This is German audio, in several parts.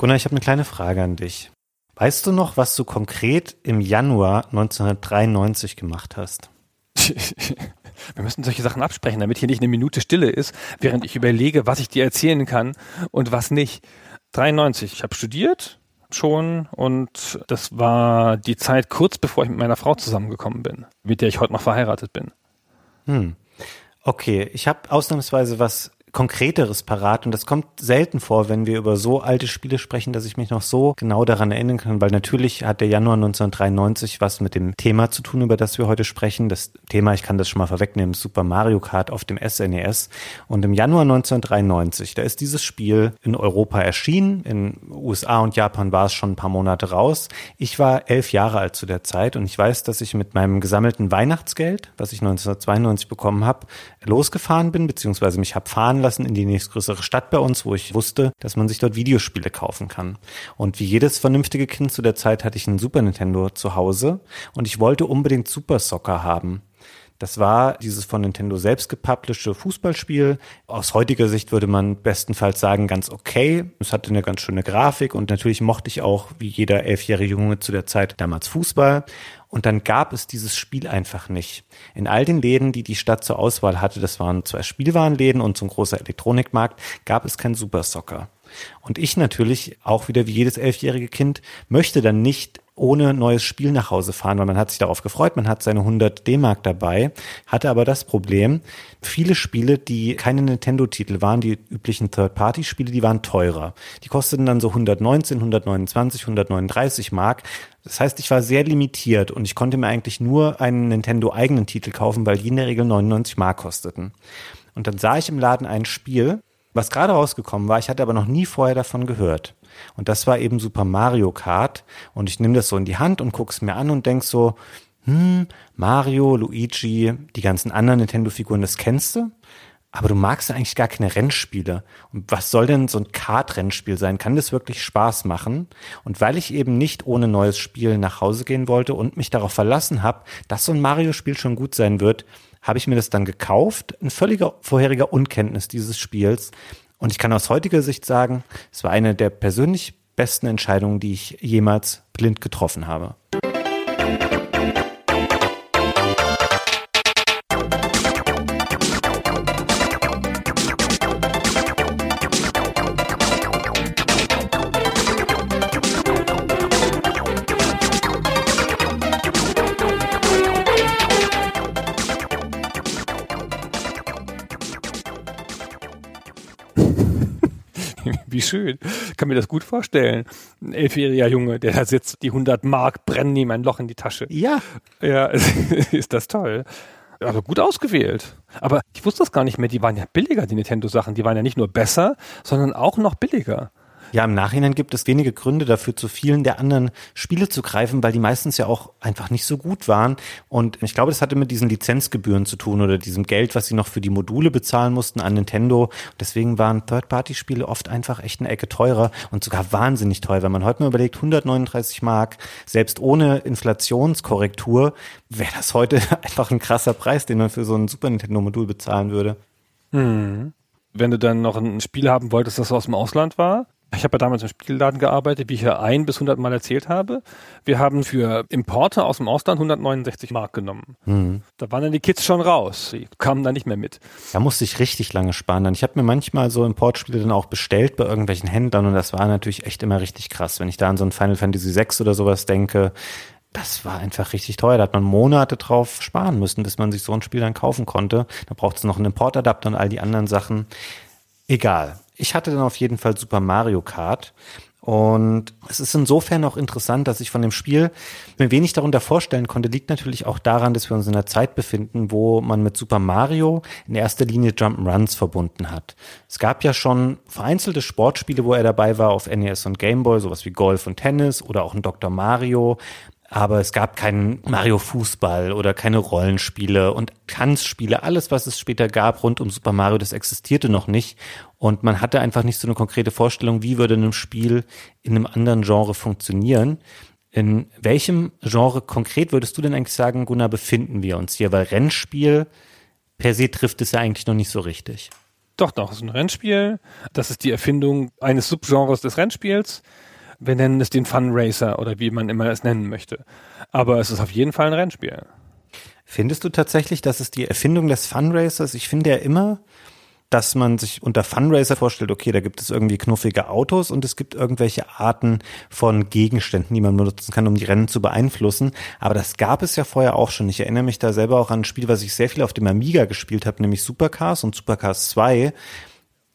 Gunnar, ich habe eine kleine Frage an dich. Weißt du noch, was du konkret im Januar 1993 gemacht hast? Wir müssen solche Sachen absprechen, damit hier nicht eine Minute Stille ist, während ich überlege, was ich dir erzählen kann und was nicht. 93, ich habe studiert schon und das war die Zeit kurz bevor ich mit meiner Frau zusammengekommen bin, mit der ich heute noch verheiratet bin. Hm. Okay, ich habe ausnahmsweise was Konkreteres parat und das kommt selten vor, wenn wir über so alte Spiele sprechen, dass ich mich noch so genau daran erinnern kann, weil natürlich hat der Januar 1993 was mit dem Thema zu tun, über das wir heute sprechen. Das Thema, ich kann das schon mal vorwegnehmen, Super Mario Kart auf dem SNES. Und im Januar 1993, da ist dieses Spiel in Europa erschienen. In USA und Japan war es schon ein paar Monate raus. Ich war elf Jahre alt zu der Zeit und ich weiß, dass ich mit meinem gesammelten Weihnachtsgeld, was ich 1992 bekommen habe, losgefahren bin, beziehungsweise mich habe fahren lassen in die nächstgrößere Stadt bei uns, wo ich wusste, dass man sich dort Videospiele kaufen kann. Und wie jedes vernünftige Kind zu der Zeit hatte ich einen Super Nintendo zu Hause und ich wollte unbedingt Super Soccer haben. Das war dieses von Nintendo selbst gepublischte Fußballspiel. Aus heutiger Sicht würde man bestenfalls sagen, ganz okay. Es hatte eine ganz schöne Grafik und natürlich mochte ich auch, wie jeder elfjährige Junge zu der Zeit, damals Fußball. Und dann gab es dieses Spiel einfach nicht. In all den Läden, die die Stadt zur Auswahl hatte, das waren zwei Spielwarenläden und so ein großer Elektronikmarkt, gab es kein Super Soccer. Und ich natürlich, auch wieder wie jedes elfjährige Kind, möchte dann nicht ohne neues Spiel nach Hause fahren, weil man hat sich darauf gefreut, man hat seine 100 D-Mark dabei, hatte aber das Problem, viele Spiele, die keine Nintendo-Titel waren, die üblichen Third-Party-Spiele, die waren teurer. Die kosteten dann so 119, 129, 139 Mark. Das heißt, ich war sehr limitiert und ich konnte mir eigentlich nur einen Nintendo-eigenen Titel kaufen, weil die in der Regel 99 Mark kosteten. Und dann sah ich im Laden ein Spiel, was gerade rausgekommen war, ich hatte aber noch nie vorher davon gehört. Und das war eben Super Mario Kart. Und ich nehme das so in die Hand und gucke es mir an und denk so, hm, Mario, Luigi, die ganzen anderen Nintendo-Figuren, das kennst du? Aber du magst ja eigentlich gar keine Rennspiele. Und was soll denn so ein Kart-Rennspiel sein? Kann das wirklich Spaß machen? Und weil ich eben nicht ohne neues Spiel nach Hause gehen wollte und mich darauf verlassen habe, dass so ein Mario-Spiel schon gut sein wird, habe ich mir das dann gekauft. Ein völliger vorheriger Unkenntnis dieses Spiels. Und ich kann aus heutiger Sicht sagen, es war eine der persönlich besten Entscheidungen, die ich jemals blind getroffen habe. Schön. Ich kann mir das gut vorstellen. Ein elfjähriger Junge, der da sitzt, die 100 Mark brennen ihm ein Loch in die Tasche. Ja. Ja, ist das toll. Also gut ausgewählt. Aber ich wusste das gar nicht mehr. Die waren ja billiger, die Nintendo-Sachen. Die waren ja nicht nur besser, sondern auch noch billiger. Ja, im Nachhinein gibt es wenige Gründe dafür, zu vielen der anderen Spiele zu greifen, weil die meistens ja auch einfach nicht so gut waren. Und ich glaube, das hatte mit diesen Lizenzgebühren zu tun oder diesem Geld, was sie noch für die Module bezahlen mussten an Nintendo. Deswegen waren Third-Party-Spiele oft einfach echt eine Ecke teurer und sogar wahnsinnig teuer. Wenn man heute mal überlegt, 139 Mark, selbst ohne Inflationskorrektur, wäre das heute einfach ein krasser Preis, den man für so ein Super Nintendo-Modul bezahlen würde. Hm. Wenn du dann noch ein Spiel haben wolltest, das aus dem Ausland war, ich habe ja damals im Spielladen gearbeitet, wie ich ja ein bis 100 Mal erzählt habe. Wir haben für Importe aus dem Ausland 169 Mark genommen. Mhm. Da waren dann die Kids schon raus. Die kamen dann nicht mehr mit. Da musste ich richtig lange sparen. Ich habe mir manchmal so Importspiele dann auch bestellt bei irgendwelchen Händlern und das war natürlich echt immer richtig krass. Wenn ich da an so ein Final Fantasy VI oder sowas denke, das war einfach richtig teuer. Da hat man Monate drauf sparen müssen, bis man sich so ein Spiel dann kaufen konnte. Da braucht es noch einen Importadapter und all die anderen Sachen. Egal. Ich hatte dann auf jeden Fall Super Mario Kart Und es ist insofern auch interessant, dass ich von dem Spiel mir wenig darunter vorstellen konnte, liegt natürlich auch daran, dass wir uns in einer Zeit befinden, wo man mit Super Mario in erster Linie Jump'n'Runs verbunden hat. Es gab ja schon vereinzelte Sportspiele, wo er dabei war auf NES und Game Boy, sowas wie Golf und Tennis oder auch ein Dr. Mario. Aber es gab keinen Mario Fußball oder keine Rollenspiele und Tanzspiele. Alles, was es später gab rund um Super Mario, das existierte noch nicht. Und man hatte einfach nicht so eine konkrete Vorstellung, wie würde ein Spiel in einem anderen Genre funktionieren. In welchem Genre konkret würdest du denn eigentlich sagen, Gunnar, befinden wir uns hier? Weil Rennspiel per se trifft es ja eigentlich noch nicht so richtig. Doch, doch, es ist ein Rennspiel. Das ist die Erfindung eines Subgenres des Rennspiels. Wir nennen es den Fun Racer oder wie man immer es nennen möchte. Aber es ist auf jeden Fall ein Rennspiel. Findest du tatsächlich, dass es die Erfindung des Fun Racers? Ich finde ja immer, dass man sich unter Funracer vorstellt, okay, da gibt es irgendwie knuffige Autos und es gibt irgendwelche Arten von Gegenständen, die man benutzen kann, um die Rennen zu beeinflussen. Aber das gab es ja vorher auch schon. Ich erinnere mich da selber auch an ein Spiel, was ich sehr viel auf dem Amiga gespielt habe, nämlich Supercars und Supercars 2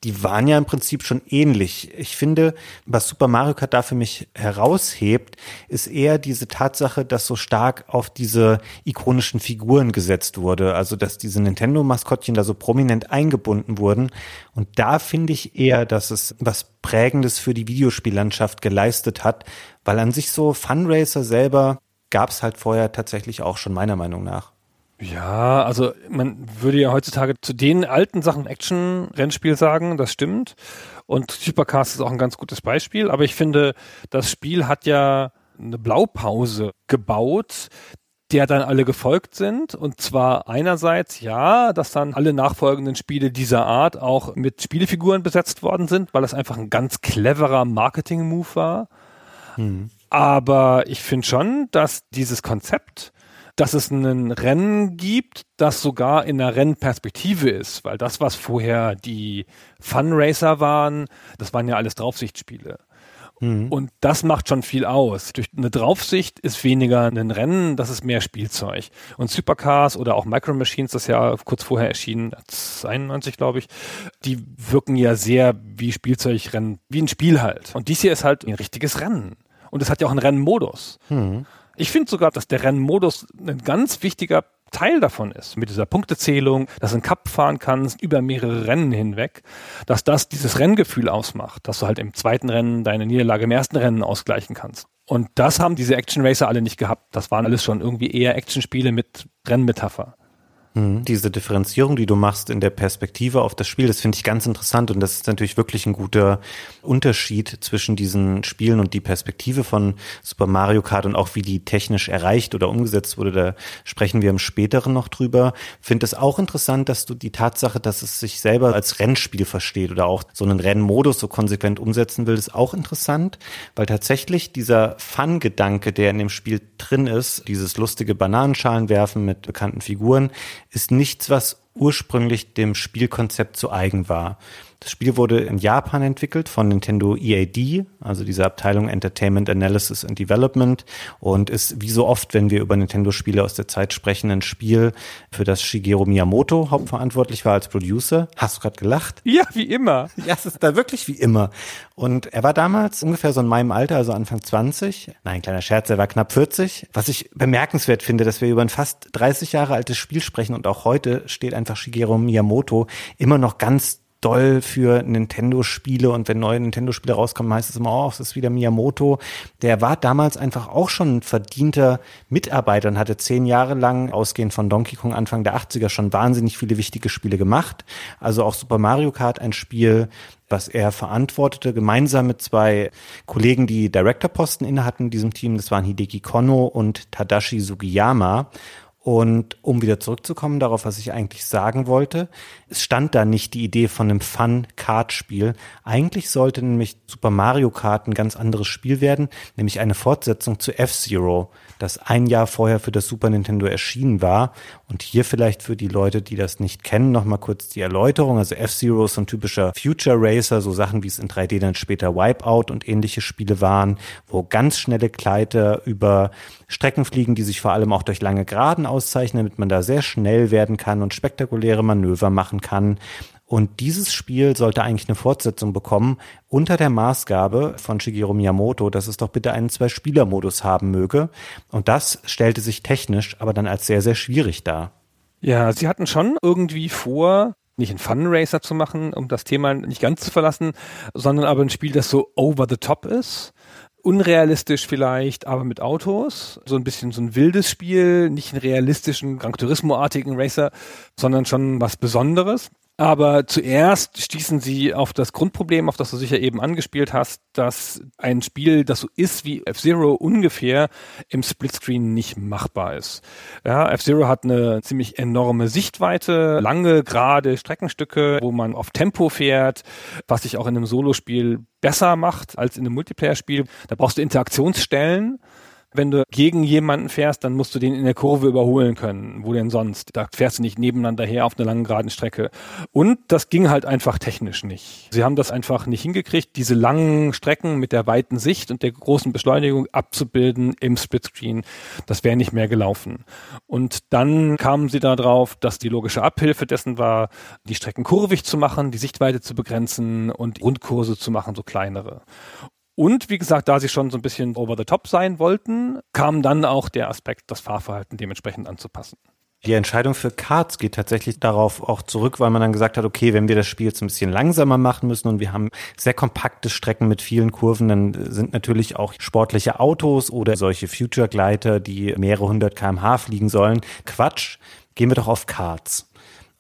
die waren ja im Prinzip schon ähnlich. Ich finde, was Super Mario Kart da für mich heraushebt, ist eher diese Tatsache, dass so stark auf diese ikonischen Figuren gesetzt wurde. Also, dass diese Nintendo-Maskottchen da so prominent eingebunden wurden. Und da finde ich eher, dass es was Prägendes für die Videospiellandschaft geleistet hat, weil an sich so Funracer selber gab es halt vorher tatsächlich auch schon meiner Meinung nach. Ja, also man würde ja heutzutage zu den alten Sachen Action-Rennspiel sagen, das stimmt. Und Supercast ist auch ein ganz gutes Beispiel. Aber ich finde, das Spiel hat ja eine Blaupause gebaut, der dann alle gefolgt sind. Und zwar einerseits, ja, dass dann alle nachfolgenden Spiele dieser Art auch mit Spielefiguren besetzt worden sind, weil das einfach ein ganz cleverer Marketing-Move war. Hm. Aber ich finde schon, dass dieses Konzept dass es ein Rennen gibt, das sogar in der Rennperspektive ist, weil das, was vorher die Fun Racer waren, das waren ja alles Draufsichtspiele. Mhm. Und das macht schon viel aus. Durch eine Draufsicht ist weniger ein Rennen, das ist mehr Spielzeug. Und Supercars oder auch Micro Machines, das ja kurz vorher erschienen, 91 glaube ich, die wirken ja sehr wie Spielzeugrennen, wie ein Spiel halt. Und dies hier ist halt ein richtiges Rennen. Und es hat ja auch einen Rennmodus. Mhm. Ich finde sogar, dass der Rennmodus ein ganz wichtiger Teil davon ist, mit dieser Punktezählung, dass du einen Cup fahren kannst über mehrere Rennen hinweg, dass das dieses Renngefühl ausmacht, dass du halt im zweiten Rennen deine Niederlage im ersten Rennen ausgleichen kannst. Und das haben diese Action Racer alle nicht gehabt. Das waren alles schon irgendwie eher Actionspiele mit Rennmetapher. Mhm. Diese Differenzierung, die du machst in der Perspektive auf das Spiel, das finde ich ganz interessant und das ist natürlich wirklich ein guter Unterschied zwischen diesen Spielen und die Perspektive von Super Mario Kart und auch wie die technisch erreicht oder umgesetzt wurde. Da sprechen wir im späteren noch drüber. Finde es auch interessant, dass du die Tatsache, dass es sich selber als Rennspiel versteht oder auch so einen Rennmodus so konsequent umsetzen will, ist auch interessant, weil tatsächlich dieser Fun-Gedanke, der in dem Spiel drin ist, dieses lustige Bananenschalenwerfen mit bekannten Figuren, ist nichts, was ursprünglich dem Spielkonzept zu eigen war. Das Spiel wurde in Japan entwickelt von Nintendo EAD, also dieser Abteilung Entertainment Analysis and Development und ist wie so oft, wenn wir über Nintendo-Spiele aus der Zeit sprechen, ein Spiel, für das Shigeru Miyamoto hauptverantwortlich war als Producer. Hast du gerade gelacht? Ja, wie immer. Ja, es ist da wirklich wie immer. Und er war damals ungefähr so in meinem Alter, also Anfang 20. Nein, kleiner Scherz, er war knapp 40. Was ich bemerkenswert finde, dass wir über ein fast 30 Jahre altes Spiel sprechen und auch heute steht einfach Shigeru Miyamoto immer noch ganz doll für Nintendo-Spiele und wenn neue Nintendo-Spiele rauskommen, heißt es immer, oh, es ist wieder Miyamoto. Der war damals einfach auch schon ein verdienter Mitarbeiter und hatte zehn Jahre lang, ausgehend von Donkey Kong Anfang der 80er, schon wahnsinnig viele wichtige Spiele gemacht. Also auch Super Mario Kart, ein Spiel, was er verantwortete, gemeinsam mit zwei Kollegen, die Director-Posten innehatten in diesem Team. Das waren Hideki Kono und Tadashi Sugiyama. Und um wieder zurückzukommen darauf, was ich eigentlich sagen wollte, es stand da nicht die Idee von einem Fun-Kart-Spiel. Eigentlich sollte nämlich Super Mario Kart ein ganz anderes Spiel werden, nämlich eine Fortsetzung zu F-Zero, das ein Jahr vorher für das Super Nintendo erschienen war. Und hier vielleicht für die Leute, die das nicht kennen, nochmal kurz die Erläuterung. Also F-Zero ist so ein typischer Future Racer, so Sachen wie es in 3D dann später Wipeout und ähnliche Spiele waren, wo ganz schnelle Gleiter über Strecken fliegen, die sich vor allem auch durch lange Geraden auszeichnen, damit man da sehr schnell werden kann und spektakuläre Manöver machen kann. Und dieses Spiel sollte eigentlich eine Fortsetzung bekommen unter der Maßgabe von Shigeru Miyamoto, dass es doch bitte einen Zwei-Spieler-Modus haben möge. Und das stellte sich technisch aber dann als sehr, sehr schwierig dar. Ja, sie hatten schon irgendwie vor, nicht einen Fun Racer zu machen, um das Thema nicht ganz zu verlassen, sondern aber ein Spiel, das so over the top ist. Unrealistisch vielleicht, aber mit Autos. So ein bisschen so ein wildes Spiel, nicht einen realistischen Gran Turismo-artigen Racer, sondern schon was Besonderes. Aber zuerst stießen sie auf das Grundproblem, auf das du sicher eben angespielt hast, dass ein Spiel, das so ist wie F-Zero ungefähr, im Splitscreen nicht machbar ist. Ja, F-Zero hat eine ziemlich enorme Sichtweite, lange, gerade Streckenstücke, wo man auf Tempo fährt, was sich auch in einem Solospiel besser macht als in einem Multiplayer-Spiel. Da brauchst du Interaktionsstellen wenn du gegen jemanden fährst, dann musst du den in der Kurve überholen können. Wo denn sonst? Da fährst du nicht nebeneinander her auf einer langen geraden Strecke. Und das ging halt einfach technisch nicht. Sie haben das einfach nicht hingekriegt, diese langen Strecken mit der weiten Sicht und der großen Beschleunigung abzubilden im Splitscreen. Das wäre nicht mehr gelaufen. Und dann kamen sie darauf, dass die logische Abhilfe dessen war, die Strecken kurvig zu machen, die Sichtweite zu begrenzen und Rundkurse zu machen, so kleinere. Und wie gesagt, da sie schon so ein bisschen over the top sein wollten, kam dann auch der Aspekt, das Fahrverhalten dementsprechend anzupassen. Die Entscheidung für Karts geht tatsächlich darauf auch zurück, weil man dann gesagt hat, okay, wenn wir das Spiel jetzt ein bisschen langsamer machen müssen und wir haben sehr kompakte Strecken mit vielen Kurven, dann sind natürlich auch sportliche Autos oder solche Future Gleiter, die mehrere hundert kmh fliegen sollen, Quatsch. Gehen wir doch auf Karts.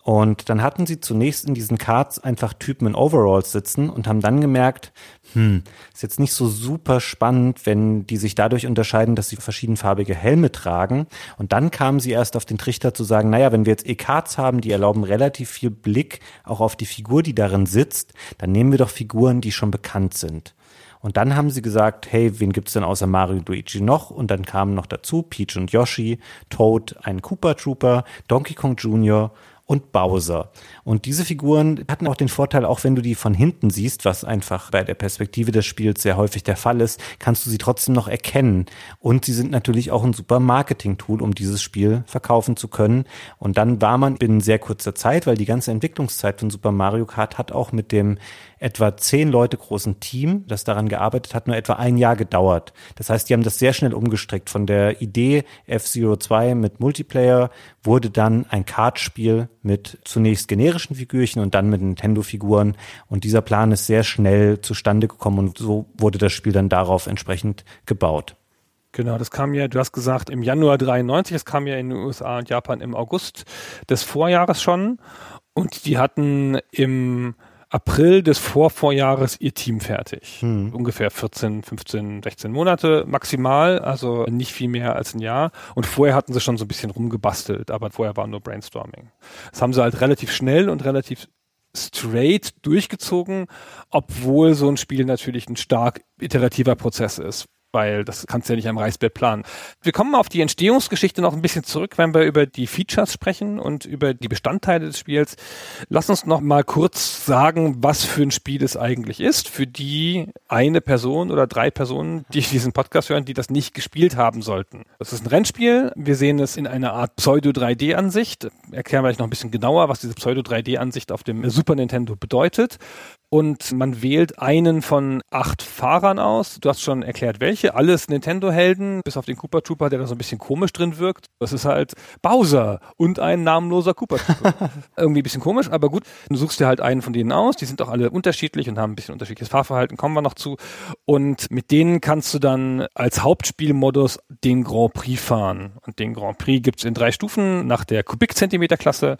Und dann hatten sie zunächst in diesen Cards einfach Typen in Overalls sitzen und haben dann gemerkt, hm, ist jetzt nicht so super spannend, wenn die sich dadurch unterscheiden, dass sie verschiedenfarbige Helme tragen. Und dann kamen sie erst auf den Trichter zu sagen, naja, wenn wir jetzt E-Cards haben, die erlauben relativ viel Blick auch auf die Figur, die darin sitzt, dann nehmen wir doch Figuren, die schon bekannt sind. Und dann haben sie gesagt, hey, wen gibt's denn außer Mario und Luigi noch? Und dann kamen noch dazu Peach und Yoshi, Toad, ein Koopa Trooper, Donkey Kong Jr und Bowser. Und diese Figuren hatten auch den Vorteil, auch wenn du die von hinten siehst, was einfach bei der Perspektive des Spiels sehr häufig der Fall ist, kannst du sie trotzdem noch erkennen. Und sie sind natürlich auch ein super Marketing-Tool, um dieses Spiel verkaufen zu können. Und dann war man binnen sehr kurzer Zeit, weil die ganze Entwicklungszeit von Super Mario Kart hat auch mit dem etwa zehn Leute großen Team, das daran gearbeitet hat, nur etwa ein Jahr gedauert. Das heißt, die haben das sehr schnell umgestreckt. Von der Idee F-Zero 2 mit Multiplayer wurde dann ein Kartspiel mit zunächst generischen Figürchen und dann mit Nintendo-Figuren. Und dieser Plan ist sehr schnell zustande gekommen und so wurde das Spiel dann darauf entsprechend gebaut. Genau, das kam ja, du hast gesagt, im Januar 93, es kam ja in den USA und Japan im August des Vorjahres schon. Und die hatten im April des Vorvorjahres ihr Team fertig. Hm. Ungefähr 14, 15, 16 Monate maximal, also nicht viel mehr als ein Jahr. Und vorher hatten sie schon so ein bisschen rumgebastelt, aber vorher war nur Brainstorming. Das haben sie halt relativ schnell und relativ straight durchgezogen, obwohl so ein Spiel natürlich ein stark iterativer Prozess ist weil das kannst du ja nicht am Reißbrett planen. Wir kommen auf die Entstehungsgeschichte noch ein bisschen zurück, wenn wir über die Features sprechen und über die Bestandteile des Spiels. Lass uns noch mal kurz sagen, was für ein Spiel es eigentlich ist, für die eine Person oder drei Personen, die diesen Podcast hören, die das nicht gespielt haben sollten. Das ist ein Rennspiel. Wir sehen es in einer Art Pseudo-3D-Ansicht. Erklären wir euch noch ein bisschen genauer, was diese Pseudo-3D-Ansicht auf dem Super Nintendo bedeutet und man wählt einen von acht Fahrern aus. Du hast schon erklärt, welche. Alles Nintendo-Helden, bis auf den Koopa Trooper, der da so ein bisschen komisch drin wirkt. Das ist halt Bowser und ein namenloser Koopa Trooper. Irgendwie ein bisschen komisch, aber gut. Du suchst dir halt einen von denen aus. Die sind auch alle unterschiedlich und haben ein bisschen unterschiedliches Fahrverhalten. Kommen wir noch zu. Und mit denen kannst du dann als Hauptspielmodus den Grand Prix fahren. Und den Grand Prix gibt's in drei Stufen nach der Kubikzentimeter-Klasse.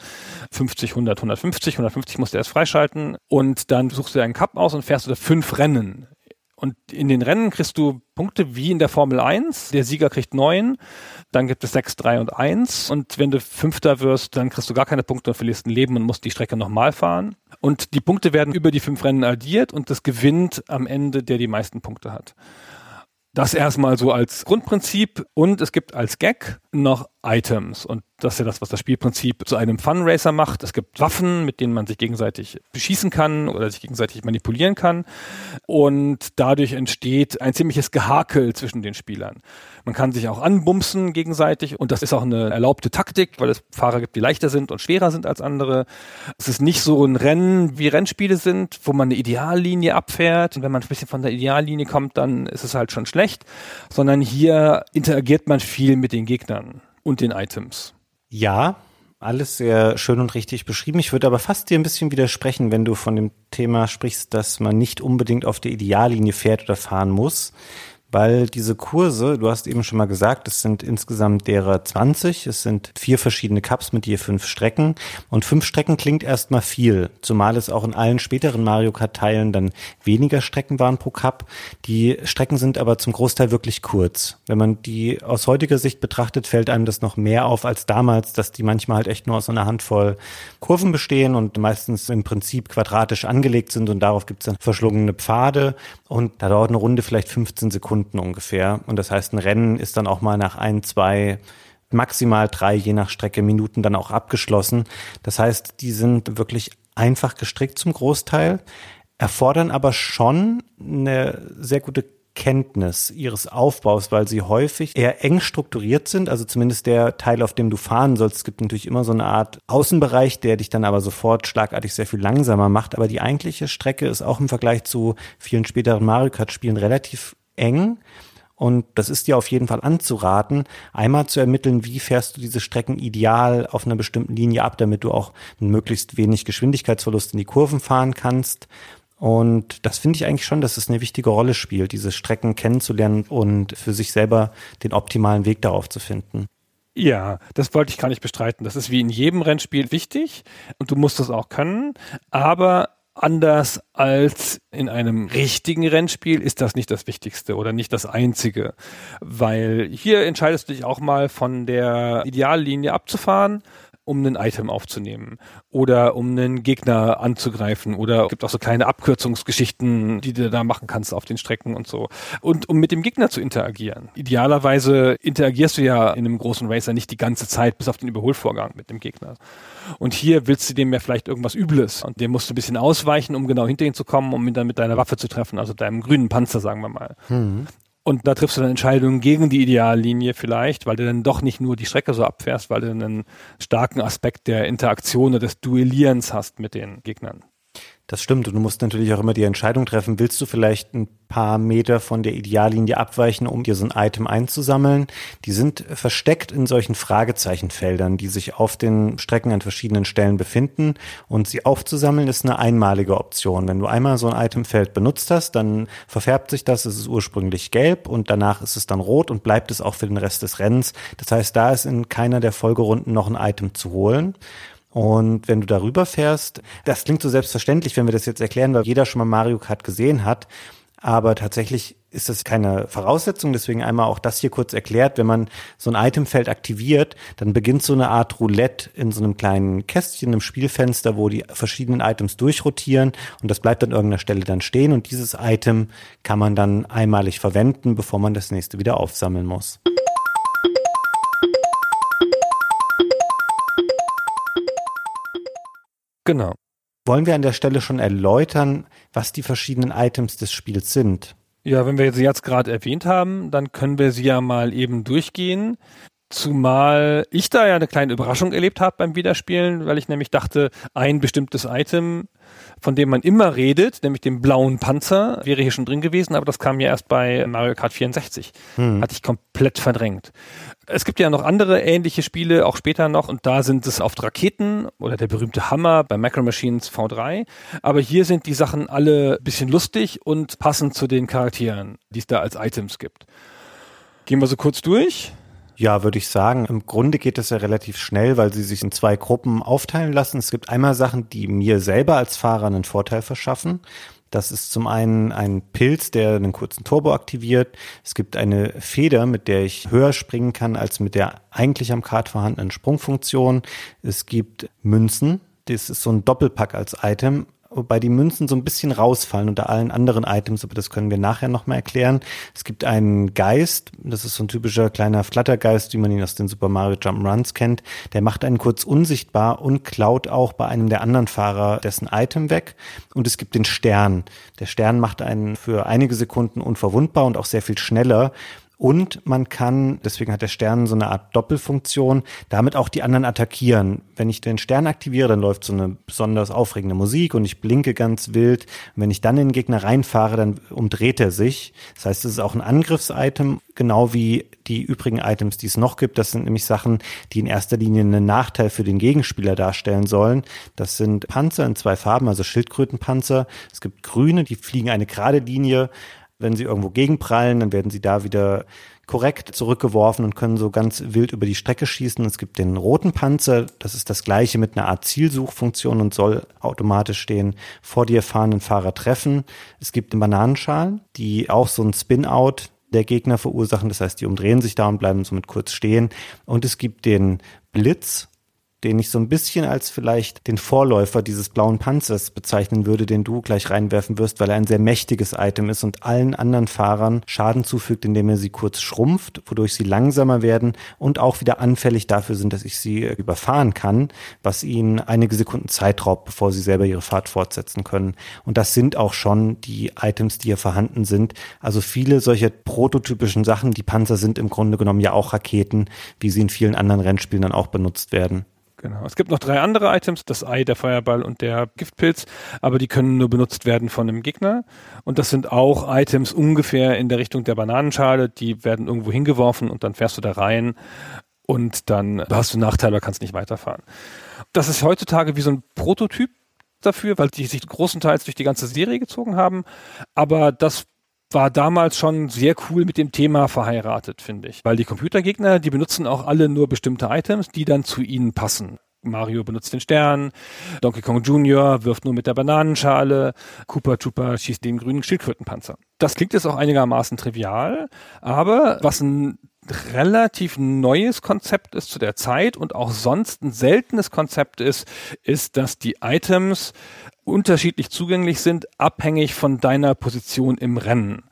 50, 100, 150. 150 musst du erst freischalten. Und dann suchst du einen Cup aus und fährst du fünf Rennen. Und in den Rennen kriegst du Punkte wie in der Formel 1. Der Sieger kriegt neun, dann gibt es sechs, drei und eins. Und wenn du Fünfter wirst, dann kriegst du gar keine Punkte und verlierst ein Leben und musst die Strecke nochmal fahren. Und die Punkte werden über die fünf Rennen addiert und das gewinnt am Ende, der die meisten Punkte hat. Das erstmal so als Grundprinzip und es gibt als Gag noch Items und Das ist ja das, was das Spielprinzip zu einem Fun-Racer macht. Es gibt Waffen, mit denen man sich gegenseitig beschießen kann oder sich gegenseitig manipulieren kann. Und dadurch entsteht ein ziemliches Gehakel zwischen den Spielern. Man kann sich auch anbumsen gegenseitig und das ist auch eine erlaubte Taktik, weil es Fahrer gibt, die leichter sind und schwerer sind als andere. Es ist nicht so ein Rennen, wie Rennspiele sind, wo man eine Ideallinie abfährt und wenn man ein bisschen von der Ideallinie kommt, dann ist es halt schon schlecht, sondern hier interagiert man viel mit den Gegnern und den Items. Ja, alles sehr schön und richtig beschrieben. Ich würde aber fast dir ein bisschen widersprechen, wenn du von dem Thema sprichst, dass man nicht unbedingt auf der Ideallinie fährt oder fahren muss weil diese Kurse, du hast eben schon mal gesagt, es sind insgesamt derer 20, es sind vier verschiedene Cups mit je fünf Strecken. Und fünf Strecken klingt erstmal viel, zumal es auch in allen späteren Mario Kart Teilen dann weniger Strecken waren pro Cup. Die Strecken sind aber zum Großteil wirklich kurz. Wenn man die aus heutiger Sicht betrachtet, fällt einem das noch mehr auf als damals, dass die manchmal halt echt nur aus einer Handvoll Kurven bestehen und meistens im Prinzip quadratisch angelegt sind und darauf gibt es dann verschlungene Pfade. Und da dauert eine Runde vielleicht 15 Sekunden Minuten ungefähr. Und das heißt, ein Rennen ist dann auch mal nach ein, zwei, maximal drei, je nach Strecke, Minuten dann auch abgeschlossen. Das heißt, die sind wirklich einfach gestrickt zum Großteil, erfordern aber schon eine sehr gute Kenntnis ihres Aufbaus, weil sie häufig eher eng strukturiert sind, also zumindest der Teil, auf dem du fahren sollst. Gibt natürlich immer so eine Art Außenbereich, der dich dann aber sofort schlagartig sehr viel langsamer macht. Aber die eigentliche Strecke ist auch im Vergleich zu vielen späteren Mario Kart Spielen relativ eng. Und das ist dir auf jeden Fall anzuraten, einmal zu ermitteln, wie fährst du diese Strecken ideal auf einer bestimmten Linie ab, damit du auch möglichst wenig Geschwindigkeitsverlust in die Kurven fahren kannst. Und das finde ich eigentlich schon, dass es eine wichtige Rolle spielt, diese Strecken kennenzulernen und für sich selber den optimalen Weg darauf zu finden. Ja, das wollte ich gar nicht bestreiten. Das ist wie in jedem Rennspiel wichtig und du musst das auch können. Aber anders als in einem richtigen Rennspiel ist das nicht das Wichtigste oder nicht das Einzige, weil hier entscheidest du dich auch mal von der Ideallinie abzufahren um ein Item aufzunehmen oder um einen Gegner anzugreifen oder es gibt auch so kleine Abkürzungsgeschichten, die du da machen kannst auf den Strecken und so. Und um mit dem Gegner zu interagieren. Idealerweise interagierst du ja in einem großen Racer nicht die ganze Zeit bis auf den Überholvorgang mit dem Gegner. Und hier willst du dem ja vielleicht irgendwas Übles und dem musst du ein bisschen ausweichen, um genau hinter ihn zu kommen, um ihn dann mit deiner Waffe zu treffen, also deinem grünen Panzer, sagen wir mal. Mhm. Und da triffst du dann Entscheidungen gegen die Ideallinie vielleicht, weil du dann doch nicht nur die Strecke so abfährst, weil du einen starken Aspekt der Interaktion oder des Duellierens hast mit den Gegnern. Das stimmt. Und du musst natürlich auch immer die Entscheidung treffen, willst du vielleicht ein paar Meter von der Ideallinie abweichen, um dir so ein Item einzusammeln? Die sind versteckt in solchen Fragezeichenfeldern, die sich auf den Strecken an verschiedenen Stellen befinden. Und sie aufzusammeln ist eine einmalige Option. Wenn du einmal so ein Itemfeld benutzt hast, dann verfärbt sich das. Es ist ursprünglich gelb und danach ist es dann rot und bleibt es auch für den Rest des Rennens. Das heißt, da ist in keiner der Folgerunden noch ein Item zu holen. Und wenn du darüber fährst, das klingt so selbstverständlich, wenn wir das jetzt erklären, weil jeder schon mal Mario Kart gesehen hat. Aber tatsächlich ist das keine Voraussetzung. Deswegen einmal auch das hier kurz erklärt. Wenn man so ein Itemfeld aktiviert, dann beginnt so eine Art Roulette in so einem kleinen Kästchen im Spielfenster, wo die verschiedenen Items durchrotieren und das bleibt an irgendeiner Stelle dann stehen und dieses Item kann man dann einmalig verwenden, bevor man das nächste wieder aufsammeln muss. Genau. Wollen wir an der Stelle schon erläutern, was die verschiedenen Items des Spiels sind? Ja, wenn wir sie jetzt gerade erwähnt haben, dann können wir sie ja mal eben durchgehen. Zumal ich da ja eine kleine Überraschung erlebt habe beim Wiederspielen, weil ich nämlich dachte, ein bestimmtes Item, von dem man immer redet, nämlich dem blauen Panzer, wäre hier schon drin gewesen, aber das kam ja erst bei Mario Kart 64. Hm. Hatte ich komplett verdrängt. Es gibt ja noch andere ähnliche Spiele, auch später noch, und da sind es oft Raketen oder der berühmte Hammer bei Macro Machines V3. Aber hier sind die Sachen alle bisschen lustig und passend zu den Charakteren, die es da als Items gibt. Gehen wir so kurz durch. Ja, würde ich sagen. Im Grunde geht es ja relativ schnell, weil sie sich in zwei Gruppen aufteilen lassen. Es gibt einmal Sachen, die mir selber als Fahrer einen Vorteil verschaffen. Das ist zum einen ein Pilz, der einen kurzen Turbo aktiviert. Es gibt eine Feder, mit der ich höher springen kann als mit der eigentlich am Kart vorhandenen Sprungfunktion. Es gibt Münzen. Das ist so ein Doppelpack als Item wobei die Münzen so ein bisschen rausfallen unter allen anderen Items, aber das können wir nachher nochmal erklären. Es gibt einen Geist, das ist so ein typischer kleiner Flattergeist, wie man ihn aus den Super Mario Jump'n'Runs kennt. Der macht einen kurz unsichtbar und klaut auch bei einem der anderen Fahrer dessen Item weg. Und es gibt den Stern. Der Stern macht einen für einige Sekunden unverwundbar und auch sehr viel schneller. Und man kann, deswegen hat der Stern so eine Art Doppelfunktion, damit auch die anderen attackieren. Wenn ich den Stern aktiviere, dann läuft so eine besonders aufregende Musik und ich blinke ganz wild. Und wenn ich dann in den Gegner reinfahre, dann umdreht er sich. Das heißt, es ist auch ein Angriffsitem, genau wie die übrigen Items, die es noch gibt. Das sind nämlich Sachen, die in erster Linie einen Nachteil für den Gegenspieler darstellen sollen. Das sind Panzer in zwei Farben, also Schildkrötenpanzer. Es gibt grüne, die fliegen eine gerade Linie wenn sie irgendwo gegenprallen, dann werden sie da wieder korrekt zurückgeworfen und können so ganz wild über die Strecke schießen. Es gibt den roten Panzer, das ist das gleiche mit einer Art Zielsuchfunktion und soll automatisch den vor dir fahrenden Fahrer treffen. Es gibt den Bananenschalen, die auch so ein Spin-out der Gegner verursachen. Das heißt, die umdrehen sich da und bleiben somit kurz stehen. Und es gibt den Blitz, den ich so ein bisschen als vielleicht den Vorläufer dieses blauen Panzers bezeichnen würde, den du gleich reinwerfen wirst, weil er ein sehr mächtiges Item ist und allen anderen Fahrern Schaden zufügt, indem er sie kurz schrumpft, wodurch sie langsamer werden und auch wieder anfällig dafür sind, dass ich sie überfahren kann, was ihnen einige Sekunden Zeit raubt, bevor sie selber ihre Fahrt fortsetzen können. Und das sind auch schon die Items, die hier vorhanden sind. Also viele solcher prototypischen Sachen, die Panzer sind im Grunde genommen ja auch Raketen, wie sie in vielen anderen Rennspielen dann auch benutzt werden. Genau. Es gibt noch drei andere Items, das Ei, der Feuerball und der Giftpilz, aber die können nur benutzt werden von einem Gegner. Und das sind auch Items ungefähr in der Richtung der Bananenschale, die werden irgendwo hingeworfen und dann fährst du da rein und dann hast du Nachteile, kannst nicht weiterfahren. Das ist heutzutage wie so ein Prototyp dafür, weil die sich großenteils durch die ganze Serie gezogen haben. Aber das war damals schon sehr cool mit dem Thema verheiratet, finde ich. Weil die Computergegner, die benutzen auch alle nur bestimmte Items, die dann zu ihnen passen. Mario benutzt den Stern, Donkey Kong Jr. wirft nur mit der Bananenschale, Cooper Trooper schießt den grünen Schildkrötenpanzer. Das klingt jetzt auch einigermaßen trivial, aber was ein relativ neues Konzept ist zu der Zeit und auch sonst ein seltenes Konzept ist, ist, dass die Items unterschiedlich zugänglich sind, abhängig von deiner Position im Rennen.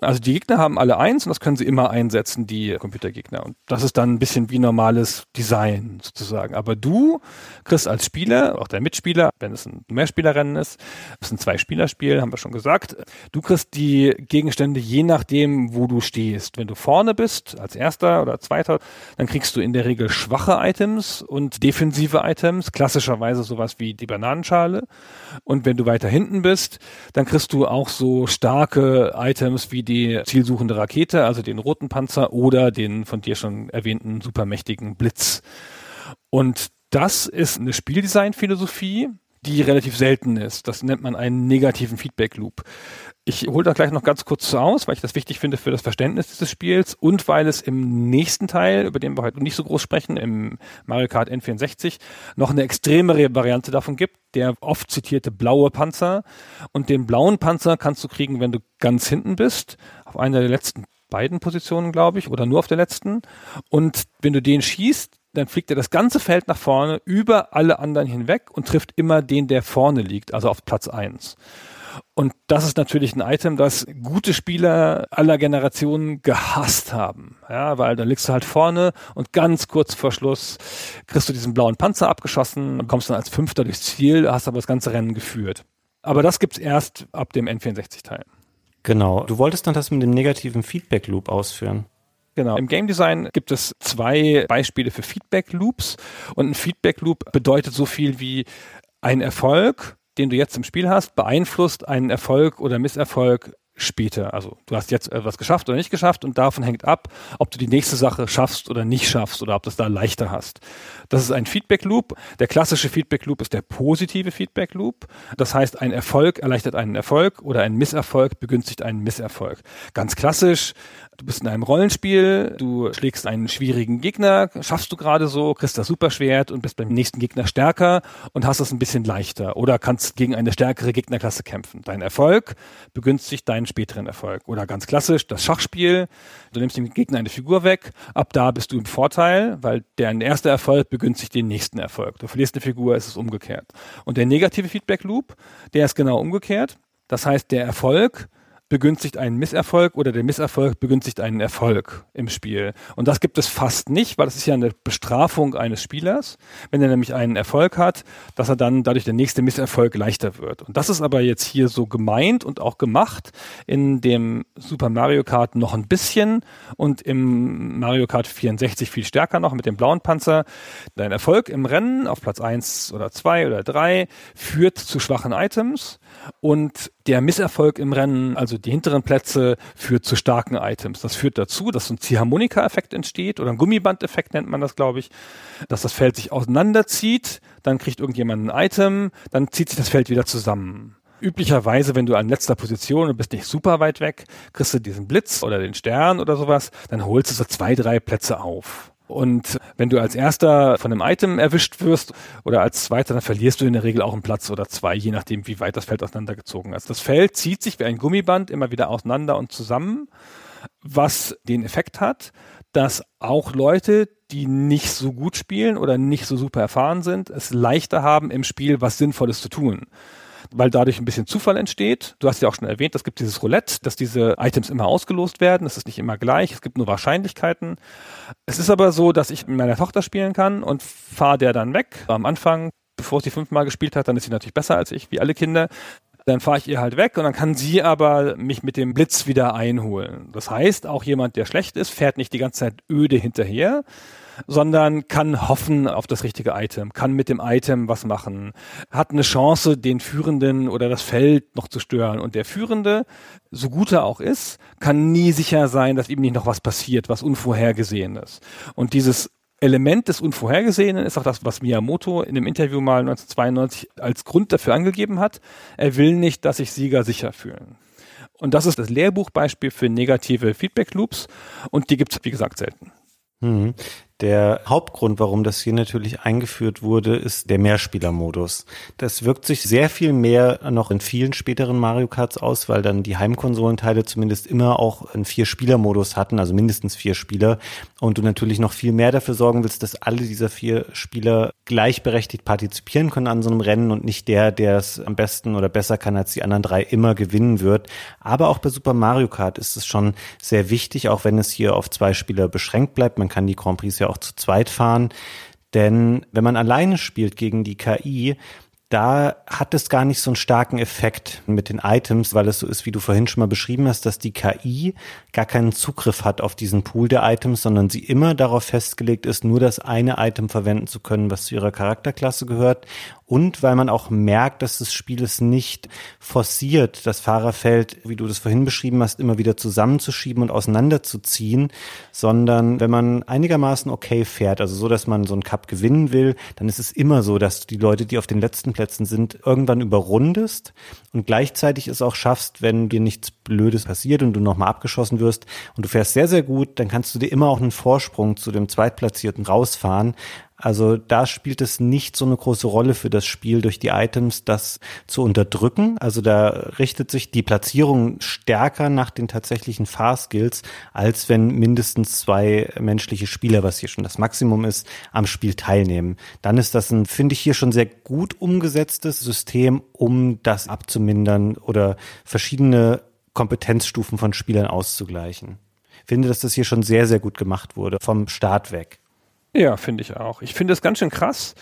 Also die Gegner haben alle eins und das können sie immer einsetzen, die Computergegner. Und das ist dann ein bisschen wie normales Design sozusagen. Aber du kriegst als Spieler, auch der Mitspieler, wenn es ein Mehrspielerrennen ist, es ist ein Zwei-Spieler-Spiel, haben wir schon gesagt, du kriegst die Gegenstände je nachdem, wo du stehst. Wenn du vorne bist, als Erster oder Zweiter, dann kriegst du in der Regel schwache Items und defensive Items, klassischerweise sowas wie die Bananenschale. Und wenn du weiter hinten bist, dann kriegst du auch so starke Items wie die zielsuchende Rakete, also den roten Panzer oder den von dir schon erwähnten supermächtigen Blitz. Und das ist eine Spieldesign-Philosophie, die relativ selten ist. Das nennt man einen negativen Feedback-Loop. Ich hole da gleich noch ganz kurz aus, weil ich das wichtig finde für das Verständnis dieses Spiels und weil es im nächsten Teil, über den wir heute nicht so groß sprechen, im Mario Kart N64, noch eine extremere Variante davon gibt, der oft zitierte blaue Panzer. Und den blauen Panzer kannst du kriegen, wenn du ganz hinten bist, auf einer der letzten beiden Positionen, glaube ich, oder nur auf der letzten. Und wenn du den schießt, dann fliegt er das ganze Feld nach vorne über alle anderen hinweg und trifft immer den, der vorne liegt, also auf Platz eins. Und das ist natürlich ein Item, das gute Spieler aller Generationen gehasst haben. Ja, weil da liegst du halt vorne und ganz kurz vor Schluss kriegst du diesen blauen Panzer abgeschossen und kommst dann als Fünfter durchs Ziel, hast aber das ganze Rennen geführt. Aber das gibt's erst ab dem N64-Teil. Genau. Du wolltest dann das mit dem negativen Feedback Loop ausführen. Genau. Im Game Design gibt es zwei Beispiele für Feedback Loops und ein Feedback Loop bedeutet so viel wie ein Erfolg, den du jetzt im Spiel hast, beeinflusst einen Erfolg oder Misserfolg später. Also du hast jetzt etwas geschafft oder nicht geschafft und davon hängt ab, ob du die nächste Sache schaffst oder nicht schaffst oder ob du es da leichter hast. Das ist ein Feedback Loop. Der klassische Feedback Loop ist der positive Feedback Loop. Das heißt, ein Erfolg erleichtert einen Erfolg oder ein Misserfolg begünstigt einen Misserfolg. Ganz klassisch Du bist in einem Rollenspiel, du schlägst einen schwierigen Gegner, schaffst du gerade so, kriegst das Superschwert und bist beim nächsten Gegner stärker und hast es ein bisschen leichter oder kannst gegen eine stärkere Gegnerklasse kämpfen. Dein Erfolg begünstigt deinen späteren Erfolg. Oder ganz klassisch, das Schachspiel, du nimmst dem Gegner eine Figur weg, ab da bist du im Vorteil, weil der erste Erfolg begünstigt den nächsten Erfolg. Du verlierst eine Figur, ist es umgekehrt. Und der negative Feedback Loop, der ist genau umgekehrt. Das heißt, der Erfolg begünstigt einen Misserfolg oder der Misserfolg begünstigt einen Erfolg im Spiel. Und das gibt es fast nicht, weil das ist ja eine Bestrafung eines Spielers, wenn er nämlich einen Erfolg hat, dass er dann dadurch der nächste Misserfolg leichter wird. Und das ist aber jetzt hier so gemeint und auch gemacht in dem Super Mario Kart noch ein bisschen und im Mario Kart 64 viel stärker noch mit dem blauen Panzer. Dein Erfolg im Rennen auf Platz eins oder zwei oder drei führt zu schwachen Items und der Misserfolg im Rennen, also die hinteren Plätze, führt zu starken Items. Das führt dazu, dass so ein Ziehharmonika-Effekt entsteht oder ein Gummiband-Effekt nennt man das, glaube ich, dass das Feld sich auseinanderzieht, dann kriegt irgendjemand ein Item, dann zieht sich das Feld wieder zusammen. Üblicherweise, wenn du an letzter Position und bist nicht super weit weg, kriegst du diesen Blitz oder den Stern oder sowas, dann holst du so zwei, drei Plätze auf. Und wenn du als erster von einem Item erwischt wirst oder als zweiter, dann verlierst du in der Regel auch einen Platz oder zwei, je nachdem, wie weit das Feld auseinandergezogen ist. Das Feld zieht sich wie ein Gummiband immer wieder auseinander und zusammen, was den Effekt hat, dass auch Leute, die nicht so gut spielen oder nicht so super erfahren sind, es leichter haben, im Spiel was Sinnvolles zu tun weil dadurch ein bisschen Zufall entsteht. Du hast ja auch schon erwähnt, es gibt dieses Roulette, dass diese Items immer ausgelost werden. Es ist nicht immer gleich, es gibt nur Wahrscheinlichkeiten. Es ist aber so, dass ich mit meiner Tochter spielen kann und fahre der dann weg. Am Anfang, bevor sie fünfmal gespielt hat, dann ist sie natürlich besser als ich, wie alle Kinder dann fahre ich ihr halt weg und dann kann sie aber mich mit dem Blitz wieder einholen. Das heißt, auch jemand, der schlecht ist, fährt nicht die ganze Zeit öde hinterher, sondern kann hoffen auf das richtige Item, kann mit dem Item was machen, hat eine Chance, den Führenden oder das Feld noch zu stören. Und der Führende, so gut er auch ist, kann nie sicher sein, dass ihm nicht noch was passiert, was Unvorhergesehenes. Und dieses Element des Unvorhergesehenen ist auch das, was Miyamoto in dem Interview mal 1992 als Grund dafür angegeben hat. Er will nicht, dass sich Sieger sicher fühlen. Und das ist das Lehrbuchbeispiel für negative Feedback Loops und die gibt es, wie gesagt, selten. Mhm. Der Hauptgrund, warum das hier natürlich eingeführt wurde, ist der Mehrspielermodus. Das wirkt sich sehr viel mehr noch in vielen späteren Mario Karts aus, weil dann die Heimkonsolenteile zumindest immer auch einen Vier-Spieler-Modus hatten, also mindestens vier Spieler. Und du natürlich noch viel mehr dafür sorgen willst, dass alle dieser vier Spieler gleichberechtigt partizipieren können an so einem Rennen und nicht der, der es am besten oder besser kann als die anderen drei, immer gewinnen wird. Aber auch bei Super Mario Kart ist es schon sehr wichtig, auch wenn es hier auf zwei Spieler beschränkt bleibt. Man kann die Grand Prix ja auch zu zweit fahren. Denn wenn man alleine spielt gegen die KI, da hat es gar nicht so einen starken Effekt mit den Items, weil es so ist, wie du vorhin schon mal beschrieben hast, dass die KI gar keinen Zugriff hat auf diesen Pool der Items, sondern sie immer darauf festgelegt ist, nur das eine Item verwenden zu können, was zu ihrer Charakterklasse gehört und weil man auch merkt, dass das Spiel es nicht forciert, das Fahrerfeld, wie du das vorhin beschrieben hast, immer wieder zusammenzuschieben und auseinanderzuziehen, sondern wenn man einigermaßen okay fährt, also so, dass man so einen Cup gewinnen will, dann ist es immer so, dass die Leute, die auf den letzten Plätzen sind, irgendwann überrundest und gleichzeitig es auch schaffst, wenn dir nichts Blödes passiert und du nochmal abgeschossen wirst und du fährst sehr, sehr gut, dann kannst du dir immer auch einen Vorsprung zu dem Zweitplatzierten rausfahren. Also da spielt es nicht so eine große Rolle für das Spiel durch die Items, das zu unterdrücken. Also da richtet sich die Platzierung stärker nach den tatsächlichen Fahrskills, als wenn mindestens zwei menschliche Spieler, was hier schon das Maximum ist, am Spiel teilnehmen. Dann ist das ein, finde ich, hier schon sehr gut umgesetztes System, um das abzumindern oder verschiedene Kompetenzstufen von Spielern auszugleichen. Ich finde, dass das hier schon sehr, sehr gut gemacht wurde, vom Start weg. Ja, finde ich auch. Ich finde es ganz schön krass,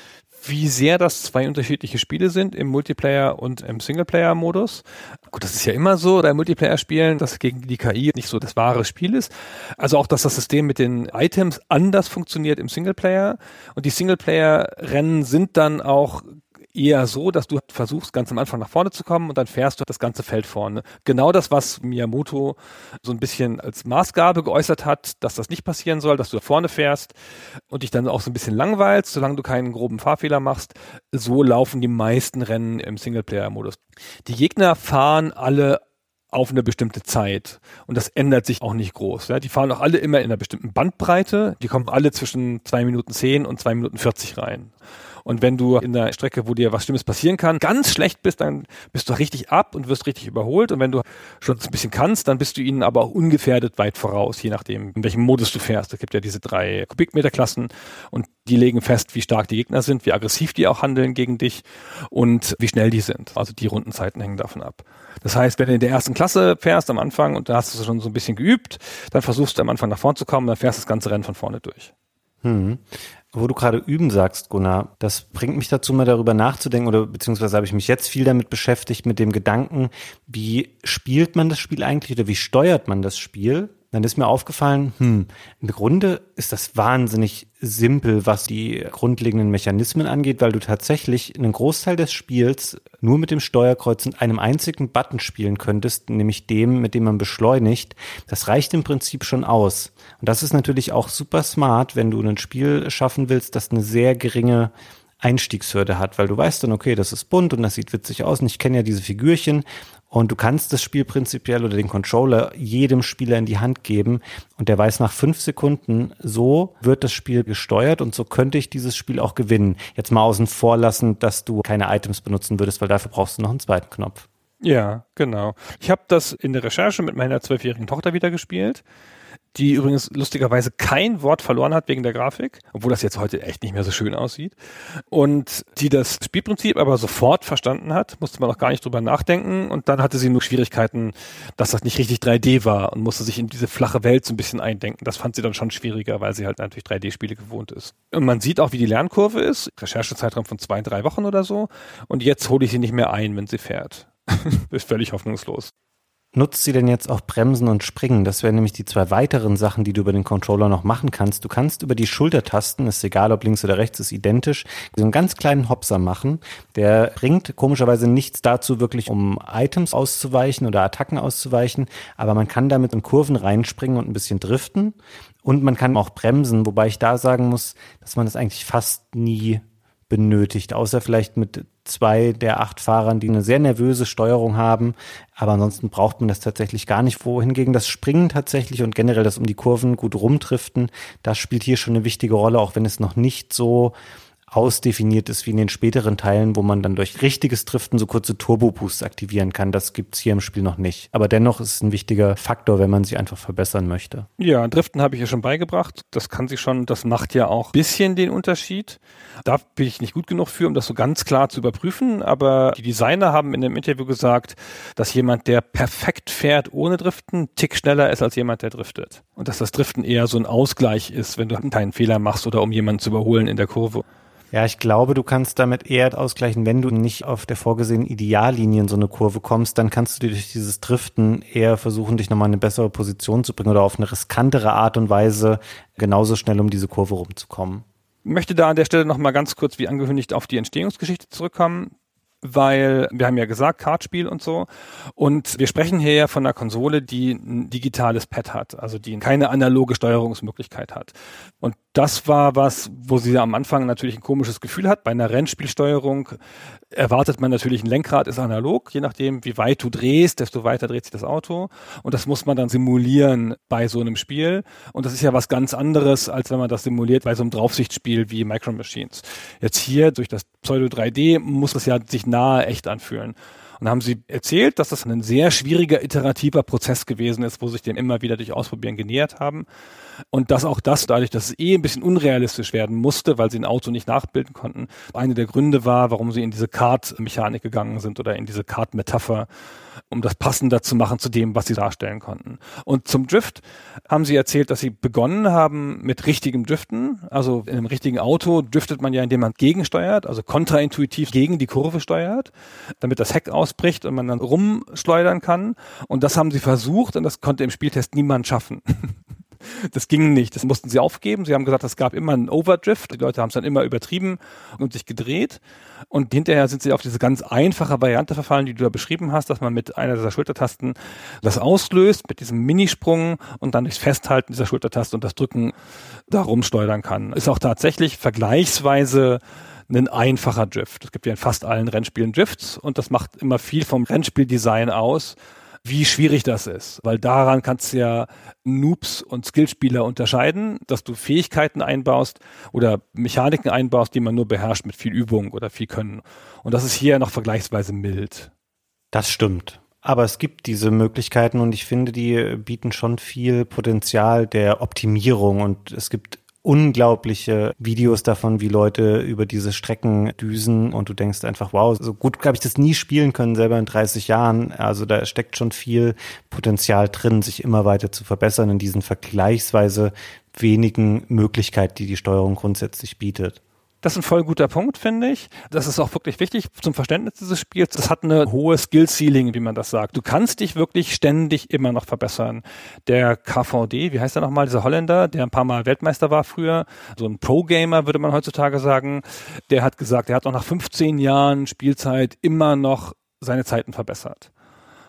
wie sehr das zwei unterschiedliche Spiele sind im Multiplayer und im Singleplayer-Modus. Gut, das ist ja immer so bei Multiplayer-Spielen, dass gegen die KI nicht so das wahre Spiel ist. Also auch, dass das System mit den Items anders funktioniert im Singleplayer. Und die Singleplayer-Rennen sind dann auch eher so, dass du versuchst, ganz am Anfang nach vorne zu kommen und dann fährst du das ganze Feld vorne. Genau das, was Miyamoto so ein bisschen als Maßgabe geäußert hat, dass das nicht passieren soll, dass du vorne fährst und dich dann auch so ein bisschen langweilst, solange du keinen groben Fahrfehler machst. So laufen die meisten Rennen im Singleplayer-Modus. Die Gegner fahren alle auf eine bestimmte Zeit. Und das ändert sich auch nicht groß. Ja. Die fahren auch alle immer in einer bestimmten Bandbreite. Die kommen alle zwischen zwei Minuten zehn und zwei Minuten vierzig rein. Und wenn du in der Strecke, wo dir was Schlimmes passieren kann, ganz schlecht bist, dann bist du richtig ab und wirst richtig überholt. Und wenn du schon ein bisschen kannst, dann bist du ihnen aber auch ungefährdet weit voraus, je nachdem, in welchem Modus du fährst. Es gibt ja diese drei Kubikmeterklassen und die legen fest, wie stark die Gegner sind, wie aggressiv die auch handeln gegen dich und wie schnell die sind. Also die Rundenzeiten hängen davon ab. Das heißt, wenn du in der ersten Klasse fährst am Anfang und da hast du schon so ein bisschen geübt, dann versuchst du am Anfang nach vorne zu kommen, dann fährst du das ganze Rennen von vorne durch. Hm. Wo du gerade üben sagst, Gunnar, das bringt mich dazu, mal darüber nachzudenken oder beziehungsweise habe ich mich jetzt viel damit beschäftigt, mit dem Gedanken, wie spielt man das Spiel eigentlich oder wie steuert man das Spiel? Dann ist mir aufgefallen, hm, im Grunde ist das wahnsinnig simpel, was die grundlegenden Mechanismen angeht, weil du tatsächlich einen Großteil des Spiels nur mit dem Steuerkreuz und einem einzigen Button spielen könntest, nämlich dem, mit dem man beschleunigt. Das reicht im Prinzip schon aus. Und das ist natürlich auch super smart, wenn du ein Spiel schaffen willst, das eine sehr geringe Einstiegshürde hat, weil du weißt dann, okay, das ist bunt und das sieht witzig aus und ich kenne ja diese Figürchen und du kannst das Spiel prinzipiell oder den Controller jedem Spieler in die Hand geben und der weiß nach fünf Sekunden, so wird das Spiel gesteuert und so könnte ich dieses Spiel auch gewinnen. Jetzt mal außen vor lassen, dass du keine Items benutzen würdest, weil dafür brauchst du noch einen zweiten Knopf. Ja, genau. Ich habe das in der Recherche mit meiner zwölfjährigen Tochter wieder gespielt die übrigens lustigerweise kein Wort verloren hat wegen der Grafik, obwohl das jetzt heute echt nicht mehr so schön aussieht. Und die das Spielprinzip aber sofort verstanden hat, musste man auch gar nicht drüber nachdenken. Und dann hatte sie nur Schwierigkeiten, dass das nicht richtig 3D war und musste sich in diese flache Welt so ein bisschen eindenken. Das fand sie dann schon schwieriger, weil sie halt natürlich 3D-Spiele gewohnt ist. Und man sieht auch, wie die Lernkurve ist. Recherchezeitraum von zwei, drei Wochen oder so. Und jetzt hole ich sie nicht mehr ein, wenn sie fährt. ist völlig hoffnungslos nutzt sie denn jetzt auch Bremsen und Springen? Das wären nämlich die zwei weiteren Sachen, die du über den Controller noch machen kannst. Du kannst über die Schultertasten, ist egal ob links oder rechts, ist identisch, so einen ganz kleinen Hopser machen. Der bringt komischerweise nichts dazu, wirklich um Items auszuweichen oder Attacken auszuweichen, aber man kann damit in Kurven reinspringen und ein bisschen driften. Und man kann auch bremsen, wobei ich da sagen muss, dass man das eigentlich fast nie benötigt, außer vielleicht mit zwei der acht Fahrern, die eine sehr nervöse Steuerung haben. Aber ansonsten braucht man das tatsächlich gar nicht. Wohingegen das Springen tatsächlich und generell das um die Kurven gut rumdriften, das spielt hier schon eine wichtige Rolle, auch wenn es noch nicht so ausdefiniert ist wie in den späteren Teilen, wo man dann durch richtiges Driften so kurze Turbo-Boosts aktivieren kann. Das gibt's hier im Spiel noch nicht. Aber dennoch ist es ein wichtiger Faktor, wenn man sie einfach verbessern möchte. Ja, Driften habe ich ja schon beigebracht. Das kann sie schon, das macht ja auch bisschen den Unterschied. Da bin ich nicht gut genug für, um das so ganz klar zu überprüfen. Aber die Designer haben in dem Interview gesagt, dass jemand, der perfekt fährt ohne Driften, Tick schneller ist als jemand, der driftet. Und dass das Driften eher so ein Ausgleich ist, wenn du keinen Fehler machst oder um jemanden zu überholen in der Kurve. Ja, ich glaube, du kannst damit eher ausgleichen, wenn du nicht auf der vorgesehenen Ideallinie in so eine Kurve kommst, dann kannst du dir durch dieses Driften eher versuchen, dich nochmal in eine bessere Position zu bringen oder auf eine riskantere Art und Weise genauso schnell um diese Kurve rumzukommen. Ich möchte da an der Stelle nochmal ganz kurz, wie angekündigt, auf die Entstehungsgeschichte zurückkommen weil wir haben ja gesagt, Kartspiel und so. Und wir sprechen hier ja von einer Konsole, die ein digitales Pad hat, also die keine analoge Steuerungsmöglichkeit hat. Und das war was, wo sie am Anfang natürlich ein komisches Gefühl hat. Bei einer Rennspielsteuerung erwartet man natürlich, ein Lenkrad ist analog, je nachdem, wie weit du drehst, desto weiter dreht sich das Auto. Und das muss man dann simulieren bei so einem Spiel. Und das ist ja was ganz anderes, als wenn man das simuliert bei so einem Draufsichtspiel wie Micro Machines. Jetzt hier durch das Pseudo 3D muss es ja sich nahe echt anfühlen. Und haben sie erzählt, dass das ein sehr schwieriger iterativer Prozess gewesen ist, wo sich dem immer wieder durch Ausprobieren genähert haben. Und dass auch das, dadurch, dass es eh ein bisschen unrealistisch werden musste, weil sie ein Auto nicht nachbilden konnten, eine der Gründe war, warum sie in diese Kart-Mechanik gegangen sind oder in diese Kart-Metapher, um das passender zu machen zu dem, was sie darstellen konnten. Und zum Drift haben sie erzählt, dass sie begonnen haben mit richtigem Driften. Also in einem richtigen Auto driftet man ja, indem man gegensteuert, also kontraintuitiv gegen die Kurve steuert, damit das Heck ausbricht und man dann rumschleudern kann. Und das haben sie versucht und das konnte im Spieltest niemand schaffen. Das ging nicht. Das mussten sie aufgeben. Sie haben gesagt, es gab immer einen Overdrift. Die Leute haben es dann immer übertrieben und sich gedreht. Und hinterher sind sie auf diese ganz einfache Variante verfallen, die du da beschrieben hast, dass man mit einer dieser Schultertasten das auslöst, mit diesem Minisprung und dann durchs Festhalten dieser Schultertaste und das Drücken da rumsteuern kann. Ist auch tatsächlich vergleichsweise ein einfacher Drift. Es gibt ja in fast allen Rennspielen Drifts und das macht immer viel vom Rennspieldesign aus wie schwierig das ist. Weil daran kannst du ja Noobs und Skillspieler unterscheiden, dass du Fähigkeiten einbaust oder Mechaniken einbaust, die man nur beherrscht mit viel Übung oder viel Können. Und das ist hier noch vergleichsweise mild. Das stimmt. Aber es gibt diese Möglichkeiten und ich finde, die bieten schon viel Potenzial der Optimierung und es gibt unglaubliche Videos davon, wie Leute über diese Strecken düsen und du denkst einfach, wow, so gut habe ich das nie spielen können, selber in 30 Jahren. Also da steckt schon viel Potenzial drin, sich immer weiter zu verbessern in diesen vergleichsweise wenigen Möglichkeiten, die die Steuerung grundsätzlich bietet. Das ist ein voll guter Punkt, finde ich. Das ist auch wirklich wichtig zum Verständnis dieses Spiels. Das hat eine hohe Skill-Ceiling, wie man das sagt. Du kannst dich wirklich ständig immer noch verbessern. Der KVD, wie heißt er nochmal, dieser Holländer, der ein paar Mal Weltmeister war früher, so ein Pro-Gamer, würde man heutzutage sagen, der hat gesagt, er hat auch nach 15 Jahren Spielzeit immer noch seine Zeiten verbessert.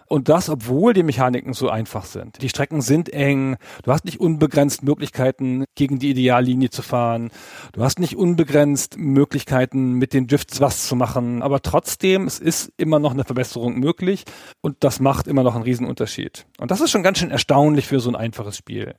Und das, obwohl die Mechaniken so einfach sind. Die Strecken sind eng. Du hast nicht unbegrenzt Möglichkeiten, gegen die Ideallinie zu fahren. Du hast nicht unbegrenzt Möglichkeiten, mit den Drifts was zu machen. Aber trotzdem, es ist immer noch eine Verbesserung möglich. Und das macht immer noch einen Riesenunterschied. Und das ist schon ganz schön erstaunlich für so ein einfaches Spiel.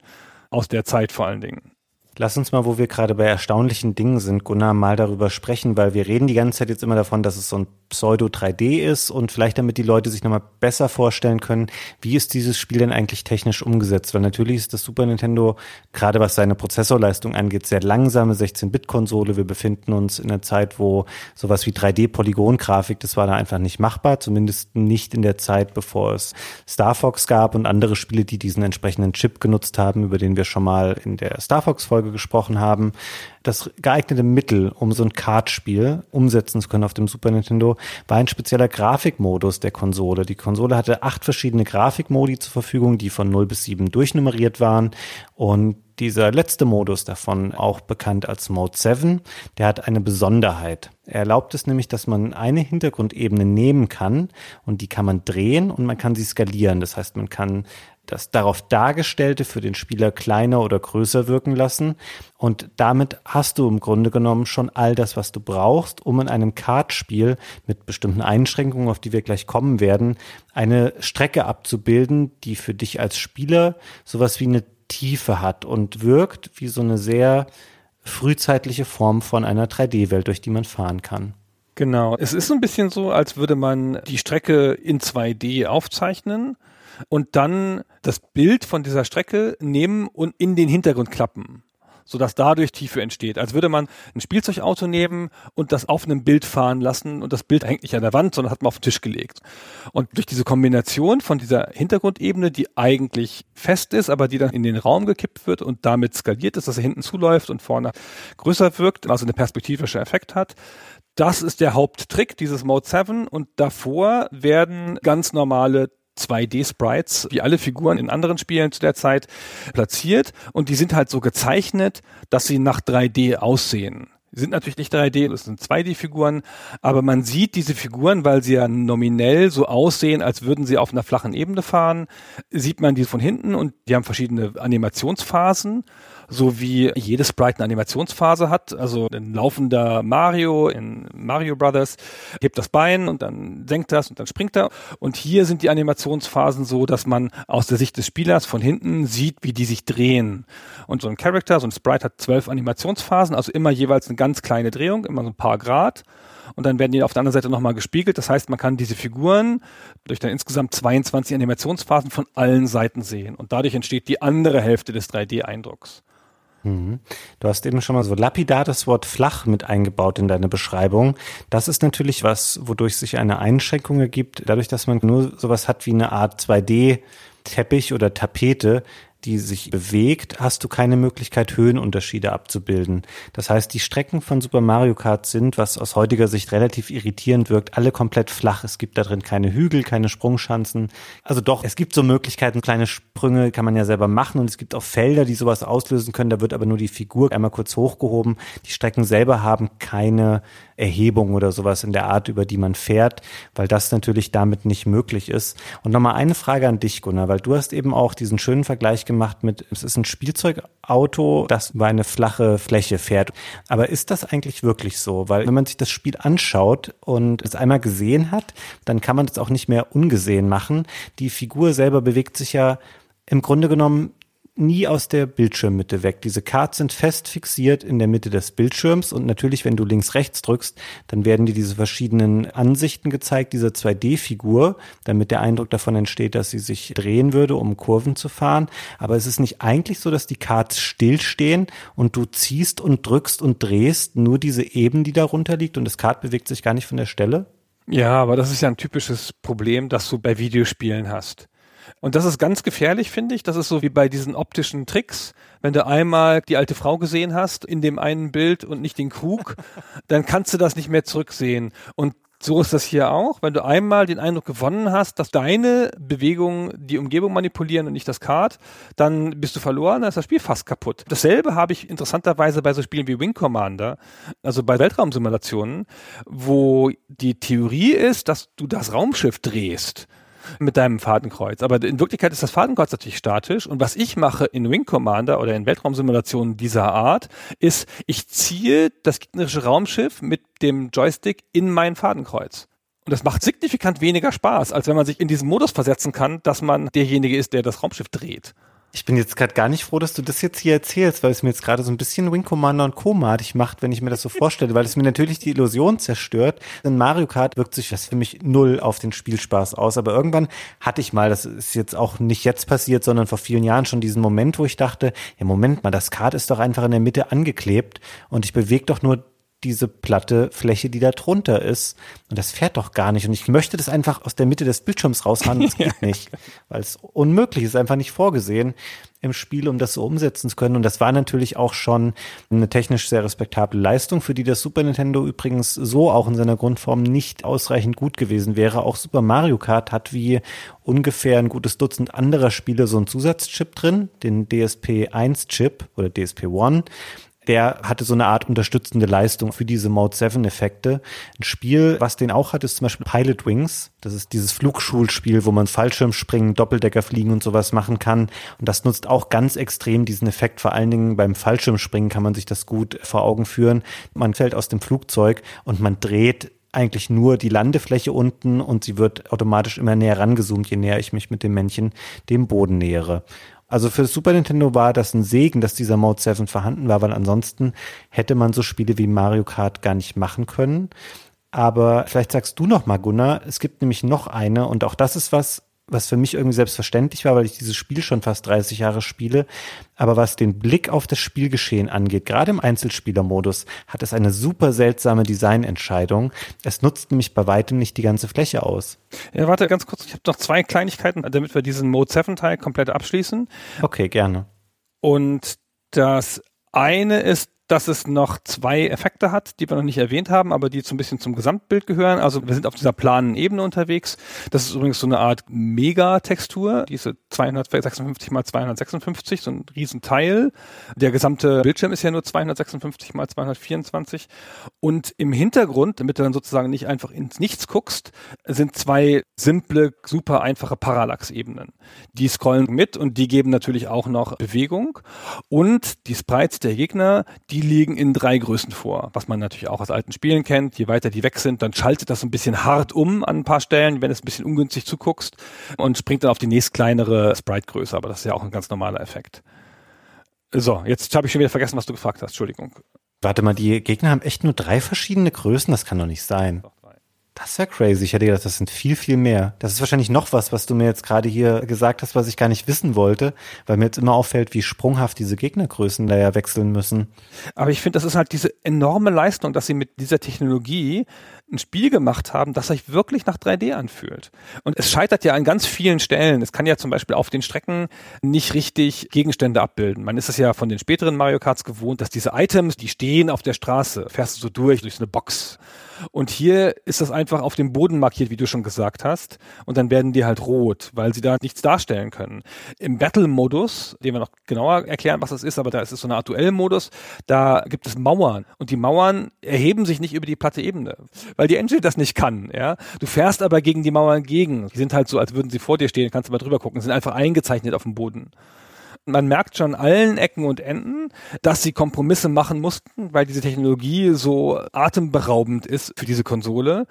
Aus der Zeit vor allen Dingen. Lass uns mal, wo wir gerade bei erstaunlichen Dingen sind, Gunnar, mal darüber sprechen, weil wir reden die ganze Zeit jetzt immer davon, dass es so ein Pseudo 3D ist und vielleicht damit die Leute sich nochmal besser vorstellen können, wie ist dieses Spiel denn eigentlich technisch umgesetzt? Weil natürlich ist das Super Nintendo, gerade was seine Prozessorleistung angeht, sehr langsame 16-Bit-Konsole. Wir befinden uns in einer Zeit, wo sowas wie 3D-Polygon-Grafik, das war da einfach nicht machbar, zumindest nicht in der Zeit, bevor es Star Fox gab und andere Spiele, die diesen entsprechenden Chip genutzt haben, über den wir schon mal in der Star Fox-Folge Folge gesprochen haben, das geeignete Mittel, um so ein Kartspiel umsetzen zu können auf dem Super Nintendo, war ein spezieller Grafikmodus der Konsole. Die Konsole hatte acht verschiedene Grafikmodi zur Verfügung, die von 0 bis 7 durchnummeriert waren und dieser letzte Modus davon, auch bekannt als Mode 7, der hat eine Besonderheit. Er erlaubt es nämlich, dass man eine Hintergrundebene nehmen kann und die kann man drehen und man kann sie skalieren. Das heißt, man kann das darauf Dargestellte für den Spieler kleiner oder größer wirken lassen. Und damit hast du im Grunde genommen schon all das, was du brauchst, um in einem Kartspiel mit bestimmten Einschränkungen, auf die wir gleich kommen werden, eine Strecke abzubilden, die für dich als Spieler sowas wie eine Tiefe hat und wirkt wie so eine sehr frühzeitliche Form von einer 3D-Welt, durch die man fahren kann. Genau. Es ist so ein bisschen so, als würde man die Strecke in 2D aufzeichnen und dann das Bild von dieser Strecke nehmen und in den Hintergrund klappen sodass dadurch Tiefe entsteht. Als würde man ein Spielzeugauto nehmen und das auf einem Bild fahren lassen und das Bild hängt nicht an der Wand, sondern hat man auf den Tisch gelegt. Und durch diese Kombination von dieser Hintergrundebene, die eigentlich fest ist, aber die dann in den Raum gekippt wird und damit skaliert ist, dass er hinten zuläuft und vorne größer wirkt, also eine perspektivische Effekt hat, das ist der Haupttrick dieses Mode 7 und davor werden ganz normale 2D-Sprites, wie alle Figuren in anderen Spielen zu der Zeit, platziert. Und die sind halt so gezeichnet, dass sie nach 3D aussehen. Die sind natürlich nicht 3D, das sind 2D-Figuren, aber man sieht diese Figuren, weil sie ja nominell so aussehen, als würden sie auf einer flachen Ebene fahren, sieht man die von hinten und die haben verschiedene Animationsphasen so wie jede Sprite eine Animationsphase hat. Also ein laufender Mario in Mario Brothers hebt das Bein und dann senkt das und dann springt er. Und hier sind die Animationsphasen so, dass man aus der Sicht des Spielers von hinten sieht, wie die sich drehen. Und so ein Character, so ein Sprite hat zwölf Animationsphasen, also immer jeweils eine ganz kleine Drehung, immer so ein paar Grad und dann werden die auf der anderen Seite nochmal gespiegelt. Das heißt, man kann diese Figuren durch dann insgesamt 22 Animationsphasen von allen Seiten sehen und dadurch entsteht die andere Hälfte des 3D-Eindrucks. Mhm. Du hast eben schon mal so lapidar das Wort flach mit eingebaut in deine Beschreibung. Das ist natürlich was, wodurch sich eine Einschränkung ergibt, dadurch, dass man nur sowas hat wie eine Art 2D Teppich oder Tapete, die sich bewegt, hast du keine Möglichkeit, Höhenunterschiede abzubilden. Das heißt, die Strecken von Super Mario Kart sind, was aus heutiger Sicht relativ irritierend wirkt, alle komplett flach. Es gibt da drin keine Hügel, keine Sprungschanzen. Also doch, es gibt so Möglichkeiten, kleine Sprünge kann man ja selber machen und es gibt auch Felder, die sowas auslösen können. Da wird aber nur die Figur einmal kurz hochgehoben. Die Strecken selber haben keine Erhebung oder sowas in der Art, über die man fährt, weil das natürlich damit nicht möglich ist. Und nochmal eine Frage an dich, Gunnar, weil du hast eben auch diesen schönen Vergleich gemacht mit, es ist ein Spielzeugauto, das über eine flache Fläche fährt. Aber ist das eigentlich wirklich so? Weil wenn man sich das Spiel anschaut und es einmal gesehen hat, dann kann man es auch nicht mehr ungesehen machen. Die Figur selber bewegt sich ja im Grunde genommen nie aus der Bildschirmmitte weg. Diese Cards sind fest fixiert in der Mitte des Bildschirms und natürlich, wenn du links rechts drückst, dann werden dir diese verschiedenen Ansichten gezeigt, dieser 2D-Figur, damit der Eindruck davon entsteht, dass sie sich drehen würde, um Kurven zu fahren. Aber es ist nicht eigentlich so, dass die Cards stillstehen und du ziehst und drückst und drehst nur diese Eben, die darunter liegt und das Card bewegt sich gar nicht von der Stelle? Ja, aber das ist ja ein typisches Problem, das du bei Videospielen hast. Und das ist ganz gefährlich, finde ich. Das ist so wie bei diesen optischen Tricks. Wenn du einmal die alte Frau gesehen hast in dem einen Bild und nicht den Krug, dann kannst du das nicht mehr zurücksehen. Und so ist das hier auch. Wenn du einmal den Eindruck gewonnen hast, dass deine Bewegungen die Umgebung manipulieren und nicht das Kart, dann bist du verloren, dann ist das Spiel fast kaputt. Dasselbe habe ich interessanterweise bei so Spielen wie Wing Commander, also bei Weltraumsimulationen, wo die Theorie ist, dass du das Raumschiff drehst mit deinem Fadenkreuz. Aber in Wirklichkeit ist das Fadenkreuz natürlich statisch. Und was ich mache in Wing Commander oder in Weltraumsimulationen dieser Art, ist, ich ziehe das gegnerische Raumschiff mit dem Joystick in mein Fadenkreuz. Und das macht signifikant weniger Spaß, als wenn man sich in diesen Modus versetzen kann, dass man derjenige ist, der das Raumschiff dreht. Ich bin jetzt gerade gar nicht froh, dass du das jetzt hier erzählst, weil es mir jetzt gerade so ein bisschen Wing Commander und Co-matig macht, wenn ich mir das so vorstelle, weil es mir natürlich die Illusion zerstört. In Mario Kart wirkt sich das für mich null auf den Spielspaß aus. Aber irgendwann hatte ich mal, das ist jetzt auch nicht jetzt passiert, sondern vor vielen Jahren schon diesen Moment, wo ich dachte, ja Moment mal, das Kart ist doch einfach in der Mitte angeklebt und ich bewege doch nur diese platte Fläche, die da drunter ist. Und das fährt doch gar nicht. Und ich möchte das einfach aus der Mitte des Bildschirms raushauen. Das geht nicht, weil es unmöglich ist, einfach nicht vorgesehen im Spiel, um das so umsetzen zu können. Und das war natürlich auch schon eine technisch sehr respektable Leistung, für die das Super Nintendo übrigens so auch in seiner Grundform nicht ausreichend gut gewesen wäre. Auch Super Mario Kart hat wie ungefähr ein gutes Dutzend anderer Spiele so einen Zusatzchip drin, den DSP 1 Chip oder DSP 1 der hatte so eine Art unterstützende Leistung für diese Mode 7 Effekte. Ein Spiel, was den auch hat, ist zum Beispiel Pilot Wings. Das ist dieses Flugschulspiel, wo man Fallschirmspringen, Doppeldecker fliegen und sowas machen kann. Und das nutzt auch ganz extrem diesen Effekt. Vor allen Dingen beim Fallschirmspringen kann man sich das gut vor Augen führen. Man fällt aus dem Flugzeug und man dreht eigentlich nur die Landefläche unten und sie wird automatisch immer näher rangezoomt, je näher ich mich mit dem Männchen dem Boden nähere. Also für Super Nintendo war das ein Segen, dass dieser Mode 7 vorhanden war, weil ansonsten hätte man so Spiele wie Mario Kart gar nicht machen können. Aber vielleicht sagst du noch mal, Gunnar, es gibt nämlich noch eine und auch das ist was, was für mich irgendwie selbstverständlich war, weil ich dieses Spiel schon fast 30 Jahre spiele. Aber was den Blick auf das Spielgeschehen angeht, gerade im Einzelspielermodus, hat es eine super seltsame Designentscheidung. Es nutzt nämlich bei weitem nicht die ganze Fläche aus. Ja, warte ganz kurz. Ich habe noch zwei Kleinigkeiten, damit wir diesen Mode 7 Teil komplett abschließen. Okay, gerne. Und das eine ist dass es noch zwei Effekte hat, die wir noch nicht erwähnt haben, aber die so ein bisschen zum Gesamtbild gehören. Also wir sind auf dieser planen Ebene unterwegs. Das ist übrigens so eine Art Megatextur, diese 256 mal 256, so ein Riesenteil. Der gesamte Bildschirm ist ja nur 256 mal 224. Und im Hintergrund, damit du dann sozusagen nicht einfach ins Nichts guckst, sind zwei simple, super einfache Parallax-Ebenen. Die scrollen mit und die geben natürlich auch noch Bewegung. Und die Sprites der Gegner, die die liegen in drei Größen vor, was man natürlich auch aus alten Spielen kennt. Je weiter die weg sind, dann schaltet das ein bisschen hart um an ein paar Stellen, wenn du es ein bisschen ungünstig zuguckst und springt dann auf die nächst kleinere Sprite-Größe, aber das ist ja auch ein ganz normaler Effekt. So, jetzt habe ich schon wieder vergessen, was du gefragt hast. Entschuldigung. Warte mal, die Gegner haben echt nur drei verschiedene Größen? Das kann doch nicht sein. Das wäre crazy. Ich hätte gedacht, das sind viel, viel mehr. Das ist wahrscheinlich noch was, was du mir jetzt gerade hier gesagt hast, was ich gar nicht wissen wollte, weil mir jetzt immer auffällt, wie sprunghaft diese Gegnergrößen da ja wechseln müssen. Aber ich finde, das ist halt diese enorme Leistung, dass sie mit dieser Technologie ein Spiel gemacht haben, das sich wirklich nach 3D anfühlt. Und es scheitert ja an ganz vielen Stellen. Es kann ja zum Beispiel auf den Strecken nicht richtig Gegenstände abbilden. Man ist es ja von den späteren Mario Karts gewohnt, dass diese Items, die stehen auf der Straße, fährst du so durch, durch so eine Box. Und hier ist das einfach auf dem Boden markiert, wie du schon gesagt hast. Und dann werden die halt rot, weil sie da nichts darstellen können. Im Battle-Modus, den wir noch genauer erklären, was das ist, aber da ist es so eine Art Duell-Modus, da gibt es Mauern. Und die Mauern erheben sich nicht über die platte Ebene, weil die Engine das nicht kann. Ja, Du fährst aber gegen die Mauern gegen. Die sind halt so, als würden sie vor dir stehen, kannst du mal drüber gucken, sind einfach eingezeichnet auf dem Boden man merkt schon allen Ecken und Enden, dass sie Kompromisse machen mussten, weil diese Technologie so atemberaubend ist für diese Konsole.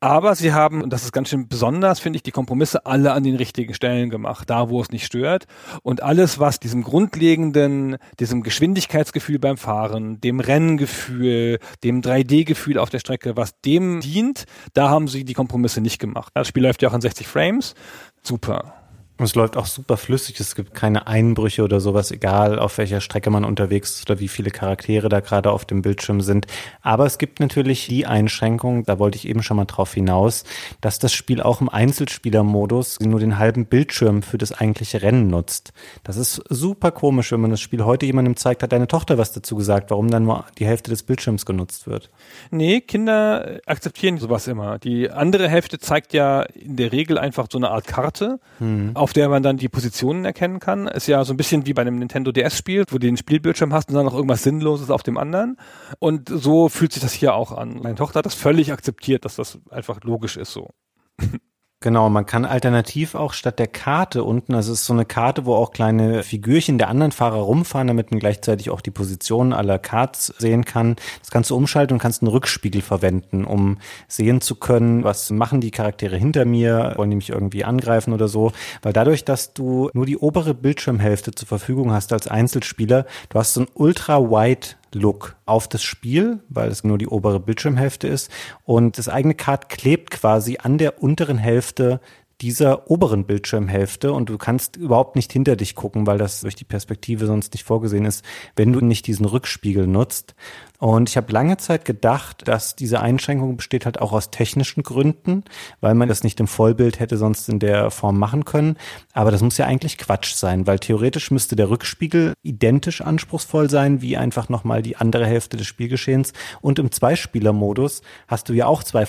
Aber sie haben, und das ist ganz schön besonders, finde ich, die Kompromisse alle an den richtigen Stellen gemacht, da wo es nicht stört. Und alles, was diesem grundlegenden, diesem Geschwindigkeitsgefühl beim Fahren, dem Renngefühl, dem 3D-Gefühl auf der Strecke, was dem dient, da haben sie die Kompromisse nicht gemacht. Das Spiel läuft ja auch in 60 Frames. Super. Und es läuft auch super flüssig. Es gibt keine Einbrüche oder sowas, egal auf welcher Strecke man unterwegs ist oder wie viele Charaktere da gerade auf dem Bildschirm sind. Aber es gibt natürlich die Einschränkung, da wollte ich eben schon mal drauf hinaus, dass das Spiel auch im Einzelspielermodus nur den halben Bildschirm für das eigentliche Rennen nutzt. Das ist super komisch, wenn man das Spiel heute jemandem zeigt, hat deine Tochter was dazu gesagt, warum dann nur die Hälfte des Bildschirms genutzt wird. Nee, Kinder akzeptieren sowas immer. Die andere Hälfte zeigt ja in der Regel einfach so eine Art Karte. Hm auf der man dann die Positionen erkennen kann. Ist ja so ein bisschen wie bei einem Nintendo DS-Spiel, wo du den Spielbildschirm hast und dann noch irgendwas Sinnloses auf dem anderen. Und so fühlt sich das hier auch an. Meine Tochter hat das völlig akzeptiert, dass das einfach logisch ist so. Genau, man kann alternativ auch statt der Karte unten, also es ist so eine Karte, wo auch kleine Figürchen der anderen Fahrer rumfahren, damit man gleichzeitig auch die Positionen aller Karts sehen kann. Das kannst du umschalten und kannst einen Rückspiegel verwenden, um sehen zu können, was machen die Charaktere hinter mir, wollen die mich irgendwie angreifen oder so. Weil dadurch, dass du nur die obere Bildschirmhälfte zur Verfügung hast als Einzelspieler, du hast so ein ultra-wide Look auf das Spiel, weil es nur die obere Bildschirmhälfte ist. Und das eigene Card klebt quasi an der unteren Hälfte dieser oberen Bildschirmhälfte und du kannst überhaupt nicht hinter dich gucken, weil das durch die Perspektive sonst nicht vorgesehen ist, wenn du nicht diesen Rückspiegel nutzt. Und ich habe lange Zeit gedacht, dass diese Einschränkung besteht halt auch aus technischen Gründen, weil man das nicht im Vollbild hätte sonst in der Form machen können. Aber das muss ja eigentlich Quatsch sein, weil theoretisch müsste der Rückspiegel identisch anspruchsvoll sein wie einfach nochmal die andere Hälfte des Spielgeschehens. Und im Zweispieler-Modus hast du ja auch zwei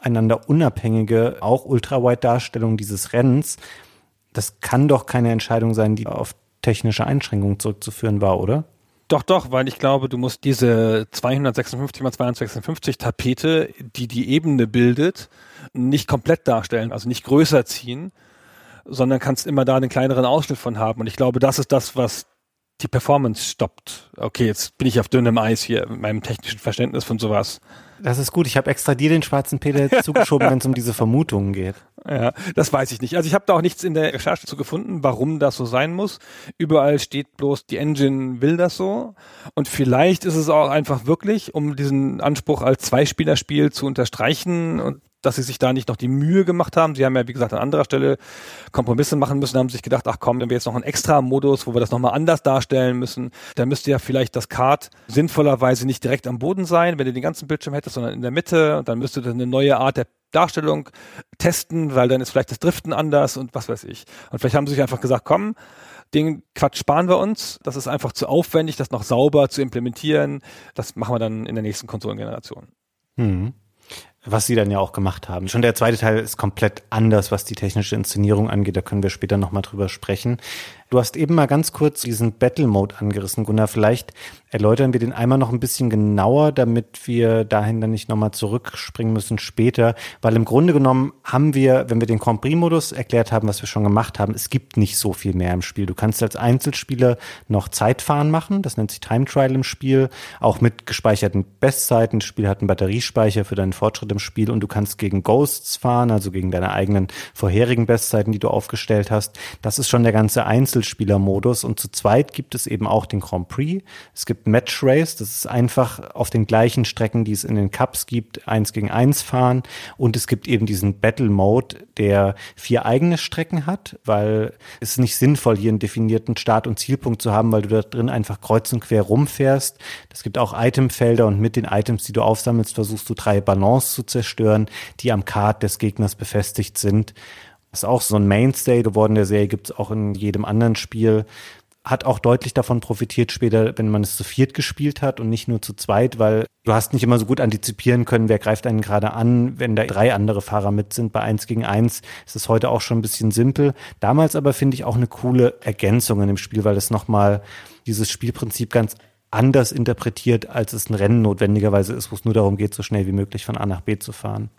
voneinander unabhängige, auch Ultrawide-Darstellungen dieses Rennens. Das kann doch keine Entscheidung sein, die auf technische Einschränkungen zurückzuführen war, oder? Doch, doch, weil ich glaube, du musst diese 256 mal 256 Tapete, die die Ebene bildet, nicht komplett darstellen, also nicht größer ziehen, sondern kannst immer da einen kleineren Ausschnitt von haben. Und ich glaube, das ist das, was die Performance stoppt. Okay, jetzt bin ich auf dünnem Eis hier mit meinem technischen Verständnis von sowas. Das ist gut. Ich habe extra dir den schwarzen Peter zugeschoben, wenn es um diese Vermutungen geht. Ja, das weiß ich nicht. Also ich habe da auch nichts in der Recherche zu gefunden, warum das so sein muss. Überall steht bloß, die Engine will das so. Und vielleicht ist es auch einfach wirklich, um diesen Anspruch als Zweispielerspiel zu unterstreichen und dass sie sich da nicht noch die Mühe gemacht haben. Sie haben ja, wie gesagt, an anderer Stelle Kompromisse machen müssen, haben sich gedacht, ach komm, wenn wir jetzt noch einen extra Modus, wo wir das nochmal anders darstellen müssen, dann müsste ja vielleicht das Kart sinnvollerweise nicht direkt am Boden sein, wenn du den ganzen Bildschirm hättest, sondern in der Mitte. Und dann müsste das eine neue Art der Darstellung testen, weil dann ist vielleicht das Driften anders und was weiß ich. Und vielleicht haben sie sich einfach gesagt, komm, den Quatsch sparen wir uns. Das ist einfach zu aufwendig, das noch sauber zu implementieren. Das machen wir dann in der nächsten Konsolengeneration. Hm was sie dann ja auch gemacht haben. Schon der zweite Teil ist komplett anders, was die technische Inszenierung angeht. Da können wir später nochmal drüber sprechen. Du hast eben mal ganz kurz diesen Battle Mode angerissen, Gunnar. Vielleicht erläutern wir den einmal noch ein bisschen genauer, damit wir dahin dann nicht nochmal zurückspringen müssen später. Weil im Grunde genommen haben wir, wenn wir den Grand Prix-Modus erklärt haben, was wir schon gemacht haben, es gibt nicht so viel mehr im Spiel. Du kannst als Einzelspieler noch Zeitfahren machen. Das nennt sich Time Trial im Spiel. Auch mit gespeicherten Bestzeiten. Das Spiel hat einen Batteriespeicher für deinen Fortschritt im Spiel und du kannst gegen Ghosts fahren, also gegen deine eigenen vorherigen Bestzeiten, die du aufgestellt hast. Das ist schon der ganze Einzel Einzelspielermodus und zu zweit gibt es eben auch den Grand Prix. Es gibt Match Race, das ist einfach auf den gleichen Strecken, die es in den Cups gibt, eins gegen eins fahren und es gibt eben diesen Battle Mode, der vier eigene Strecken hat, weil es ist nicht sinnvoll, hier einen definierten Start- und Zielpunkt zu haben, weil du da drin einfach kreuz und quer rumfährst. Es gibt auch Itemfelder und mit den Items, die du aufsammelst, versuchst du drei Ballons zu zerstören, die am Kart des Gegners befestigt sind. Ist auch so ein Mainstay geworden der Serie, gibt es auch in jedem anderen Spiel. Hat auch deutlich davon profitiert später, wenn man es zu viert gespielt hat und nicht nur zu zweit, weil du hast nicht immer so gut antizipieren können, wer greift einen gerade an, wenn da drei andere Fahrer mit sind. Bei eins gegen eins ist es heute auch schon ein bisschen simpel. Damals aber finde ich auch eine coole Ergänzung in dem Spiel, weil es nochmal dieses Spielprinzip ganz anders interpretiert, als es ein Rennen notwendigerweise ist, wo es nur darum geht, so schnell wie möglich von A nach B zu fahren.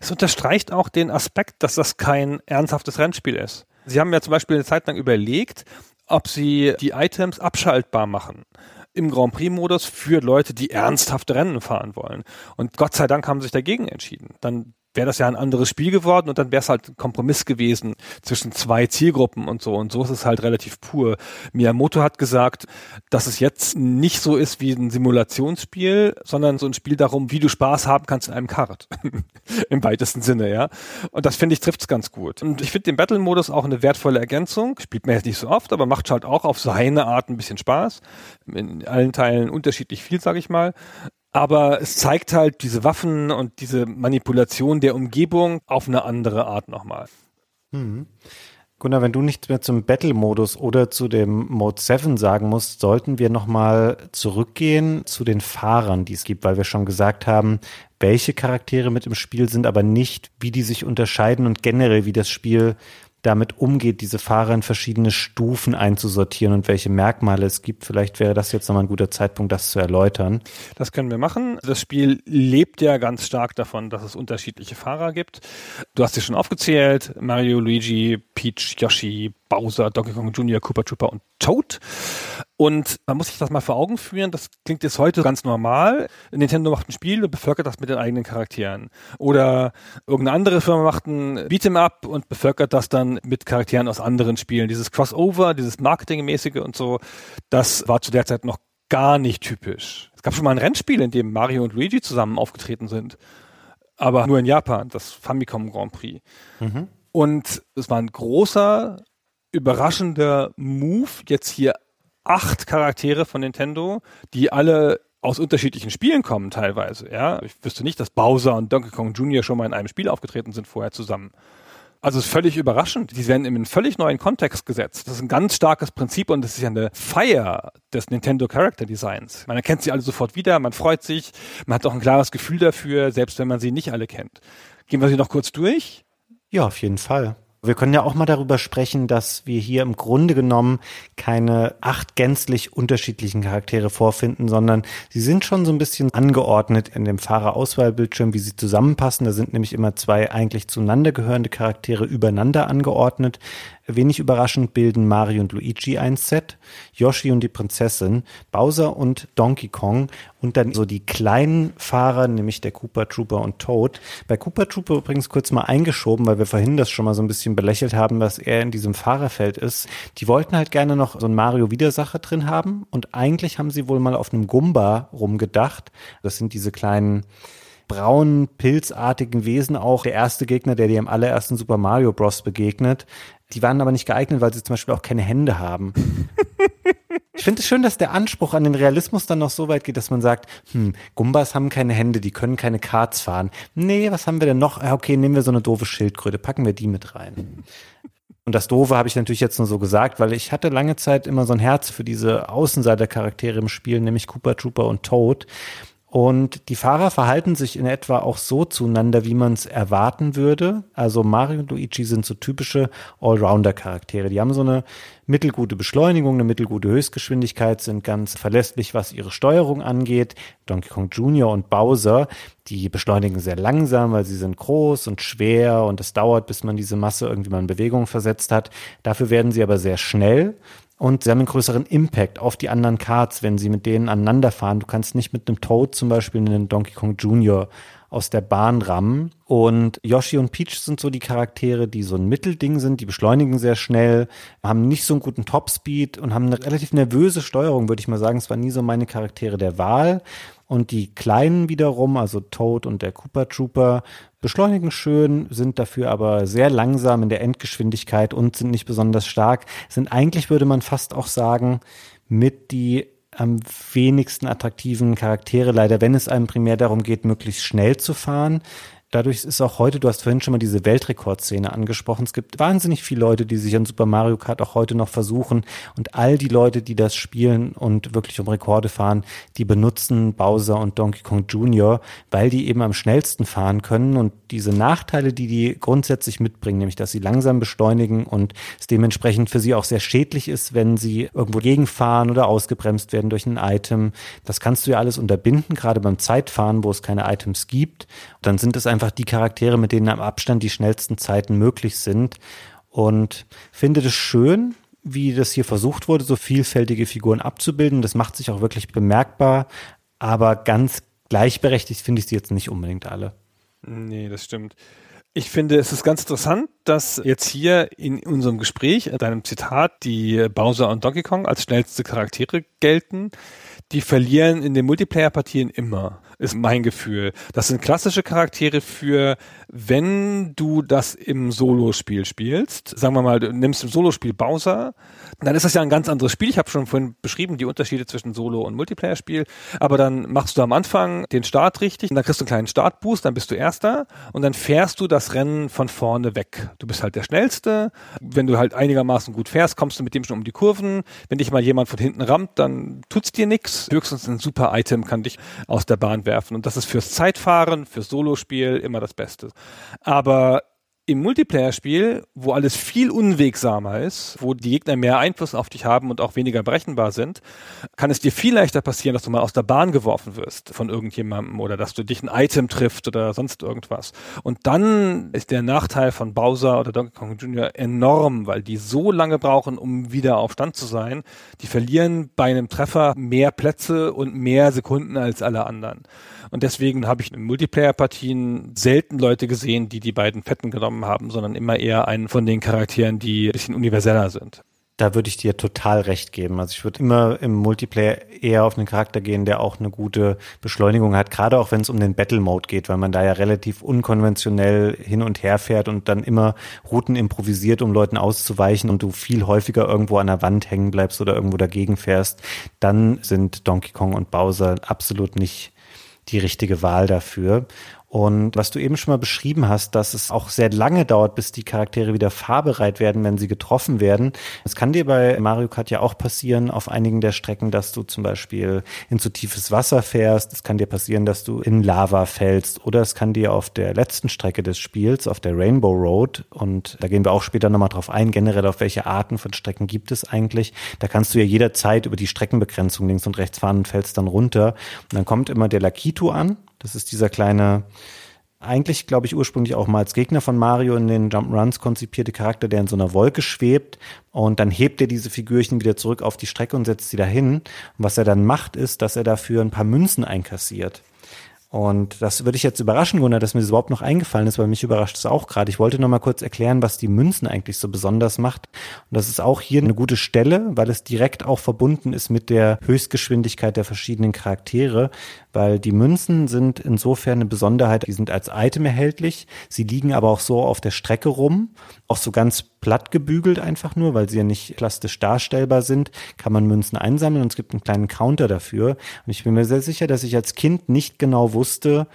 Es unterstreicht auch den Aspekt, dass das kein ernsthaftes Rennspiel ist. Sie haben ja zum Beispiel eine Zeit lang überlegt, ob sie die Items abschaltbar machen im Grand Prix-Modus für Leute, die ernsthafte Rennen fahren wollen. Und Gott sei Dank haben sie sich dagegen entschieden. Dann wäre das ja ein anderes Spiel geworden und dann wäre es halt ein Kompromiss gewesen zwischen zwei Zielgruppen und so. Und so ist es halt relativ pur. Miyamoto hat gesagt, dass es jetzt nicht so ist wie ein Simulationsspiel, sondern so ein Spiel darum, wie du Spaß haben kannst in einem Kart. Im weitesten Sinne, ja. Und das finde ich trifft es ganz gut. Und ich finde den Battle-Modus auch eine wertvolle Ergänzung. Spielt man jetzt nicht so oft, aber macht halt auch auf seine Art ein bisschen Spaß. In allen Teilen unterschiedlich viel, sage ich mal aber es zeigt halt diese Waffen und diese Manipulation der Umgebung auf eine andere Art nochmal. Mhm. Gunnar, wenn du nichts mehr zum Battle-Modus oder zu dem Mode 7 sagen musst, sollten wir nochmal zurückgehen zu den Fahrern, die es gibt, weil wir schon gesagt haben, welche Charaktere mit im Spiel sind, aber nicht, wie die sich unterscheiden und generell, wie das Spiel damit umgeht, diese Fahrer in verschiedene Stufen einzusortieren und welche Merkmale es gibt. Vielleicht wäre das jetzt nochmal ein guter Zeitpunkt, das zu erläutern. Das können wir machen. Das Spiel lebt ja ganz stark davon, dass es unterschiedliche Fahrer gibt. Du hast sie schon aufgezählt. Mario, Luigi, Peach, Yoshi, Bowser, Donkey Kong Jr., Koopa Troopa und Toad. Und man muss sich das mal vor Augen führen, das klingt jetzt heute ganz normal. Nintendo macht ein Spiel und bevölkert das mit den eigenen Charakteren. Oder irgendeine andere Firma macht ein Beat'em Up und bevölkert das dann mit Charakteren aus anderen Spielen. Dieses Crossover, dieses Marketingmäßige und so, das war zu der Zeit noch gar nicht typisch. Es gab schon mal ein Rennspiel, in dem Mario und Luigi zusammen aufgetreten sind. Aber nur in Japan, das Famicom Grand Prix. Mhm. Und es war ein großer überraschender Move, jetzt hier acht Charaktere von Nintendo, die alle aus unterschiedlichen Spielen kommen teilweise. Ja, ich wüsste nicht, dass Bowser und Donkey Kong Jr. schon mal in einem Spiel aufgetreten sind vorher zusammen. Also es ist völlig überraschend. Die werden in einen völlig neuen Kontext gesetzt. Das ist ein ganz starkes Prinzip und das ist ja eine Feier des Nintendo Character Designs. Man erkennt sie alle sofort wieder, man freut sich, man hat auch ein klares Gefühl dafür, selbst wenn man sie nicht alle kennt. Gehen wir sie noch kurz durch? Ja, auf jeden Fall. Wir können ja auch mal darüber sprechen, dass wir hier im Grunde genommen keine acht gänzlich unterschiedlichen Charaktere vorfinden, sondern sie sind schon so ein bisschen angeordnet in dem Fahrerauswahlbildschirm, wie sie zusammenpassen. Da sind nämlich immer zwei eigentlich zueinander gehörende Charaktere übereinander angeordnet. Wenig überraschend bilden Mario und Luigi ein Set, Yoshi und die Prinzessin, Bowser und Donkey Kong und dann so die kleinen Fahrer, nämlich der Koopa Trooper und Toad. Bei Koopa Trooper übrigens kurz mal eingeschoben, weil wir vorhin das schon mal so ein bisschen belächelt haben, dass er in diesem Fahrerfeld ist. Die wollten halt gerne noch so ein Mario Widersacher drin haben und eigentlich haben sie wohl mal auf einem Gumba rumgedacht. Das sind diese kleinen braunen, pilzartigen Wesen auch der erste Gegner, der dir im allerersten Super Mario Bros. begegnet. Die waren aber nicht geeignet, weil sie zum Beispiel auch keine Hände haben. Ich finde es schön, dass der Anspruch an den Realismus dann noch so weit geht, dass man sagt, hm, Gumbas haben keine Hände, die können keine Karts fahren. Nee, was haben wir denn noch? Okay, nehmen wir so eine doofe Schildkröte, packen wir die mit rein. Und das Doofe habe ich natürlich jetzt nur so gesagt, weil ich hatte lange Zeit immer so ein Herz für diese Außenseitercharaktere im Spiel, nämlich Cooper Trooper und Toad. Und die Fahrer verhalten sich in etwa auch so zueinander, wie man es erwarten würde. Also Mario und Luigi sind so typische Allrounder-Charaktere. Die haben so eine mittelgute Beschleunigung, eine mittelgute Höchstgeschwindigkeit, sind ganz verlässlich, was ihre Steuerung angeht. Donkey Kong Jr. und Bowser, die beschleunigen sehr langsam, weil sie sind groß und schwer und es dauert, bis man diese Masse irgendwie mal in Bewegung versetzt hat. Dafür werden sie aber sehr schnell und sie haben einen größeren Impact auf die anderen Cards, wenn sie mit denen aneinander fahren. Du kannst nicht mit einem Toad zum Beispiel einen Donkey Kong Jr. aus der Bahn rammen. Und Yoshi und Peach sind so die Charaktere, die so ein Mittelding sind, die beschleunigen sehr schnell, haben nicht so einen guten Topspeed und haben eine relativ nervöse Steuerung, würde ich mal sagen. Es waren nie so meine Charaktere der Wahl. Und die Kleinen wiederum, also Toad und der Cooper Trooper, beschleunigen schön, sind dafür aber sehr langsam in der Endgeschwindigkeit und sind nicht besonders stark. Sind eigentlich, würde man fast auch sagen, mit die am wenigsten attraktiven Charaktere leider, wenn es einem primär darum geht, möglichst schnell zu fahren. Dadurch ist auch heute, du hast vorhin schon mal diese Weltrekordszene angesprochen. Es gibt wahnsinnig viele Leute, die sich an Super Mario Kart auch heute noch versuchen. Und all die Leute, die das spielen und wirklich um Rekorde fahren, die benutzen Bowser und Donkey Kong Jr., weil die eben am schnellsten fahren können. Und diese Nachteile, die die grundsätzlich mitbringen, nämlich dass sie langsam beschleunigen und es dementsprechend für sie auch sehr schädlich ist, wenn sie irgendwo gegenfahren oder ausgebremst werden durch ein Item. Das kannst du ja alles unterbinden, gerade beim Zeitfahren, wo es keine Items gibt. Dann sind es einfach einfach die Charaktere, mit denen am Abstand die schnellsten Zeiten möglich sind. Und finde das schön, wie das hier versucht wurde, so vielfältige Figuren abzubilden. Das macht sich auch wirklich bemerkbar, aber ganz gleichberechtigt finde ich sie jetzt nicht unbedingt alle. Nee, das stimmt. Ich finde, es ist ganz interessant, dass jetzt hier in unserem Gespräch, deinem Zitat, die Bowser und Donkey Kong als schnellste Charaktere gelten. Die verlieren in den Multiplayer-Partien immer ist mein Gefühl. Das sind klassische Charaktere für, wenn du das im Solospiel spielst. Sagen wir mal, du nimmst im Solospiel Bowser, dann ist das ja ein ganz anderes Spiel. Ich habe schon vorhin beschrieben, die Unterschiede zwischen Solo- und Multiplayer-Spiel. Aber dann machst du am Anfang den Start richtig und dann kriegst du einen kleinen Startboost, dann bist du Erster und dann fährst du das Rennen von vorne weg. Du bist halt der Schnellste. Wenn du halt einigermaßen gut fährst, kommst du mit dem schon um die Kurven. Wenn dich mal jemand von hinten rammt, dann tut's dir nichts. Höchstens ein super Item kann dich aus der Bahn werfen. Und das ist fürs Zeitfahren, fürs Solospiel immer das Beste. Aber im Multiplayer-Spiel, wo alles viel unwegsamer ist, wo die Gegner mehr Einfluss auf dich haben und auch weniger berechenbar sind, kann es dir viel leichter passieren, dass du mal aus der Bahn geworfen wirst von irgendjemandem oder dass du dich ein Item trifft oder sonst irgendwas. Und dann ist der Nachteil von Bowser oder Donkey Kong Jr. enorm, weil die so lange brauchen, um wieder auf Stand zu sein. Die verlieren bei einem Treffer mehr Plätze und mehr Sekunden als alle anderen. Und deswegen habe ich in Multiplayer-Partien selten Leute gesehen, die die beiden Fetten genommen haben, sondern immer eher einen von den Charakteren, die ein bisschen universeller sind. Da würde ich dir total recht geben. Also ich würde immer im Multiplayer eher auf einen Charakter gehen, der auch eine gute Beschleunigung hat, gerade auch wenn es um den Battle Mode geht, weil man da ja relativ unkonventionell hin und her fährt und dann immer Routen improvisiert, um Leuten auszuweichen und du viel häufiger irgendwo an der Wand hängen bleibst oder irgendwo dagegen fährst, dann sind Donkey Kong und Bowser absolut nicht die richtige Wahl dafür. Und was du eben schon mal beschrieben hast, dass es auch sehr lange dauert, bis die Charaktere wieder fahrbereit werden, wenn sie getroffen werden. Es kann dir bei Mario Kart ja auch passieren auf einigen der Strecken, dass du zum Beispiel in zu tiefes Wasser fährst. Es kann dir passieren, dass du in Lava fällst. Oder es kann dir auf der letzten Strecke des Spiels, auf der Rainbow Road, und da gehen wir auch später nochmal drauf ein, generell auf welche Arten von Strecken gibt es eigentlich. Da kannst du ja jederzeit über die Streckenbegrenzung links und rechts fahren und fällst dann runter. Und dann kommt immer der Lakito an das ist dieser kleine, eigentlich glaube ich ursprünglich auch mal als Gegner von Mario in den Jump'n'Runs konzipierte Charakter, der in so einer Wolke schwebt und dann hebt er diese Figürchen wieder zurück auf die Strecke und setzt sie dahin. Und was er dann macht, ist, dass er dafür ein paar Münzen einkassiert. Und das würde ich jetzt überraschen, Gunnar, dass mir das überhaupt noch eingefallen ist, weil mich überrascht es auch gerade. Ich wollte noch mal kurz erklären, was die Münzen eigentlich so besonders macht. Und das ist auch hier eine gute Stelle, weil es direkt auch verbunden ist mit der Höchstgeschwindigkeit der verschiedenen Charaktere, weil die Münzen sind insofern eine Besonderheit, die sind als Item erhältlich, sie liegen aber auch so auf der Strecke rum, auch so ganz platt gebügelt einfach nur, weil sie ja nicht plastisch darstellbar sind, kann man Münzen einsammeln und es gibt einen kleinen Counter dafür. Und ich bin mir sehr sicher, dass ich als Kind nicht genau wusste,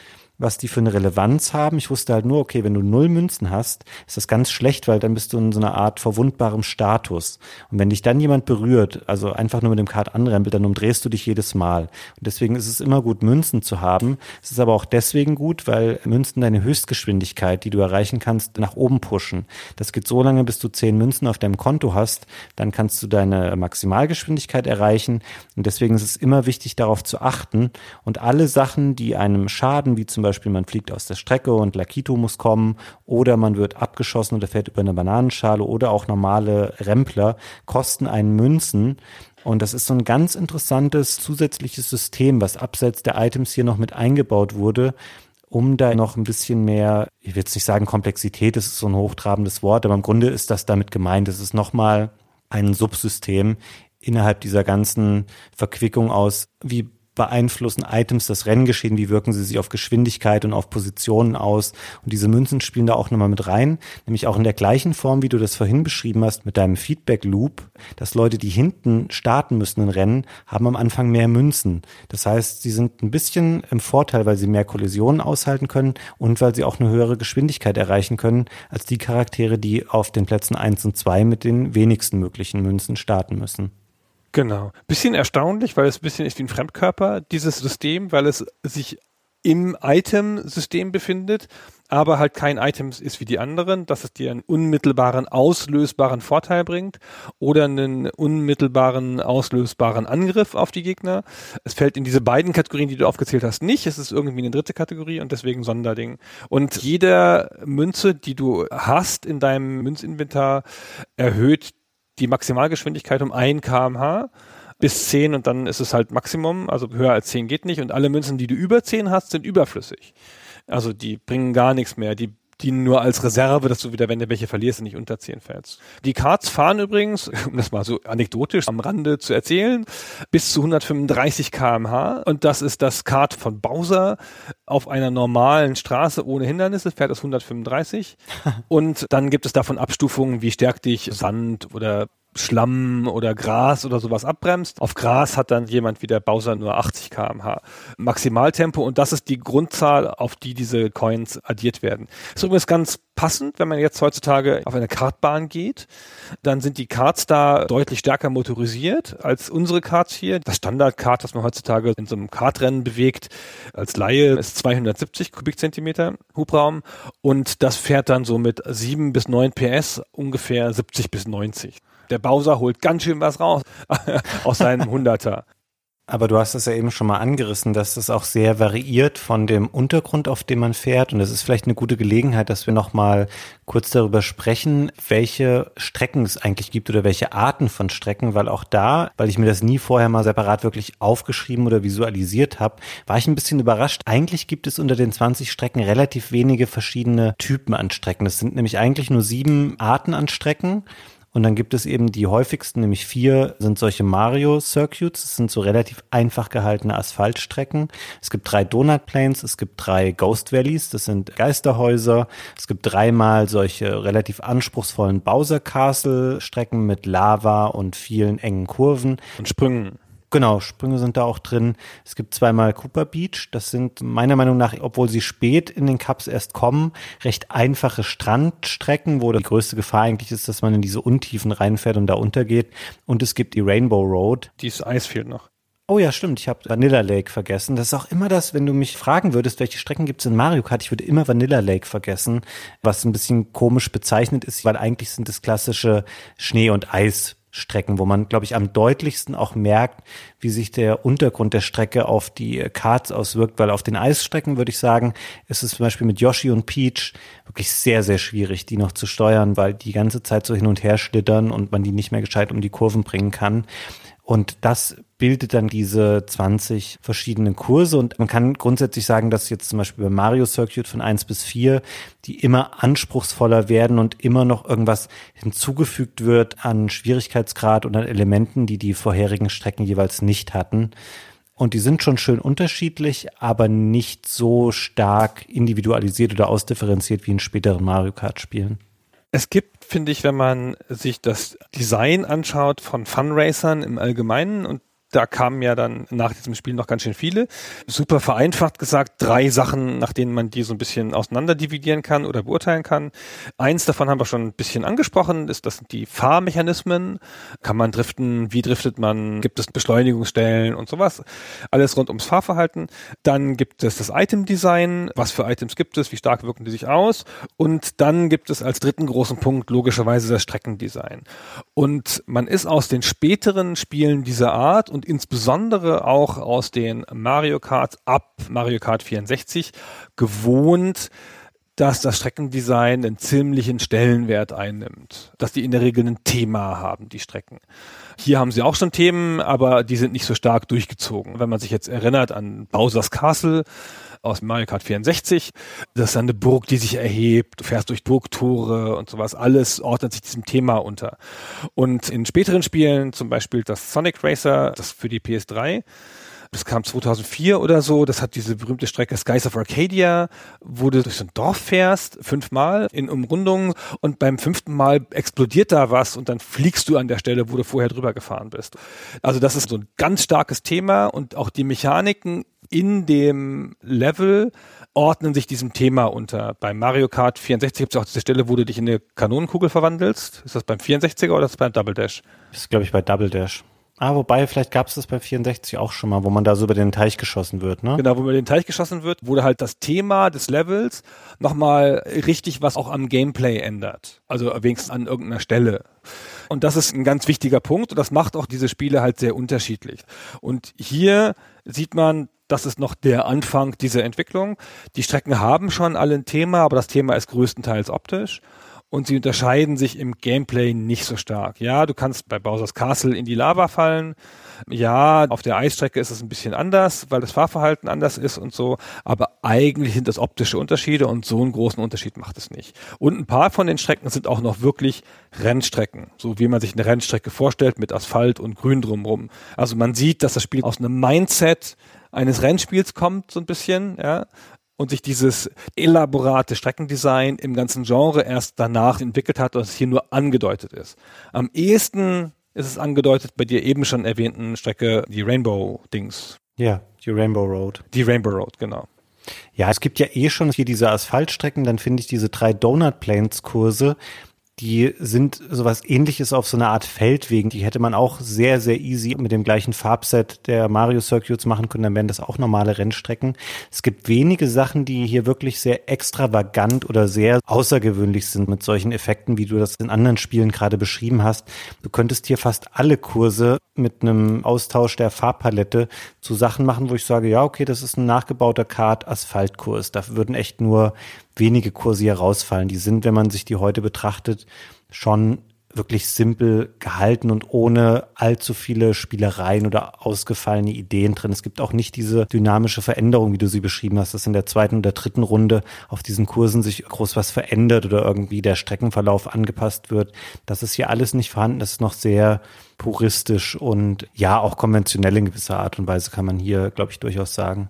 was die für eine Relevanz haben. Ich wusste halt nur, okay, wenn du null Münzen hast, ist das ganz schlecht, weil dann bist du in so einer Art verwundbarem Status. Und wenn dich dann jemand berührt, also einfach nur mit dem Kart anrempelt, dann umdrehst du dich jedes Mal. Und deswegen ist es immer gut, Münzen zu haben. Es ist aber auch deswegen gut, weil Münzen deine Höchstgeschwindigkeit, die du erreichen kannst, nach oben pushen. Das geht so lange, bis du zehn Münzen auf deinem Konto hast. Dann kannst du deine Maximalgeschwindigkeit erreichen. Und deswegen ist es immer wichtig, darauf zu achten. Und alle Sachen, die einem schaden, wie zum zum Beispiel man fliegt aus der Strecke und Lakito muss kommen oder man wird abgeschossen oder fährt über eine Bananenschale oder auch normale Rempler, kosten einen Münzen. Und das ist so ein ganz interessantes zusätzliches System, was abseits der Items hier noch mit eingebaut wurde, um da noch ein bisschen mehr, ich will jetzt nicht sagen Komplexität, das ist so ein hochtrabendes Wort, aber im Grunde ist das damit gemeint. Es ist nochmal ein Subsystem innerhalb dieser ganzen Verquickung aus, wie beeinflussen Items das Renngeschehen, wie wirken sie sich auf Geschwindigkeit und auf Positionen aus. Und diese Münzen spielen da auch nochmal mit rein, nämlich auch in der gleichen Form, wie du das vorhin beschrieben hast, mit deinem Feedback-Loop, dass Leute, die hinten starten müssen in Rennen, haben am Anfang mehr Münzen. Das heißt, sie sind ein bisschen im Vorteil, weil sie mehr Kollisionen aushalten können und weil sie auch eine höhere Geschwindigkeit erreichen können, als die Charaktere, die auf den Plätzen eins und zwei mit den wenigsten möglichen Münzen starten müssen. Genau. Bisschen erstaunlich, weil es ein bisschen ist wie ein Fremdkörper, dieses System, weil es sich im Item-System befindet, aber halt kein Item ist wie die anderen, dass es dir einen unmittelbaren auslösbaren Vorteil bringt oder einen unmittelbaren auslösbaren Angriff auf die Gegner. Es fällt in diese beiden Kategorien, die du aufgezählt hast, nicht. Es ist irgendwie eine dritte Kategorie und deswegen Sonderding. Und jede Münze, die du hast in deinem Münzinventar, erhöht die Maximalgeschwindigkeit um 1 kmh bis 10 und dann ist es halt Maximum, also höher als 10 geht nicht und alle Münzen, die du über 10 hast, sind überflüssig. Also die bringen gar nichts mehr. Die dienen nur als Reserve, dass du wieder, wenn du welche verlierst, nicht unter 10 fällst. Die Cards fahren übrigens, um das mal so anekdotisch am Rande zu erzählen, bis zu 135 kmh und das ist das Kart von Bowser auf einer normalen Straße ohne Hindernisse, fährt es 135 und dann gibt es davon Abstufungen, wie stärkt dich Sand oder Schlamm oder Gras oder sowas abbremst. Auf Gras hat dann jemand wie der Bowser nur 80 kmh Maximaltempo und das ist die Grundzahl, auf die diese Coins addiert werden. ist übrigens ganz passend, wenn man jetzt heutzutage auf eine Kartbahn geht, dann sind die Karts da deutlich stärker motorisiert als unsere Karts hier. Das Standardkart, das man heutzutage in so einem Kartrennen bewegt, als Laie ist 270 Kubikzentimeter Hubraum und das fährt dann so mit 7 bis 9 PS ungefähr 70 bis 90 der Bowser holt ganz schön was raus aus seinem Hunderter. Aber du hast es ja eben schon mal angerissen, dass es auch sehr variiert von dem Untergrund, auf dem man fährt. Und es ist vielleicht eine gute Gelegenheit, dass wir noch mal kurz darüber sprechen, welche Strecken es eigentlich gibt oder welche Arten von Strecken, weil auch da, weil ich mir das nie vorher mal separat wirklich aufgeschrieben oder visualisiert habe, war ich ein bisschen überrascht. Eigentlich gibt es unter den 20 Strecken relativ wenige verschiedene Typen an Strecken. Es sind nämlich eigentlich nur sieben Arten an Strecken. Und dann gibt es eben die häufigsten, nämlich vier sind solche Mario Circuits. Das sind so relativ einfach gehaltene Asphaltstrecken. Es gibt drei Donut Plains, es gibt drei Ghost Valleys, das sind Geisterhäuser. Es gibt dreimal solche relativ anspruchsvollen Bowser Castle Strecken mit Lava und vielen engen Kurven. Und Sprüngen. Genau, Sprünge sind da auch drin. Es gibt zweimal Cooper Beach. Das sind meiner Meinung nach, obwohl sie spät in den Cups erst kommen, recht einfache Strandstrecken, wo die größte Gefahr eigentlich ist, dass man in diese Untiefen reinfährt und da untergeht. Und es gibt die Rainbow Road. Dieses Eis fehlt noch. Oh ja, stimmt. Ich habe Vanilla Lake vergessen. Das ist auch immer das, wenn du mich fragen würdest, welche Strecken gibt's in Mario Kart, ich würde immer Vanilla Lake vergessen, was ein bisschen komisch bezeichnet ist, weil eigentlich sind es klassische Schnee- und Eis Strecken, wo man, glaube ich, am deutlichsten auch merkt, wie sich der Untergrund der Strecke auf die Karts auswirkt, weil auf den Eisstrecken würde ich sagen, ist es zum Beispiel mit Yoshi und Peach wirklich sehr, sehr schwierig, die noch zu steuern, weil die ganze Zeit so hin und her schlittern und man die nicht mehr gescheit um die Kurven bringen kann. Und das bildet dann diese 20 verschiedenen Kurse. Und man kann grundsätzlich sagen, dass jetzt zum Beispiel beim Mario Circuit von 1 bis 4 die immer anspruchsvoller werden und immer noch irgendwas hinzugefügt wird an Schwierigkeitsgrad und an Elementen, die die vorherigen Strecken jeweils nicht hatten. Und die sind schon schön unterschiedlich, aber nicht so stark individualisiert oder ausdifferenziert wie in späteren Mario Kart Spielen. Es gibt, finde ich, wenn man sich das Design anschaut von Funracern im Allgemeinen und da kamen ja dann nach diesem Spiel noch ganz schön viele. Super vereinfacht gesagt, drei Sachen, nach denen man die so ein bisschen auseinander dividieren kann oder beurteilen kann. Eins davon haben wir schon ein bisschen angesprochen, ist das sind die Fahrmechanismen. Kann man driften? Wie driftet man? Gibt es Beschleunigungsstellen und sowas? Alles rund ums Fahrverhalten. Dann gibt es das Item-Design. Was für Items gibt es? Wie stark wirken die sich aus? Und dann gibt es als dritten großen Punkt logischerweise das Streckendesign. Und man ist aus den späteren Spielen dieser Art und und insbesondere auch aus den Mario Kart ab Mario Kart 64 gewohnt, dass das Streckendesign einen ziemlichen Stellenwert einnimmt, dass die in der Regel ein Thema haben, die Strecken. Hier haben sie auch schon Themen, aber die sind nicht so stark durchgezogen. Wenn man sich jetzt erinnert an Bowser's Castle aus Mario Kart 64, das ist eine Burg, die sich erhebt, du fährst durch Burgtore und sowas, alles ordnet sich diesem Thema unter. Und in späteren Spielen, zum Beispiel das Sonic Racer, das für die PS3, das kam 2004 oder so, das hat diese berühmte Strecke Skies of Arcadia, wo du durch so ein Dorf fährst, fünfmal in Umrundungen und beim fünften Mal explodiert da was und dann fliegst du an der Stelle, wo du vorher drüber gefahren bist. Also das ist so ein ganz starkes Thema und auch die Mechaniken in dem Level ordnen sich diesem Thema unter. Beim Mario Kart 64 gibt es auch diese Stelle, wo du dich in eine Kanonenkugel verwandelst. Ist das beim 64er oder ist das beim Double Dash? Das ist, glaube ich, bei Double Dash. Ah, wobei, vielleicht gab es das bei 64 auch schon mal, wo man da so über den Teich geschossen wird, ne? Genau, wo über den Teich geschossen wird, wurde halt das Thema des Levels nochmal richtig was auch am Gameplay ändert. Also wenigstens an irgendeiner Stelle. Und das ist ein ganz wichtiger Punkt und das macht auch diese Spiele halt sehr unterschiedlich. Und hier sieht man, das ist noch der Anfang dieser Entwicklung. Die Strecken haben schon alle ein Thema, aber das Thema ist größtenteils optisch und sie unterscheiden sich im Gameplay nicht so stark. Ja, du kannst bei Bowser's Castle in die Lava fallen. Ja, auf der Eisstrecke ist es ein bisschen anders, weil das Fahrverhalten anders ist und so. Aber eigentlich sind das optische Unterschiede und so einen großen Unterschied macht es nicht. Und ein paar von den Strecken sind auch noch wirklich Rennstrecken, so wie man sich eine Rennstrecke vorstellt mit Asphalt und Grün drumherum. Also man sieht, dass das Spiel aus einem Mindset eines Rennspiels kommt, so ein bisschen, ja und sich dieses elaborate Streckendesign im ganzen Genre erst danach entwickelt hat und es hier nur angedeutet ist. Am ehesten ist es angedeutet bei dir eben schon erwähnten Strecke, die Rainbow-Dings. Ja, die Rainbow Road. Die Rainbow Road, genau. Ja, es gibt ja eh schon hier diese Asphaltstrecken, dann finde ich diese drei Donut Plains Kurse, die sind sowas ähnliches auf so einer Art Feldwegen. Die hätte man auch sehr, sehr easy mit dem gleichen Farbset der Mario Circuits machen können. Dann wären das auch normale Rennstrecken. Es gibt wenige Sachen, die hier wirklich sehr extravagant oder sehr außergewöhnlich sind mit solchen Effekten, wie du das in anderen Spielen gerade beschrieben hast. Du könntest hier fast alle Kurse mit einem Austausch der Farbpalette zu Sachen machen, wo ich sage, ja, okay, das ist ein nachgebauter Kart-Asphaltkurs. Da würden echt nur wenige Kurse hier rausfallen. Die sind, wenn man sich die heute betrachtet, schon wirklich simpel gehalten und ohne allzu viele Spielereien oder ausgefallene Ideen drin. Es gibt auch nicht diese dynamische Veränderung, wie du sie beschrieben hast, dass in der zweiten oder dritten Runde auf diesen Kursen sich groß was verändert oder irgendwie der Streckenverlauf angepasst wird. Das ist hier alles nicht vorhanden. Das ist noch sehr puristisch und ja, auch konventionell in gewisser Art und Weise kann man hier, glaube ich, durchaus sagen.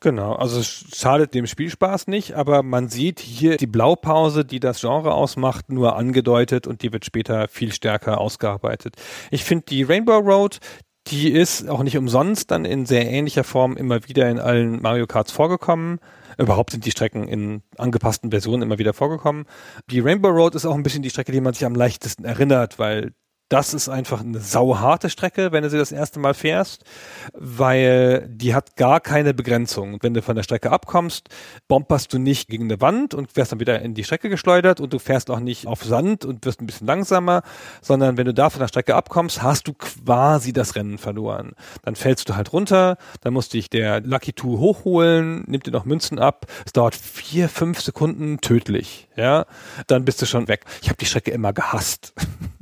Genau, also es schadet dem Spielspaß nicht, aber man sieht hier die Blaupause, die das Genre ausmacht, nur angedeutet und die wird später viel stärker ausgearbeitet. Ich finde die Rainbow Road, die ist auch nicht umsonst dann in sehr ähnlicher Form immer wieder in allen Mario Karts vorgekommen. Überhaupt sind die Strecken in angepassten Versionen immer wieder vorgekommen. Die Rainbow Road ist auch ein bisschen die Strecke, die man sich am leichtesten erinnert, weil das ist einfach eine sauharte Strecke, wenn du sie das erste Mal fährst, weil die hat gar keine Begrenzung. Wenn du von der Strecke abkommst, bomperst du nicht gegen eine Wand und wirst dann wieder in die Strecke geschleudert und du fährst auch nicht auf Sand und wirst ein bisschen langsamer, sondern wenn du da von der Strecke abkommst, hast du quasi das Rennen verloren. Dann fällst du halt runter, dann musst dich der Lucky Two hochholen, nimmt dir noch Münzen ab. Es dauert vier, fünf Sekunden tödlich, ja. Dann bist du schon weg. Ich habe die Strecke immer gehasst.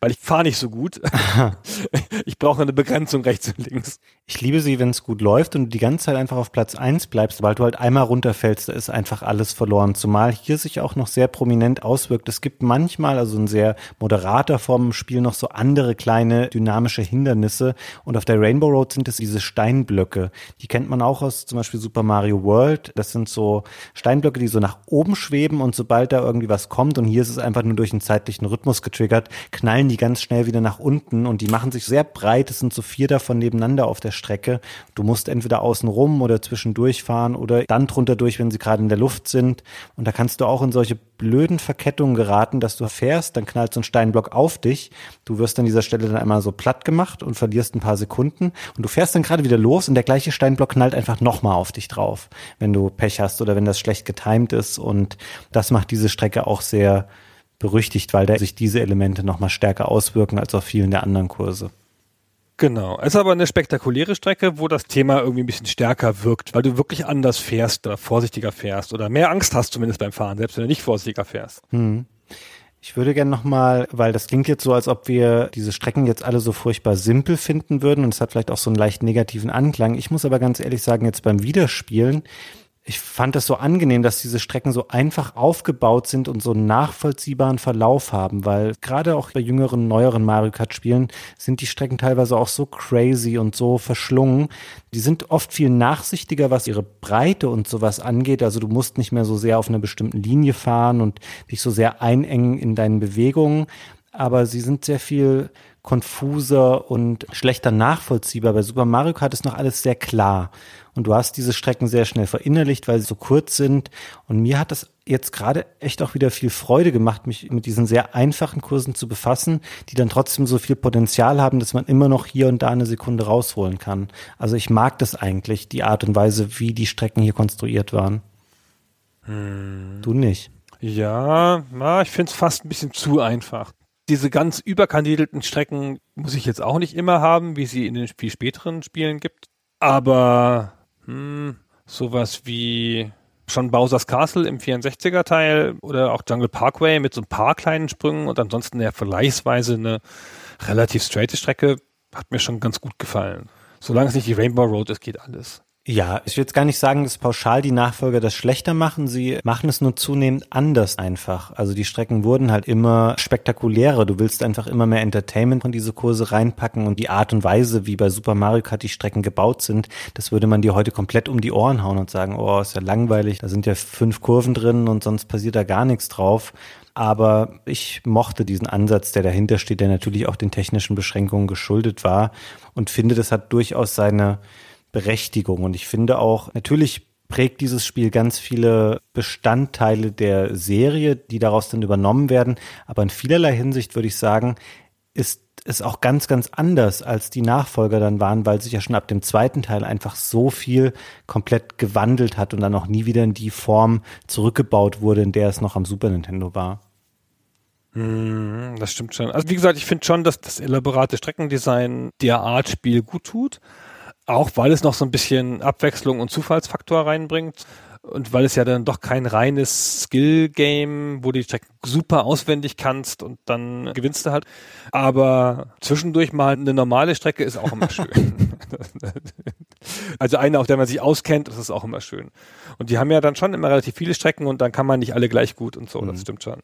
weil ich fahre nicht so gut. ich brauche eine Begrenzung rechts und links. Ich liebe sie, wenn es gut läuft und du die ganze Zeit einfach auf Platz eins bleibst, weil du halt einmal runterfällst, da ist einfach alles verloren. Zumal hier sich auch noch sehr prominent auswirkt. Es gibt manchmal, also in sehr moderater Form im Spiel, noch so andere kleine dynamische Hindernisse. Und auf der Rainbow Road sind es diese Steinblöcke. Die kennt man auch aus zum Beispiel Super Mario World. Das sind so Steinblöcke, die so nach oben schweben und sobald da irgendwie was kommt und hier ist es einfach nur durch einen zeitlichen Rhythmus getriggert, knallen die ganz schnell wieder nach unten und die machen sich sehr breit. Es sind so vier davon nebeneinander auf der Strecke. Du musst entweder außen rum oder zwischendurch fahren oder dann drunter durch, wenn sie gerade in der Luft sind. Und da kannst du auch in solche blöden Verkettungen geraten, dass du fährst, dann knallt so ein Steinblock auf dich. Du wirst an dieser Stelle dann einmal so platt gemacht und verlierst ein paar Sekunden. Und du fährst dann gerade wieder los und der gleiche Steinblock knallt einfach nochmal auf dich drauf, wenn du Pech hast oder wenn das schlecht getimt ist. Und das macht diese Strecke auch sehr berüchtigt, weil da sich diese Elemente nochmal stärker auswirken als auf vielen der anderen Kurse. Genau. Es ist aber eine spektakuläre Strecke, wo das Thema irgendwie ein bisschen stärker wirkt, weil du wirklich anders fährst oder vorsichtiger fährst oder mehr Angst hast zumindest beim Fahren, selbst wenn du nicht vorsichtiger fährst. Hm. Ich würde gerne nochmal, weil das klingt jetzt so, als ob wir diese Strecken jetzt alle so furchtbar simpel finden würden und es hat vielleicht auch so einen leicht negativen Anklang. Ich muss aber ganz ehrlich sagen, jetzt beim Wiederspielen, ich fand das so angenehm, dass diese Strecken so einfach aufgebaut sind und so einen nachvollziehbaren Verlauf haben, weil gerade auch bei jüngeren, neueren Mario Kart Spielen sind die Strecken teilweise auch so crazy und so verschlungen. Die sind oft viel nachsichtiger, was ihre Breite und sowas angeht. Also du musst nicht mehr so sehr auf einer bestimmten Linie fahren und dich so sehr einengen in deinen Bewegungen, aber sie sind sehr viel konfuser und schlechter nachvollziehbar. Bei Super Mario Kart ist noch alles sehr klar und du hast diese Strecken sehr schnell verinnerlicht, weil sie so kurz sind. Und mir hat das jetzt gerade echt auch wieder viel Freude gemacht, mich mit diesen sehr einfachen Kursen zu befassen, die dann trotzdem so viel Potenzial haben, dass man immer noch hier und da eine Sekunde rausholen kann. Also ich mag das eigentlich, die Art und Weise, wie die Strecken hier konstruiert waren. Hm. Du nicht. Ja, na, ich finde es fast ein bisschen zu einfach. Diese ganz überkandidelten Strecken muss ich jetzt auch nicht immer haben, wie sie in den viel späteren Spielen gibt. Aber hm, sowas wie schon Bowser's Castle im 64er Teil oder auch Jungle Parkway mit so ein paar kleinen Sprüngen und ansonsten ja vergleichsweise eine relativ straighte Strecke hat mir schon ganz gut gefallen. Solange es nicht die Rainbow Road ist, geht alles. Ja, ich will jetzt gar nicht sagen, dass pauschal die Nachfolger das schlechter machen. Sie machen es nur zunehmend anders einfach. Also die Strecken wurden halt immer spektakulärer. Du willst einfach immer mehr Entertainment in diese Kurse reinpacken und die Art und Weise, wie bei Super Mario Kart die Strecken gebaut sind, das würde man dir heute komplett um die Ohren hauen und sagen, oh, ist ja langweilig. Da sind ja fünf Kurven drin und sonst passiert da gar nichts drauf. Aber ich mochte diesen Ansatz, der dahinter steht, der natürlich auch den technischen Beschränkungen geschuldet war und finde, das hat durchaus seine Berechtigung. Und ich finde auch, natürlich prägt dieses Spiel ganz viele Bestandteile der Serie, die daraus dann übernommen werden. Aber in vielerlei Hinsicht würde ich sagen, ist es auch ganz, ganz anders, als die Nachfolger dann waren, weil sich ja schon ab dem zweiten Teil einfach so viel komplett gewandelt hat und dann auch nie wieder in die Form zurückgebaut wurde, in der es noch am Super Nintendo war. Hm, das stimmt schon. Also wie gesagt, ich finde schon, dass das elaborate Streckendesign der Art Spiel gut tut. Auch weil es noch so ein bisschen Abwechslung und Zufallsfaktor reinbringt. Und weil es ja dann doch kein reines Skill-Game, wo du die Strecken super auswendig kannst und dann gewinnst du halt. Aber zwischendurch mal eine normale Strecke ist auch immer schön. also eine, auf der man sich auskennt, das ist auch immer schön. Und die haben ja dann schon immer relativ viele Strecken und dann kann man nicht alle gleich gut und so, mhm. das stimmt schon.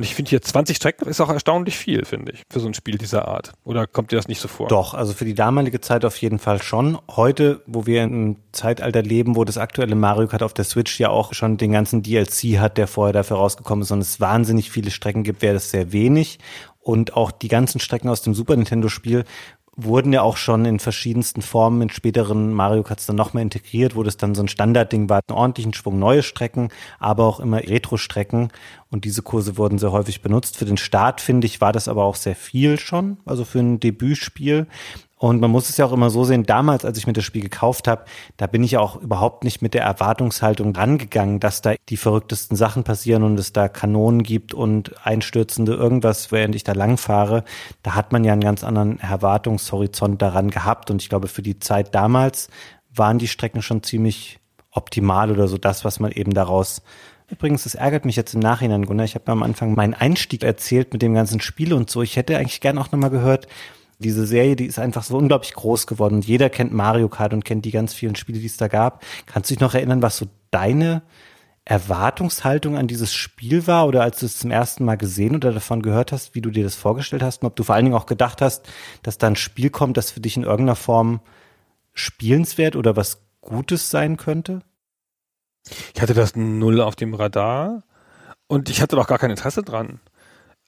Und ich finde hier 20 Strecken ist auch erstaunlich viel, finde ich, für so ein Spiel dieser Art. Oder kommt dir das nicht so vor? Doch, also für die damalige Zeit auf jeden Fall schon. Heute, wo wir im Zeitalter leben, wo das aktuelle Mario Kart auf der Switch ja auch schon den ganzen DLC hat, der vorher dafür rausgekommen ist und es wahnsinnig viele Strecken gibt, wäre das sehr wenig. Und auch die ganzen Strecken aus dem Super Nintendo Spiel wurden ja auch schon in verschiedensten Formen in späteren Mario Karts dann nochmal integriert, wo das dann so ein Standardding war, einen ordentlichen Schwung neue Strecken, aber auch immer Retro-Strecken. Und diese Kurse wurden sehr häufig benutzt. Für den Start, finde ich, war das aber auch sehr viel schon, also für ein Debütspiel. Und man muss es ja auch immer so sehen, damals, als ich mir das Spiel gekauft habe, da bin ich ja auch überhaupt nicht mit der Erwartungshaltung rangegangen, dass da die verrücktesten Sachen passieren und es da Kanonen gibt und einstürzende irgendwas, während ich da langfahre. Da hat man ja einen ganz anderen Erwartungshorizont daran gehabt. Und ich glaube, für die Zeit damals waren die Strecken schon ziemlich optimal oder so das, was man eben daraus Übrigens, das ärgert mich jetzt im Nachhinein, Gunnar. Ich habe am Anfang meinen Einstieg erzählt mit dem ganzen Spiel und so. Ich hätte eigentlich gern auch nochmal gehört, diese Serie, die ist einfach so unglaublich groß geworden. Und jeder kennt Mario Kart und kennt die ganz vielen Spiele, die es da gab. Kannst du dich noch erinnern, was so deine Erwartungshaltung an dieses Spiel war? Oder als du es zum ersten Mal gesehen oder davon gehört hast, wie du dir das vorgestellt hast? Und ob du vor allen Dingen auch gedacht hast, dass da ein Spiel kommt, das für dich in irgendeiner Form spielenswert oder was Gutes sein könnte? Ich hatte das null auf dem Radar. Und ich hatte doch gar kein Interesse dran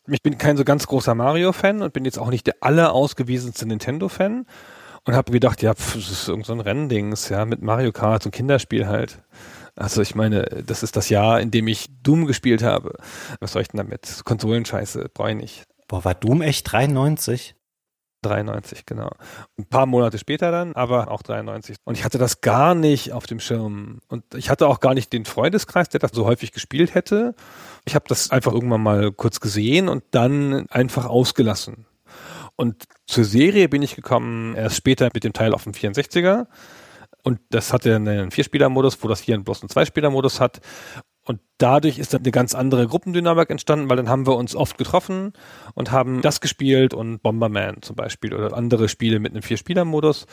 ich bin kein so ganz großer Mario-Fan und bin jetzt auch nicht der allerausgewiesenste Nintendo-Fan und habe gedacht, ja, pff, das ist irgend so ein Renndings, ja, mit Mario Kart, so ein Kinderspiel halt. Also ich meine, das ist das Jahr, in dem ich Doom gespielt habe. Was soll ich denn damit? Konsolenscheiße, brauche ich nicht. Boah, war Doom echt 93? 93, genau. Ein paar Monate später dann, aber auch 93. Und ich hatte das gar nicht auf dem Schirm. Und ich hatte auch gar nicht den Freundeskreis, der das so häufig gespielt hätte. Ich habe das einfach irgendwann mal kurz gesehen und dann einfach ausgelassen. Und zur Serie bin ich gekommen erst später mit dem Teil auf dem 64er. Und das hatte einen Vierspieler-Modus, wo das hier bloß einen Zweispieler-Modus hat. Und dadurch ist dann eine ganz andere Gruppendynamik entstanden, weil dann haben wir uns oft getroffen und haben das gespielt und Bomberman zum Beispiel oder andere Spiele mit einem Vier-Spieler-Modus.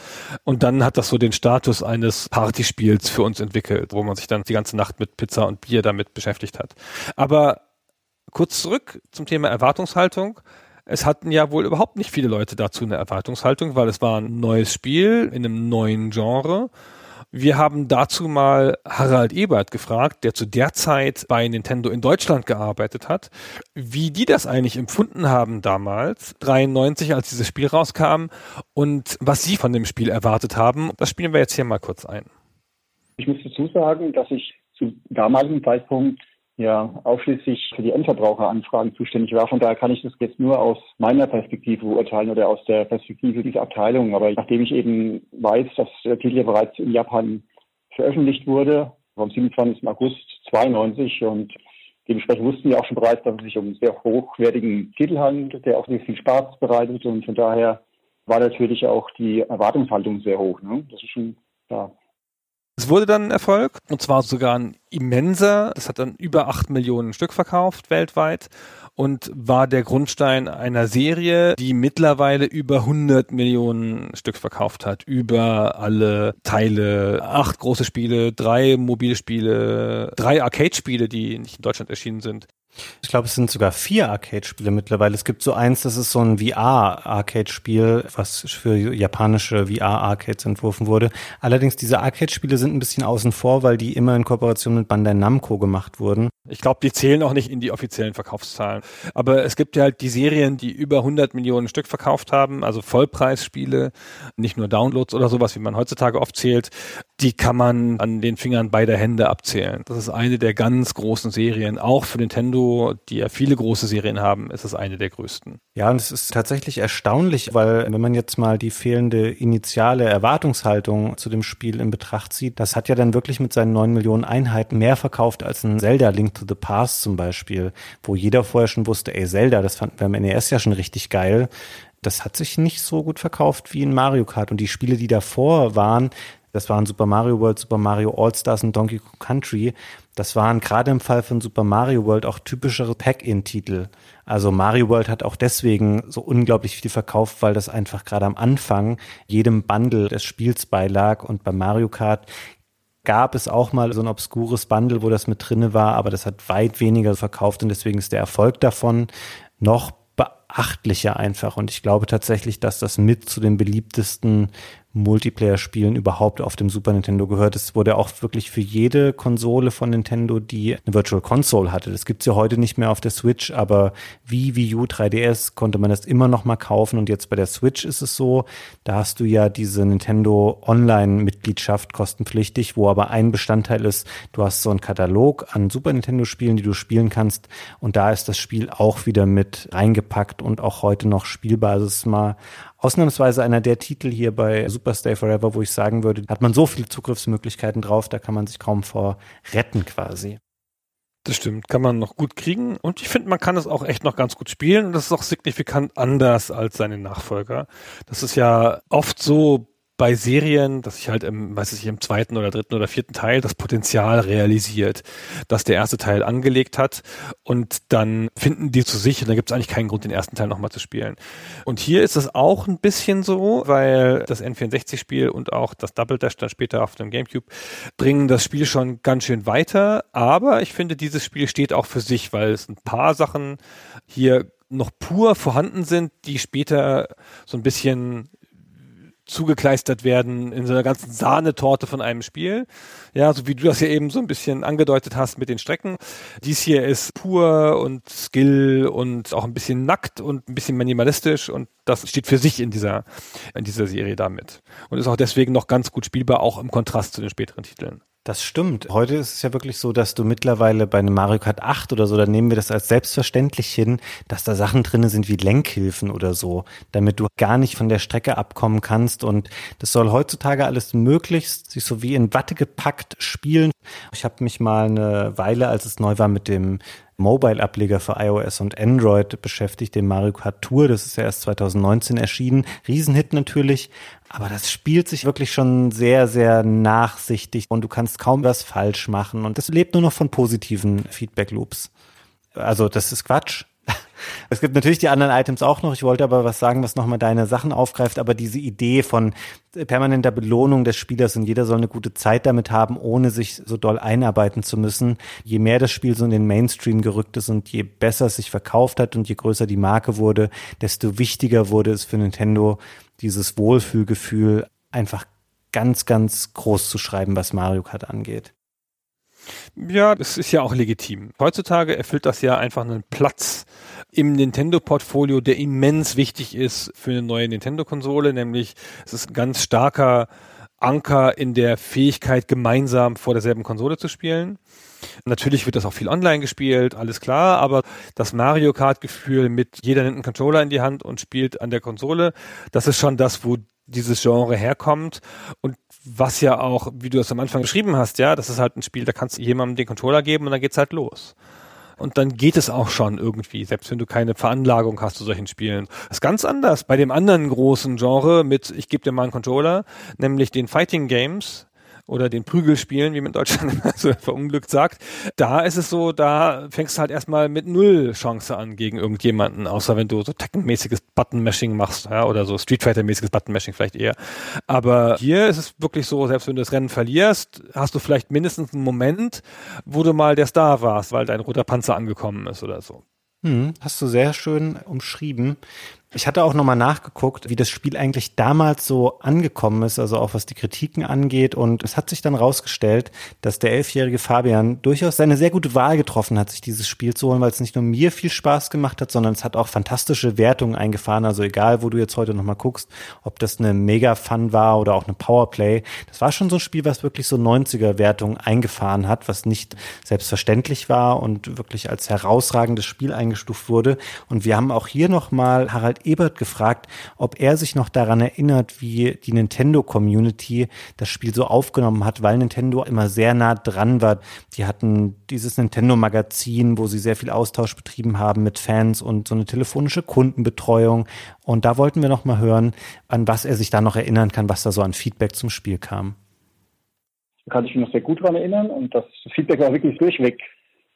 Und dann hat das so den Status eines Partyspiels für uns entwickelt, wo man sich dann die ganze Nacht mit Pizza und Bier damit beschäftigt hat. Aber kurz zurück zum Thema Erwartungshaltung. Es hatten ja wohl überhaupt nicht viele Leute dazu eine Erwartungshaltung, weil es war ein neues Spiel in einem neuen Genre wir haben dazu mal Harald Ebert gefragt, der zu der Zeit bei Nintendo in Deutschland gearbeitet hat, wie die das eigentlich empfunden haben damals, 93, als dieses Spiel rauskam und was sie von dem Spiel erwartet haben. Das spielen wir jetzt hier mal kurz ein. Ich muss dazu sagen, dass ich zu damaligen Zeitpunkt ja ausschließlich für die Endverbraucheranfragen zuständig war. Von daher kann ich das jetzt nur aus meiner Perspektive beurteilen oder aus der Perspektive dieser Abteilung. Aber nachdem ich eben weiß, dass der Titel ja bereits in Japan veröffentlicht wurde, am 27. August 92 und dementsprechend wussten wir auch schon bereits, dass es sich um einen sehr hochwertigen Titel handelt, der auch sehr viel Spaß bereitet und von daher war natürlich auch die Erwartungshaltung sehr hoch. Ne? Das ist schon klar. Es wurde dann ein Erfolg und zwar sogar ein immenser. Das hat dann über acht Millionen Stück verkauft weltweit und war der Grundstein einer Serie, die mittlerweile über 100 Millionen Stück verkauft hat. Über alle Teile. Acht große Spiele, drei mobile Spiele, drei Arcade-Spiele, die nicht in Deutschland erschienen sind. Ich glaube, es sind sogar vier Arcade-Spiele mittlerweile. Es gibt so eins, das ist so ein VR-Arcade-Spiel, was für japanische VR-Arcades entworfen wurde. Allerdings, diese Arcade-Spiele sind ein bisschen außen vor, weil die immer in Kooperation mit Bandai Namco gemacht wurden. Ich glaube, die zählen auch nicht in die offiziellen Verkaufszahlen. Aber es gibt ja halt die Serien, die über 100 Millionen Stück verkauft haben, also Vollpreisspiele, nicht nur Downloads oder sowas, wie man heutzutage oft zählt. Die kann man an den Fingern beider Hände abzählen. Das ist eine der ganz großen Serien, auch für Nintendo, die ja viele große Serien haben, ist es eine der größten. Ja, und es ist tatsächlich erstaunlich, weil wenn man jetzt mal die fehlende initiale Erwartungshaltung zu dem Spiel in Betracht zieht, das hat ja dann wirklich mit seinen 9 Millionen Einheiten mehr verkauft als ein Zelda Link to the Past zum Beispiel, wo jeder vorher schon wusste, ey, Zelda, das fanden wir am NES ja schon richtig geil. Das hat sich nicht so gut verkauft wie in Mario Kart. Und die Spiele, die davor waren, das waren Super Mario World, Super Mario All-Stars und Donkey Kong Country. Das waren gerade im Fall von Super Mario World auch typischere Pack-In-Titel. Also Mario World hat auch deswegen so unglaublich viel verkauft, weil das einfach gerade am Anfang jedem Bundle des Spiels beilag und bei Mario Kart gab es auch mal so ein obskures Bundle, wo das mit drinne war, aber das hat weit weniger verkauft und deswegen ist der Erfolg davon noch beachtlicher einfach. Und ich glaube tatsächlich, dass das mit zu den beliebtesten Multiplayer-Spielen überhaupt auf dem Super Nintendo gehört. Es wurde auch wirklich für jede Konsole von Nintendo, die eine Virtual Console hatte. Das gibt's ja heute nicht mehr auf der Switch, aber wie Wii U 3DS konnte man das immer noch mal kaufen. Und jetzt bei der Switch ist es so, da hast du ja diese Nintendo Online-Mitgliedschaft kostenpflichtig, wo aber ein Bestandteil ist, du hast so einen Katalog an Super Nintendo-Spielen, die du spielen kannst. Und da ist das Spiel auch wieder mit reingepackt und auch heute noch spielbar. Also es ist mal ausnahmsweise einer der Titel hier bei Superstay Forever, wo ich sagen würde, hat man so viele Zugriffsmöglichkeiten drauf, da kann man sich kaum vor retten quasi. Das stimmt, kann man noch gut kriegen und ich finde, man kann es auch echt noch ganz gut spielen und das ist auch signifikant anders als seine Nachfolger. Das ist ja oft so bei Serien, dass sich halt im, weiß ich, im zweiten oder dritten oder vierten Teil das Potenzial realisiert, dass der erste Teil angelegt hat und dann finden die zu sich und da gibt es eigentlich keinen Grund, den ersten Teil nochmal zu spielen. Und hier ist es auch ein bisschen so, weil das N64-Spiel und auch das Double Dash dann später auf dem Gamecube bringen das Spiel schon ganz schön weiter, aber ich finde, dieses Spiel steht auch für sich, weil es ein paar Sachen hier noch pur vorhanden sind, die später so ein bisschen zugekleistert werden in so einer ganzen Sahnetorte von einem Spiel. Ja, so wie du das ja eben so ein bisschen angedeutet hast mit den Strecken. Dies hier ist pur und Skill und auch ein bisschen nackt und ein bisschen minimalistisch und das steht für sich in dieser, in dieser Serie damit. Und ist auch deswegen noch ganz gut spielbar, auch im Kontrast zu den späteren Titeln. Das stimmt. Heute ist es ja wirklich so, dass du mittlerweile bei einem Mario Kart 8 oder so, da nehmen wir das als selbstverständlich hin, dass da Sachen drin sind wie Lenkhilfen oder so, damit du gar nicht von der Strecke abkommen kannst. Und das soll heutzutage alles möglichst sich so wie in Watte gepackt spielen. Ich habe mich mal eine Weile, als es neu war, mit dem Mobile-Ableger für iOS und Android beschäftigt, dem Mario Kart Tour. Das ist ja erst 2019 erschienen. Riesenhit natürlich. Aber das spielt sich wirklich schon sehr, sehr nachsichtig und du kannst kaum was falsch machen. Und das lebt nur noch von positiven Feedback-Loops. Also das ist Quatsch. Es gibt natürlich die anderen Items auch noch. Ich wollte aber was sagen, was nochmal deine Sachen aufgreift. Aber diese Idee von permanenter Belohnung des Spielers und jeder soll eine gute Zeit damit haben, ohne sich so doll einarbeiten zu müssen. Je mehr das Spiel so in den Mainstream gerückt ist und je besser es sich verkauft hat und je größer die Marke wurde, desto wichtiger wurde es für Nintendo, dieses Wohlfühlgefühl einfach ganz, ganz groß zu schreiben, was Mario Kart angeht. Ja, das ist ja auch legitim. Heutzutage erfüllt das ja einfach einen Platz im Nintendo-Portfolio, der immens wichtig ist für eine neue Nintendo-Konsole, nämlich es ist ein ganz starker Anker in der Fähigkeit, gemeinsam vor derselben Konsole zu spielen. Natürlich wird das auch viel online gespielt, alles klar, aber das Mario Kart-Gefühl mit jeder nimmt einen Controller in die Hand und spielt an der Konsole, das ist schon das, wo dieses Genre herkommt und was ja auch, wie du es am Anfang beschrieben hast, ja, das ist halt ein Spiel, da kannst du jemandem den Controller geben und dann geht's halt los. Und dann geht es auch schon irgendwie, selbst wenn du keine Veranlagung hast zu solchen Spielen. Das ist ganz anders bei dem anderen großen Genre mit, ich gebe dir mal einen Controller, nämlich den Fighting Games, oder den Prügelspielen, wie man in Deutschland immer so verunglückt sagt, da ist es so, da fängst du halt erstmal mit null Chance an gegen irgendjemanden, außer wenn du so Tekken-mäßiges Button-Mashing machst, ja, oder so Street Fighter-mäßiges Button-Mashing vielleicht eher. Aber hier ist es wirklich so, selbst wenn du das Rennen verlierst, hast du vielleicht mindestens einen Moment, wo du mal der Star warst, weil dein roter Panzer angekommen ist oder so. Hm, hast du sehr schön umschrieben. Ich hatte auch nochmal nachgeguckt, wie das Spiel eigentlich damals so angekommen ist, also auch was die Kritiken angeht. Und es hat sich dann rausgestellt, dass der elfjährige Fabian durchaus seine sehr gute Wahl getroffen hat, sich dieses Spiel zu holen, weil es nicht nur mir viel Spaß gemacht hat, sondern es hat auch fantastische Wertungen eingefahren. Also egal, wo du jetzt heute nochmal guckst, ob das eine Mega-Fun war oder auch eine Powerplay. Das war schon so ein Spiel, was wirklich so 90er-Wertungen eingefahren hat, was nicht selbstverständlich war und wirklich als herausragendes Spiel eingestuft wurde. Und wir haben auch hier nochmal Harald Ebert gefragt, ob er sich noch daran erinnert, wie die Nintendo-Community das Spiel so aufgenommen hat, weil Nintendo immer sehr nah dran war. Die hatten dieses Nintendo-Magazin, wo sie sehr viel Austausch betrieben haben mit Fans und so eine telefonische Kundenbetreuung. Und da wollten wir noch mal hören, an was er sich da noch erinnern kann, was da so an Feedback zum Spiel kam. Da kann ich mich noch sehr gut daran erinnern und das Feedback war wirklich durchweg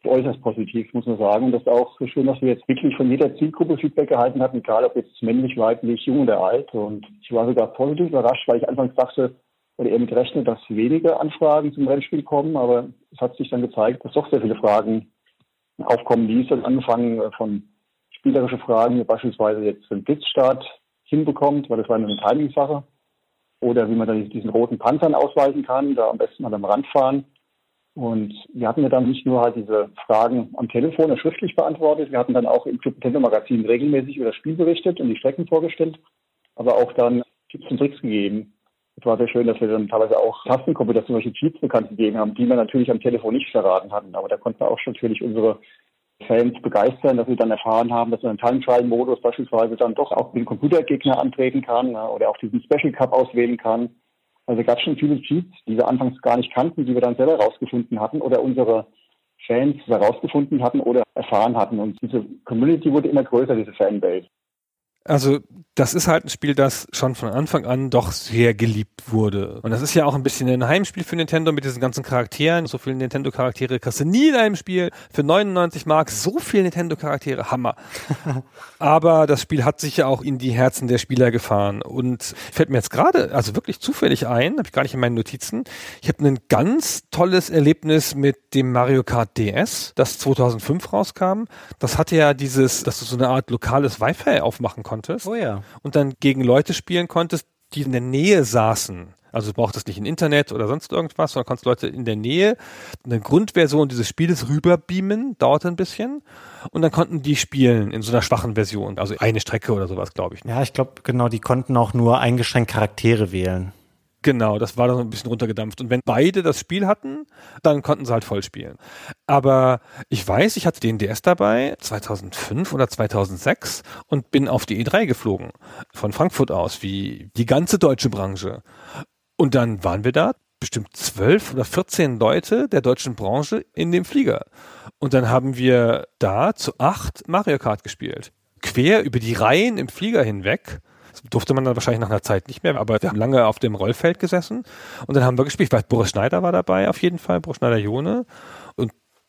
äußerst positiv, muss man sagen. Und das ist auch so schön, dass wir jetzt wirklich von jeder Zielgruppe Feedback erhalten hatten, egal ob jetzt männlich, weiblich, jung oder alt. Und ich war sogar positiv überrascht, weil ich anfangs dachte, oder eher mit dass weniger Anfragen zum Rennspiel kommen, aber es hat sich dann gezeigt, dass doch sehr viele Fragen aufkommen, ist dann angefangen von spielerischen Fragen, wie beispielsweise jetzt den Blitzstart hinbekommt, weil das war eine Timing-Sache, oder wie man dann diesen roten Panzern ausweisen kann, da am besten mal am Rand fahren, und wir hatten ja dann nicht nur halt diese Fragen am Telefon oder schriftlich beantwortet, wir hatten dann auch im Club Nintendo Magazin regelmäßig über das Spiel berichtet und die Strecken vorgestellt, aber auch dann Tipps und Tricks gegeben. Es war sehr schön, dass wir dann teilweise auch Tastenkombinationen, solche Cheats bekannt gegeben haben, die wir natürlich am Telefon nicht verraten hatten. Aber da konnten wir auch schon natürlich unsere Fans begeistern, dass sie dann erfahren haben, dass man im Time Trial Modus beispielsweise dann doch auch den Computergegner antreten kann oder auch diesen Special Cup auswählen kann also gab schon viele Cheats, die wir anfangs gar nicht kannten, die wir dann selber rausgefunden hatten oder unsere Fans herausgefunden hatten oder erfahren hatten. Und diese Community wurde immer größer, diese Fanbase. Also das ist halt ein Spiel, das schon von Anfang an doch sehr geliebt wurde. Und das ist ja auch ein bisschen ein Heimspiel für Nintendo mit diesen ganzen Charakteren. So viele Nintendo-Charaktere kriegst du nie in einem Spiel. Für 99 Mark so viele Nintendo-Charaktere, Hammer. Aber das Spiel hat sich ja auch in die Herzen der Spieler gefahren. Und fällt mir jetzt gerade, also wirklich zufällig ein, habe ich gar nicht in meinen Notizen, ich habe ein ganz tolles Erlebnis mit dem Mario Kart DS, das 2005 rauskam. Das hatte ja dieses, dass du so eine Art lokales Wi-Fi aufmachen konntest konntest. Oh ja. Und dann gegen Leute spielen konntest, die in der Nähe saßen. Also du brauchtest nicht ein Internet oder sonst irgendwas, sondern konntest Leute in der Nähe eine Grundversion dieses Spieles rüberbeamen, dauerte ein bisschen. Und dann konnten die spielen in so einer schwachen Version. Also eine Strecke oder sowas, glaube ich. Ja, ich glaube, genau, die konnten auch nur eingeschränkt Charaktere wählen. Genau, das war dann ein bisschen runtergedampft. Und wenn beide das Spiel hatten, dann konnten sie halt voll spielen. Aber ich weiß, ich hatte den DS dabei, 2005 oder 2006 und bin auf die E3 geflogen. Von Frankfurt aus, wie die ganze deutsche Branche. Und dann waren wir da, bestimmt zwölf oder 14 Leute der deutschen Branche in dem Flieger. Und dann haben wir da zu acht Mario Kart gespielt. Quer über die Reihen im Flieger hinweg. Durfte man dann wahrscheinlich nach einer Zeit nicht mehr, aber wir haben lange auf dem Rollfeld gesessen und dann haben wir gespielt. Ich weiß, Boris Schneider war dabei auf jeden Fall, Boris Schneider-Jone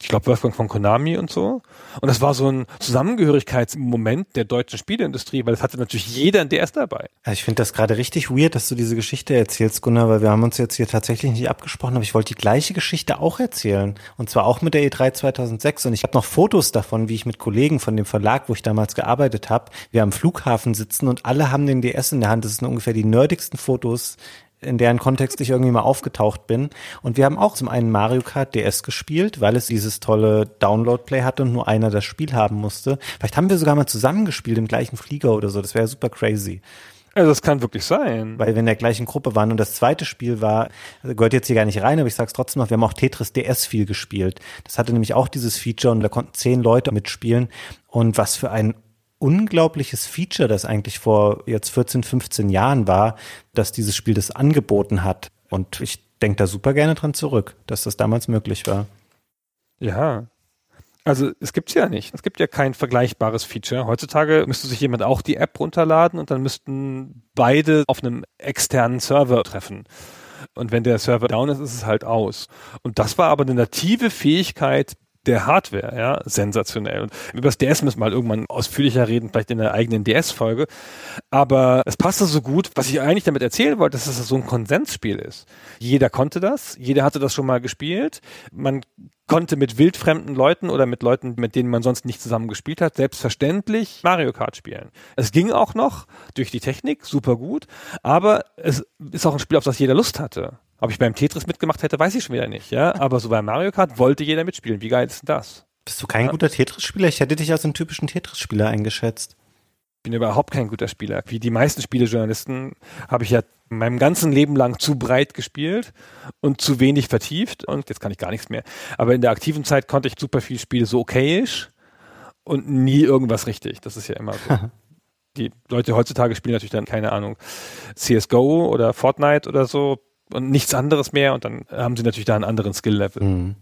ich glaube Wolfgang von Konami und so. Und das war so ein Zusammengehörigkeitsmoment der deutschen Spieleindustrie, weil es hatte natürlich jeder ein DS dabei. Ja, ich finde das gerade richtig weird, dass du diese Geschichte erzählst, Gunnar, weil wir haben uns jetzt hier tatsächlich nicht abgesprochen, aber ich wollte die gleiche Geschichte auch erzählen. Und zwar auch mit der E3 2006. Und ich habe noch Fotos davon, wie ich mit Kollegen von dem Verlag, wo ich damals gearbeitet habe, wir am Flughafen sitzen und alle haben den DS in der Hand. Das sind ungefähr die nerdigsten Fotos, in deren Kontext ich irgendwie mal aufgetaucht bin. Und wir haben auch zum einen Mario Kart DS gespielt, weil es dieses tolle Download-Play hatte und nur einer das Spiel haben musste. Vielleicht haben wir sogar mal zusammengespielt im gleichen Flieger oder so. Das wäre super crazy. Also das kann wirklich sein. Weil wir in der gleichen Gruppe waren. Und das zweite Spiel war, gehört jetzt hier gar nicht rein, aber ich sag's trotzdem noch, wir haben auch Tetris DS viel gespielt. Das hatte nämlich auch dieses Feature und da konnten zehn Leute mitspielen. Und was für ein unglaubliches Feature, das eigentlich vor jetzt 14, 15 Jahren war, dass dieses Spiel das angeboten hat. Und ich denke da super gerne dran zurück, dass das damals möglich war. Ja. Also es gibt's ja nicht. Es gibt ja kein vergleichbares Feature. Heutzutage müsste sich jemand auch die App runterladen und dann müssten beide auf einem externen Server treffen. Und wenn der Server down ist, ist es halt aus. Und das war aber eine native Fähigkeit der Hardware, ja, sensationell. Und über das DS müssen wir mal irgendwann ausführlicher reden, vielleicht in der eigenen DS-Folge. Aber es passte so gut, was ich eigentlich damit erzählen wollte, dass es so ein Konsensspiel ist. Jeder konnte das, jeder hatte das schon mal gespielt. Man konnte mit wildfremden Leuten oder mit Leuten, mit denen man sonst nicht zusammen gespielt hat, selbstverständlich Mario Kart spielen. Es ging auch noch durch die Technik, super gut, aber es ist auch ein Spiel, auf das jeder Lust hatte. Ob ich beim Tetris mitgemacht hätte, weiß ich schon wieder nicht, ja. Aber so bei Mario Kart wollte jeder mitspielen. Wie geil ist denn das? Bist du kein ja. guter Tetris-Spieler? Ich hätte dich als einen typischen Tetris-Spieler eingeschätzt. Ich bin überhaupt kein guter Spieler. Wie die meisten Spielejournalisten habe ich ja meinem ganzen Leben lang zu breit gespielt und zu wenig vertieft und jetzt kann ich gar nichts mehr. Aber in der aktiven Zeit konnte ich super viel Spiele so okayisch und nie irgendwas richtig. Das ist ja immer so. die Leute heutzutage spielen natürlich dann, keine Ahnung, CSGO oder Fortnite oder so und nichts anderes mehr und dann haben sie natürlich da einen anderen Skill-Level. Mhm.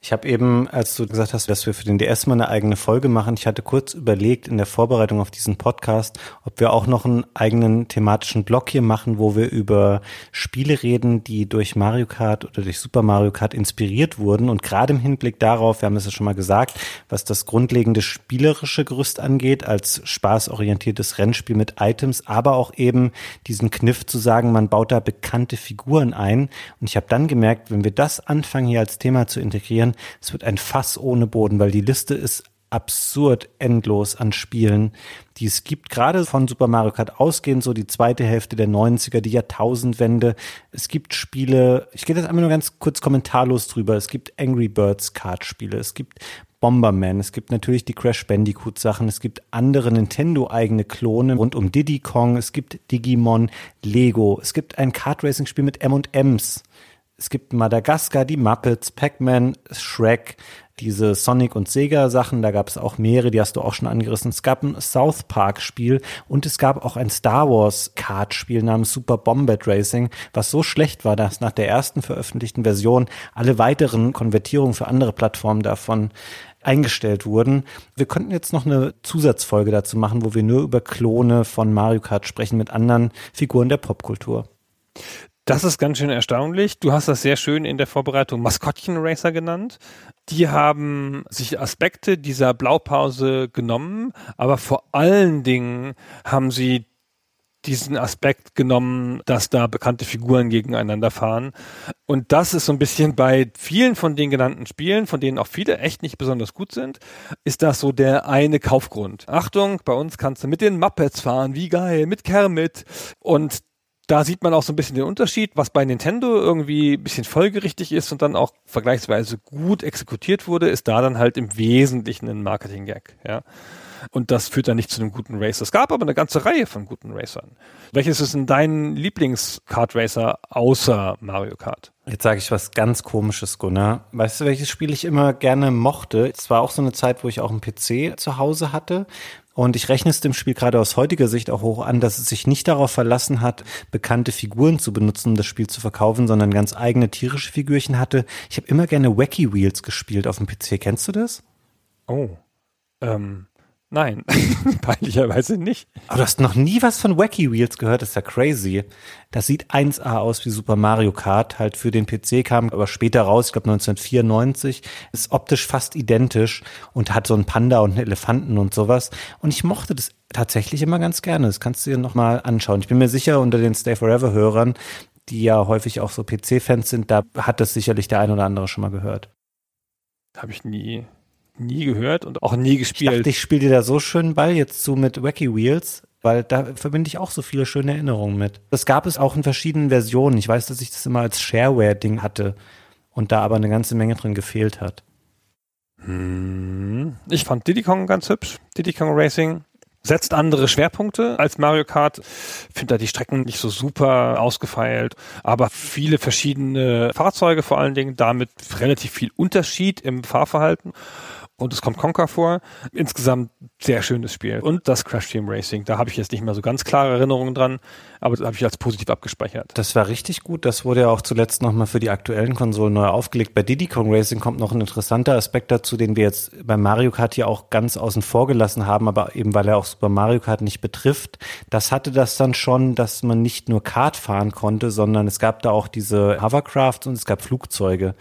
Ich habe eben, als du gesagt hast, dass wir für den DS mal eine eigene Folge machen, ich hatte kurz überlegt in der Vorbereitung auf diesen Podcast, ob wir auch noch einen eigenen thematischen Blog hier machen, wo wir über Spiele reden, die durch Mario Kart oder durch Super Mario Kart inspiriert wurden. Und gerade im Hinblick darauf, wir haben es ja schon mal gesagt, was das grundlegende spielerische Gerüst angeht, als spaßorientiertes Rennspiel mit Items, aber auch eben diesen Kniff zu sagen, man baut da bekannte Figuren ein. Und ich habe dann gemerkt, wenn wir das anfangen hier als Thema zu integrieren. Es wird ein Fass ohne Boden, weil die Liste ist absurd endlos an Spielen, die es gibt, gerade von Super Mario Kart ausgehend, so die zweite Hälfte der 90er, die Jahrtausendwende. Es gibt Spiele, ich gehe das einmal nur ganz kurz kommentarlos drüber. Es gibt Angry Birds Kartspiele, es gibt Bomberman, es gibt natürlich die Crash Bandicoot Sachen, es gibt andere Nintendo eigene Klone rund um Diddy Kong, es gibt Digimon, Lego, es gibt ein Kart Racing Spiel mit M&Ms. Es gibt Madagaskar, die Muppets, Pac-Man, Shrek, diese Sonic und Sega Sachen, da gab es auch mehrere, die hast du auch schon angerissen. Es gab ein South Park Spiel und es gab auch ein Star Wars Kart Spiel namens Super Bombat Racing, was so schlecht war, dass nach der ersten veröffentlichten Version alle weiteren Konvertierungen für andere Plattformen davon eingestellt wurden. Wir könnten jetzt noch eine Zusatzfolge dazu machen, wo wir nur über Klone von Mario Kart sprechen mit anderen Figuren der Popkultur. Das ist ganz schön erstaunlich. Du hast das sehr schön in der Vorbereitung Maskottchen-Racer genannt. Die haben sich Aspekte dieser Blaupause genommen, aber vor allen Dingen haben sie diesen Aspekt genommen, dass da bekannte Figuren gegeneinander fahren. Und das ist so ein bisschen bei vielen von den genannten Spielen, von denen auch viele echt nicht besonders gut sind, ist das so der eine Kaufgrund. Achtung, bei uns kannst du mit den Muppets fahren, wie geil, mit Kermit. Und da sieht man auch so ein bisschen den Unterschied, was bei Nintendo irgendwie ein bisschen folgerichtig ist und dann auch vergleichsweise gut exekutiert wurde, ist da dann halt im Wesentlichen ein Marketing-Gag, ja. Und das führt dann nicht zu einem guten Racer. Es gab aber eine ganze Reihe von guten Racern. Welches ist denn dein Lieblings-Kart-Racer außer Mario Kart? Jetzt sage ich was ganz komisches, Gunnar. Weißt du, welches Spiel ich immer gerne mochte? Es war auch so eine Zeit, wo ich auch einen PC zu Hause hatte Und ich rechne es dem Spiel gerade aus heutiger Sicht auch hoch an, dass es sich nicht darauf verlassen hat, bekannte Figuren zu benutzen, um das Spiel zu verkaufen, sondern ganz eigene tierische Figürchen hatte. Ich habe immer gerne Wacky Wheels gespielt auf dem PC. Kennst du das? Oh. Ähm, nein, peinlicherweise nicht. Aber du hast noch nie was von Wacky Wheels gehört, das ist ja crazy. Das sieht 1A aus wie Super Mario Kart, halt für den PC kam, aber später raus, ich glaube 1994, ist optisch fast identisch und hat so einen Panda und einen Elefanten und sowas. Und ich mochte das tatsächlich immer ganz gerne. Das kannst du dir nochmal anschauen. Ich bin mir sicher, unter den Stay Forever Hörern, die ja häufig auch so PC-Fans sind, da hat das sicherlich der ein oder andere schon mal gehört. Habe ich nie, nie gehört und auch nie gespielt. Ich dachte, ich spiele dir da so schönen Ball jetzt zu mit Wacky Wheels, weil da verbinde ich auch so viele schöne Erinnerungen mit. Das gab es auch in verschiedenen Versionen. Ich weiß, dass ich das immer als Shareware-Ding hatte und da aber eine ganze Menge drin gefehlt hat. Hm. Ich fand Diddy Kong ganz hübsch. Diddy Kong Racing setzt andere Schwerpunkte als Mario Kart. Finde da die Strecken nicht so super ausgefeilt, aber viele verschiedene Fahrzeuge vor allen Dingen, damit relativ viel Unterschied im Fahrverhalten und es kommt Conker vor. Insgesamt sehr schönes Spiel. Und das Crash Team Racing, da habe ich jetzt nicht mehr so ganz klare Erinnerungen dran, aber das habe ich als positiv abgespeichert. Das war richtig gut. Das wurde ja auch zuletzt nochmal für die aktuellen Konsolen neu aufgelegt. Bei Diddy Kong Racing kommt noch ein interessanter Aspekt dazu, den wir jetzt bei Mario Kart hier auch ganz außen vor gelassen haben, aber eben weil er auch Super Mario Kart nicht betrifft. Das hatte das dann schon, dass man nicht nur Kart fahren konnte, sondern es gab da auch diese Hovercrafts und es gab Flugzeuge.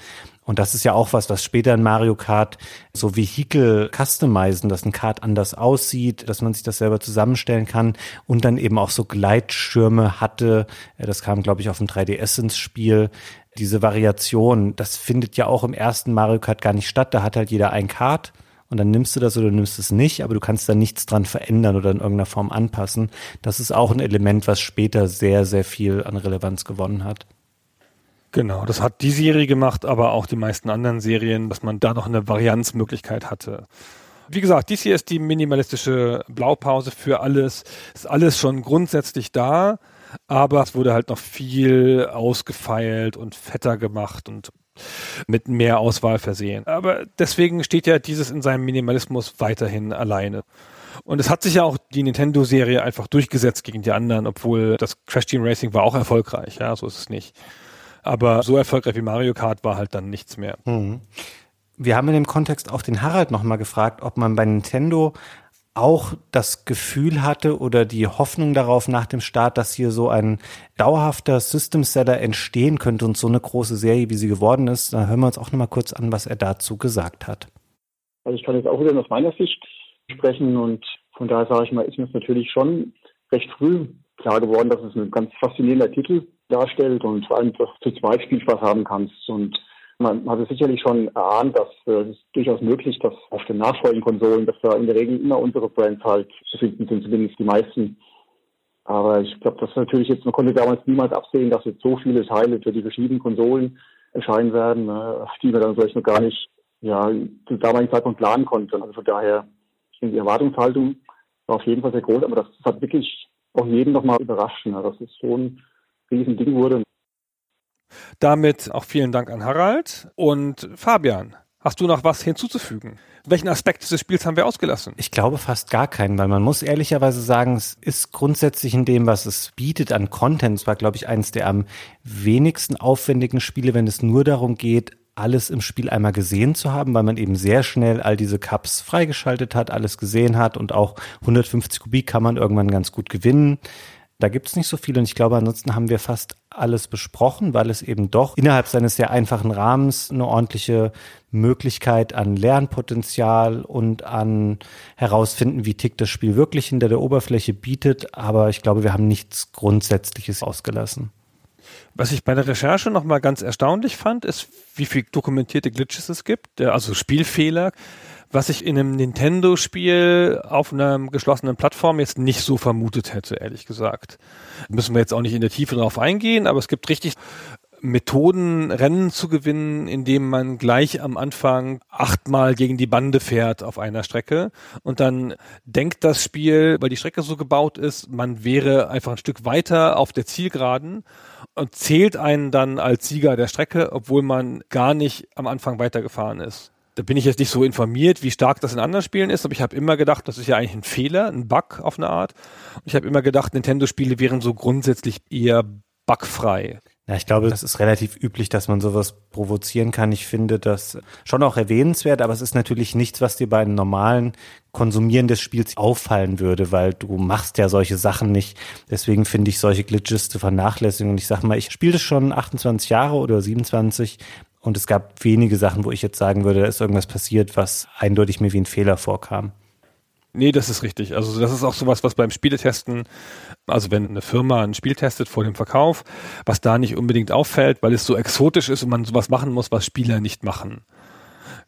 Und das ist ja auch was, was später in Mario Kart so Vehikel customizen, dass ein Kart anders aussieht, dass man sich das selber zusammenstellen kann und dann eben auch so Gleitschirme hatte. Das kam, glaube ich, auf dem 3DS ins Spiel. Diese Variation, das findet ja auch im ersten Mario Kart gar nicht statt. Da hat halt jeder ein Kart und dann nimmst du das oder nimmst es nicht, aber du kannst da nichts dran verändern oder in irgendeiner Form anpassen. Das ist auch ein Element, was später sehr, sehr viel an Relevanz gewonnen hat. Genau, das hat die Serie gemacht, aber auch die meisten anderen Serien, dass man da noch eine Varianzmöglichkeit hatte. Wie gesagt, dies hier ist die minimalistische Blaupause für alles. Ist alles schon grundsätzlich da, aber es wurde halt noch viel ausgefeilt und fetter gemacht und mit mehr Auswahl versehen. Aber deswegen steht ja dieses in seinem Minimalismus weiterhin alleine. Und es hat sich ja auch die Nintendo-Serie einfach durchgesetzt gegen die anderen, obwohl das Crash Team Racing war auch erfolgreich. Ja, so ist es nicht. Aber so erfolgreich wie Mario Kart war halt dann nichts mehr. Mhm. Wir haben in dem Kontext auch den Harald nochmal gefragt, ob man bei Nintendo auch das Gefühl hatte oder die Hoffnung darauf nach dem Start, dass hier so ein dauerhafter System Seller entstehen könnte und so eine große Serie, wie sie geworden ist. Da hören wir uns auch nochmal kurz an, was er dazu gesagt hat. Also ich kann jetzt auch wieder aus meiner Sicht sprechen und von daher sage ich mal, ist mir es natürlich schon recht früh klar geworden, dass es ein ganz faszinierender Titel darstellt und du zu zweit Spielspaß haben kannst. Und man hat es sicherlich schon erahnt, dass äh, es ist durchaus möglich, dass auf den nachfolgenden Konsolen, dass da in der Regel immer unsere Brands halt zu finden sind, zumindest die meisten. Aber ich glaube, das natürlich jetzt, man konnte damals niemals absehen, dass jetzt so viele Teile für die verschiedenen Konsolen erscheinen werden, äh, die wir dann vielleicht noch gar nicht ja, zu damaligen Zeitpunkt planen konnten. Also von daher, ich denke, die Erwartungshaltung war auf jeden Fall sehr groß, aber das hat wirklich auch jeden nochmal überrascht. Ne? Das ist ein Riesending wurde. Damit auch vielen Dank an Harald und Fabian. Hast du noch was hinzuzufügen? Welchen Aspekt des Spiels haben wir ausgelassen? Ich glaube fast gar keinen, weil man muss ehrlicherweise sagen, es ist grundsätzlich in dem, was es bietet an Content. Es war, glaube ich, eines der am wenigsten aufwendigen Spiele, wenn es nur darum geht, alles im Spiel einmal gesehen zu haben, weil man eben sehr schnell all diese Cups freigeschaltet hat, alles gesehen hat und auch 150 Kubik kann man irgendwann ganz gut gewinnen. Da gibt es nicht so viel und ich glaube, ansonsten haben wir fast alles besprochen, weil es eben doch innerhalb seines sehr einfachen Rahmens eine ordentliche Möglichkeit an Lernpotenzial und an herausfinden, wie tickt das Spiel wirklich hinter der Oberfläche bietet. Aber ich glaube, wir haben nichts Grundsätzliches ausgelassen. Was ich bei der Recherche nochmal ganz erstaunlich fand, ist, wie viel dokumentierte Glitches es gibt, also Spielfehler was ich in einem Nintendo-Spiel auf einer geschlossenen Plattform jetzt nicht so vermutet hätte, ehrlich gesagt. Müssen wir jetzt auch nicht in der Tiefe drauf eingehen, aber es gibt richtig Methoden, Rennen zu gewinnen, indem man gleich am Anfang achtmal gegen die Bande fährt auf einer Strecke und dann denkt das Spiel, weil die Strecke so gebaut ist, man wäre einfach ein Stück weiter auf der Zielgeraden und zählt einen dann als Sieger der Strecke, obwohl man gar nicht am Anfang weitergefahren ist. Da bin ich jetzt nicht so informiert, wie stark das in anderen Spielen ist, aber ich habe immer gedacht, das ist ja eigentlich ein Fehler, ein Bug auf eine Art. Und ich habe immer gedacht, Nintendo-Spiele wären so grundsätzlich eher bugfrei. Ja, ich glaube, das ist relativ üblich, dass man sowas provozieren kann. Ich finde das schon auch erwähnenswert, aber es ist natürlich nichts, was dir bei einem normalen Konsumieren des Spiels auffallen würde, weil du machst ja solche Sachen nicht. Deswegen finde ich solche Glitches zu vernachlässigen. Und ich sag mal, ich spiele das schon 28 Jahre oder 27 und es gab wenige Sachen, wo ich jetzt sagen würde, da ist irgendwas passiert, was eindeutig mir wie ein Fehler vorkam. Nee, das ist richtig. Also das ist auch sowas, was beim Spieletesten, also wenn eine Firma ein Spiel testet vor dem Verkauf, was da nicht unbedingt auffällt, weil es so exotisch ist und man sowas machen muss, was Spieler nicht machen.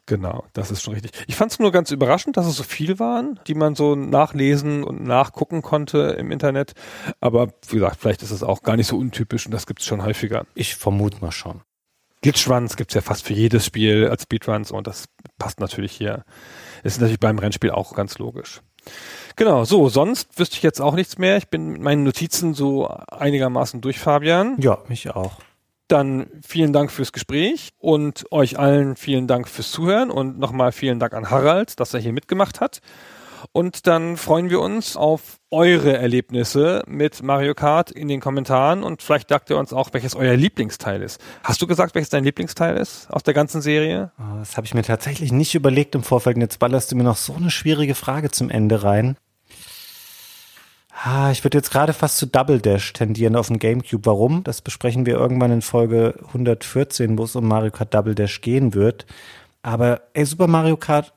Genau, das ist schon richtig. Ich fand es nur ganz überraschend, dass es so viel waren, die man so nachlesen und nachgucken konnte im Internet. Aber wie gesagt, vielleicht ist es auch gar nicht so untypisch und das gibt es schon häufiger. Ich vermute mal schon. Glitchruns gibt es ja fast für jedes Spiel als Speedruns und das passt natürlich hier. Ist natürlich beim Rennspiel auch ganz logisch. Genau, so, sonst wüsste ich jetzt auch nichts mehr. Ich bin mit meinen Notizen so einigermaßen durch, Fabian. Ja, mich auch. Dann vielen Dank fürs Gespräch und euch allen vielen Dank fürs Zuhören und nochmal vielen Dank an Harald, dass er hier mitgemacht hat. Und dann freuen wir uns auf eure Erlebnisse mit Mario Kart in den Kommentaren und vielleicht sagt ihr uns auch, welches euer Lieblingsteil ist. Hast du gesagt, welches dein Lieblingsteil ist aus der ganzen Serie? Ah, das habe ich mir tatsächlich nicht überlegt im Vorfeld. Und jetzt ballerst du mir noch so eine schwierige Frage zum Ende rein. Ah, ich würde jetzt gerade fast zu Double Dash tendieren auf dem Gamecube. Warum? Das besprechen wir irgendwann in Folge 114, wo es um Mario Kart Double Dash gehen wird. Aber ey, Super Mario Kart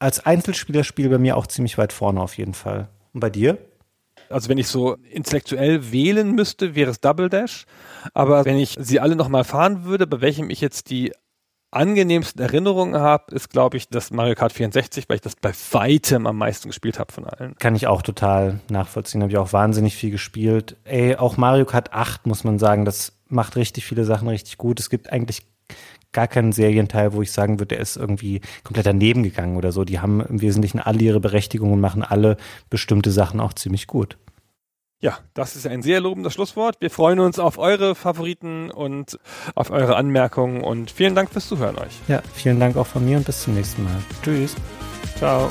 als Einzelspielerspiel bei mir auch ziemlich weit vorne auf jeden Fall. Und bei dir? Also wenn ich so intellektuell wählen müsste, wäre es Double Dash. Aber wenn ich sie alle nochmal fahren würde, bei welchem ich jetzt die angenehmsten Erinnerungen habe, ist, glaube ich, das Mario Kart 64, weil ich das bei weitem am meisten gespielt habe von allen. Kann ich auch total nachvollziehen. Habe ich auch wahnsinnig viel gespielt. Ey, auch Mario Kart 8 muss man sagen, das macht richtig viele Sachen richtig gut. Es gibt eigentlich gar keinen Serienteil, wo ich sagen würde, der ist irgendwie komplett daneben gegangen oder so. Die haben im Wesentlichen alle ihre Berechtigung und machen alle bestimmte Sachen auch ziemlich gut. Ja, das ist ein sehr lobendes Schlusswort. Wir freuen uns auf eure Favoriten und auf eure Anmerkungen und vielen Dank fürs Zuhören euch. Ja, vielen Dank auch von mir und bis zum nächsten Mal. Tschüss. Ciao.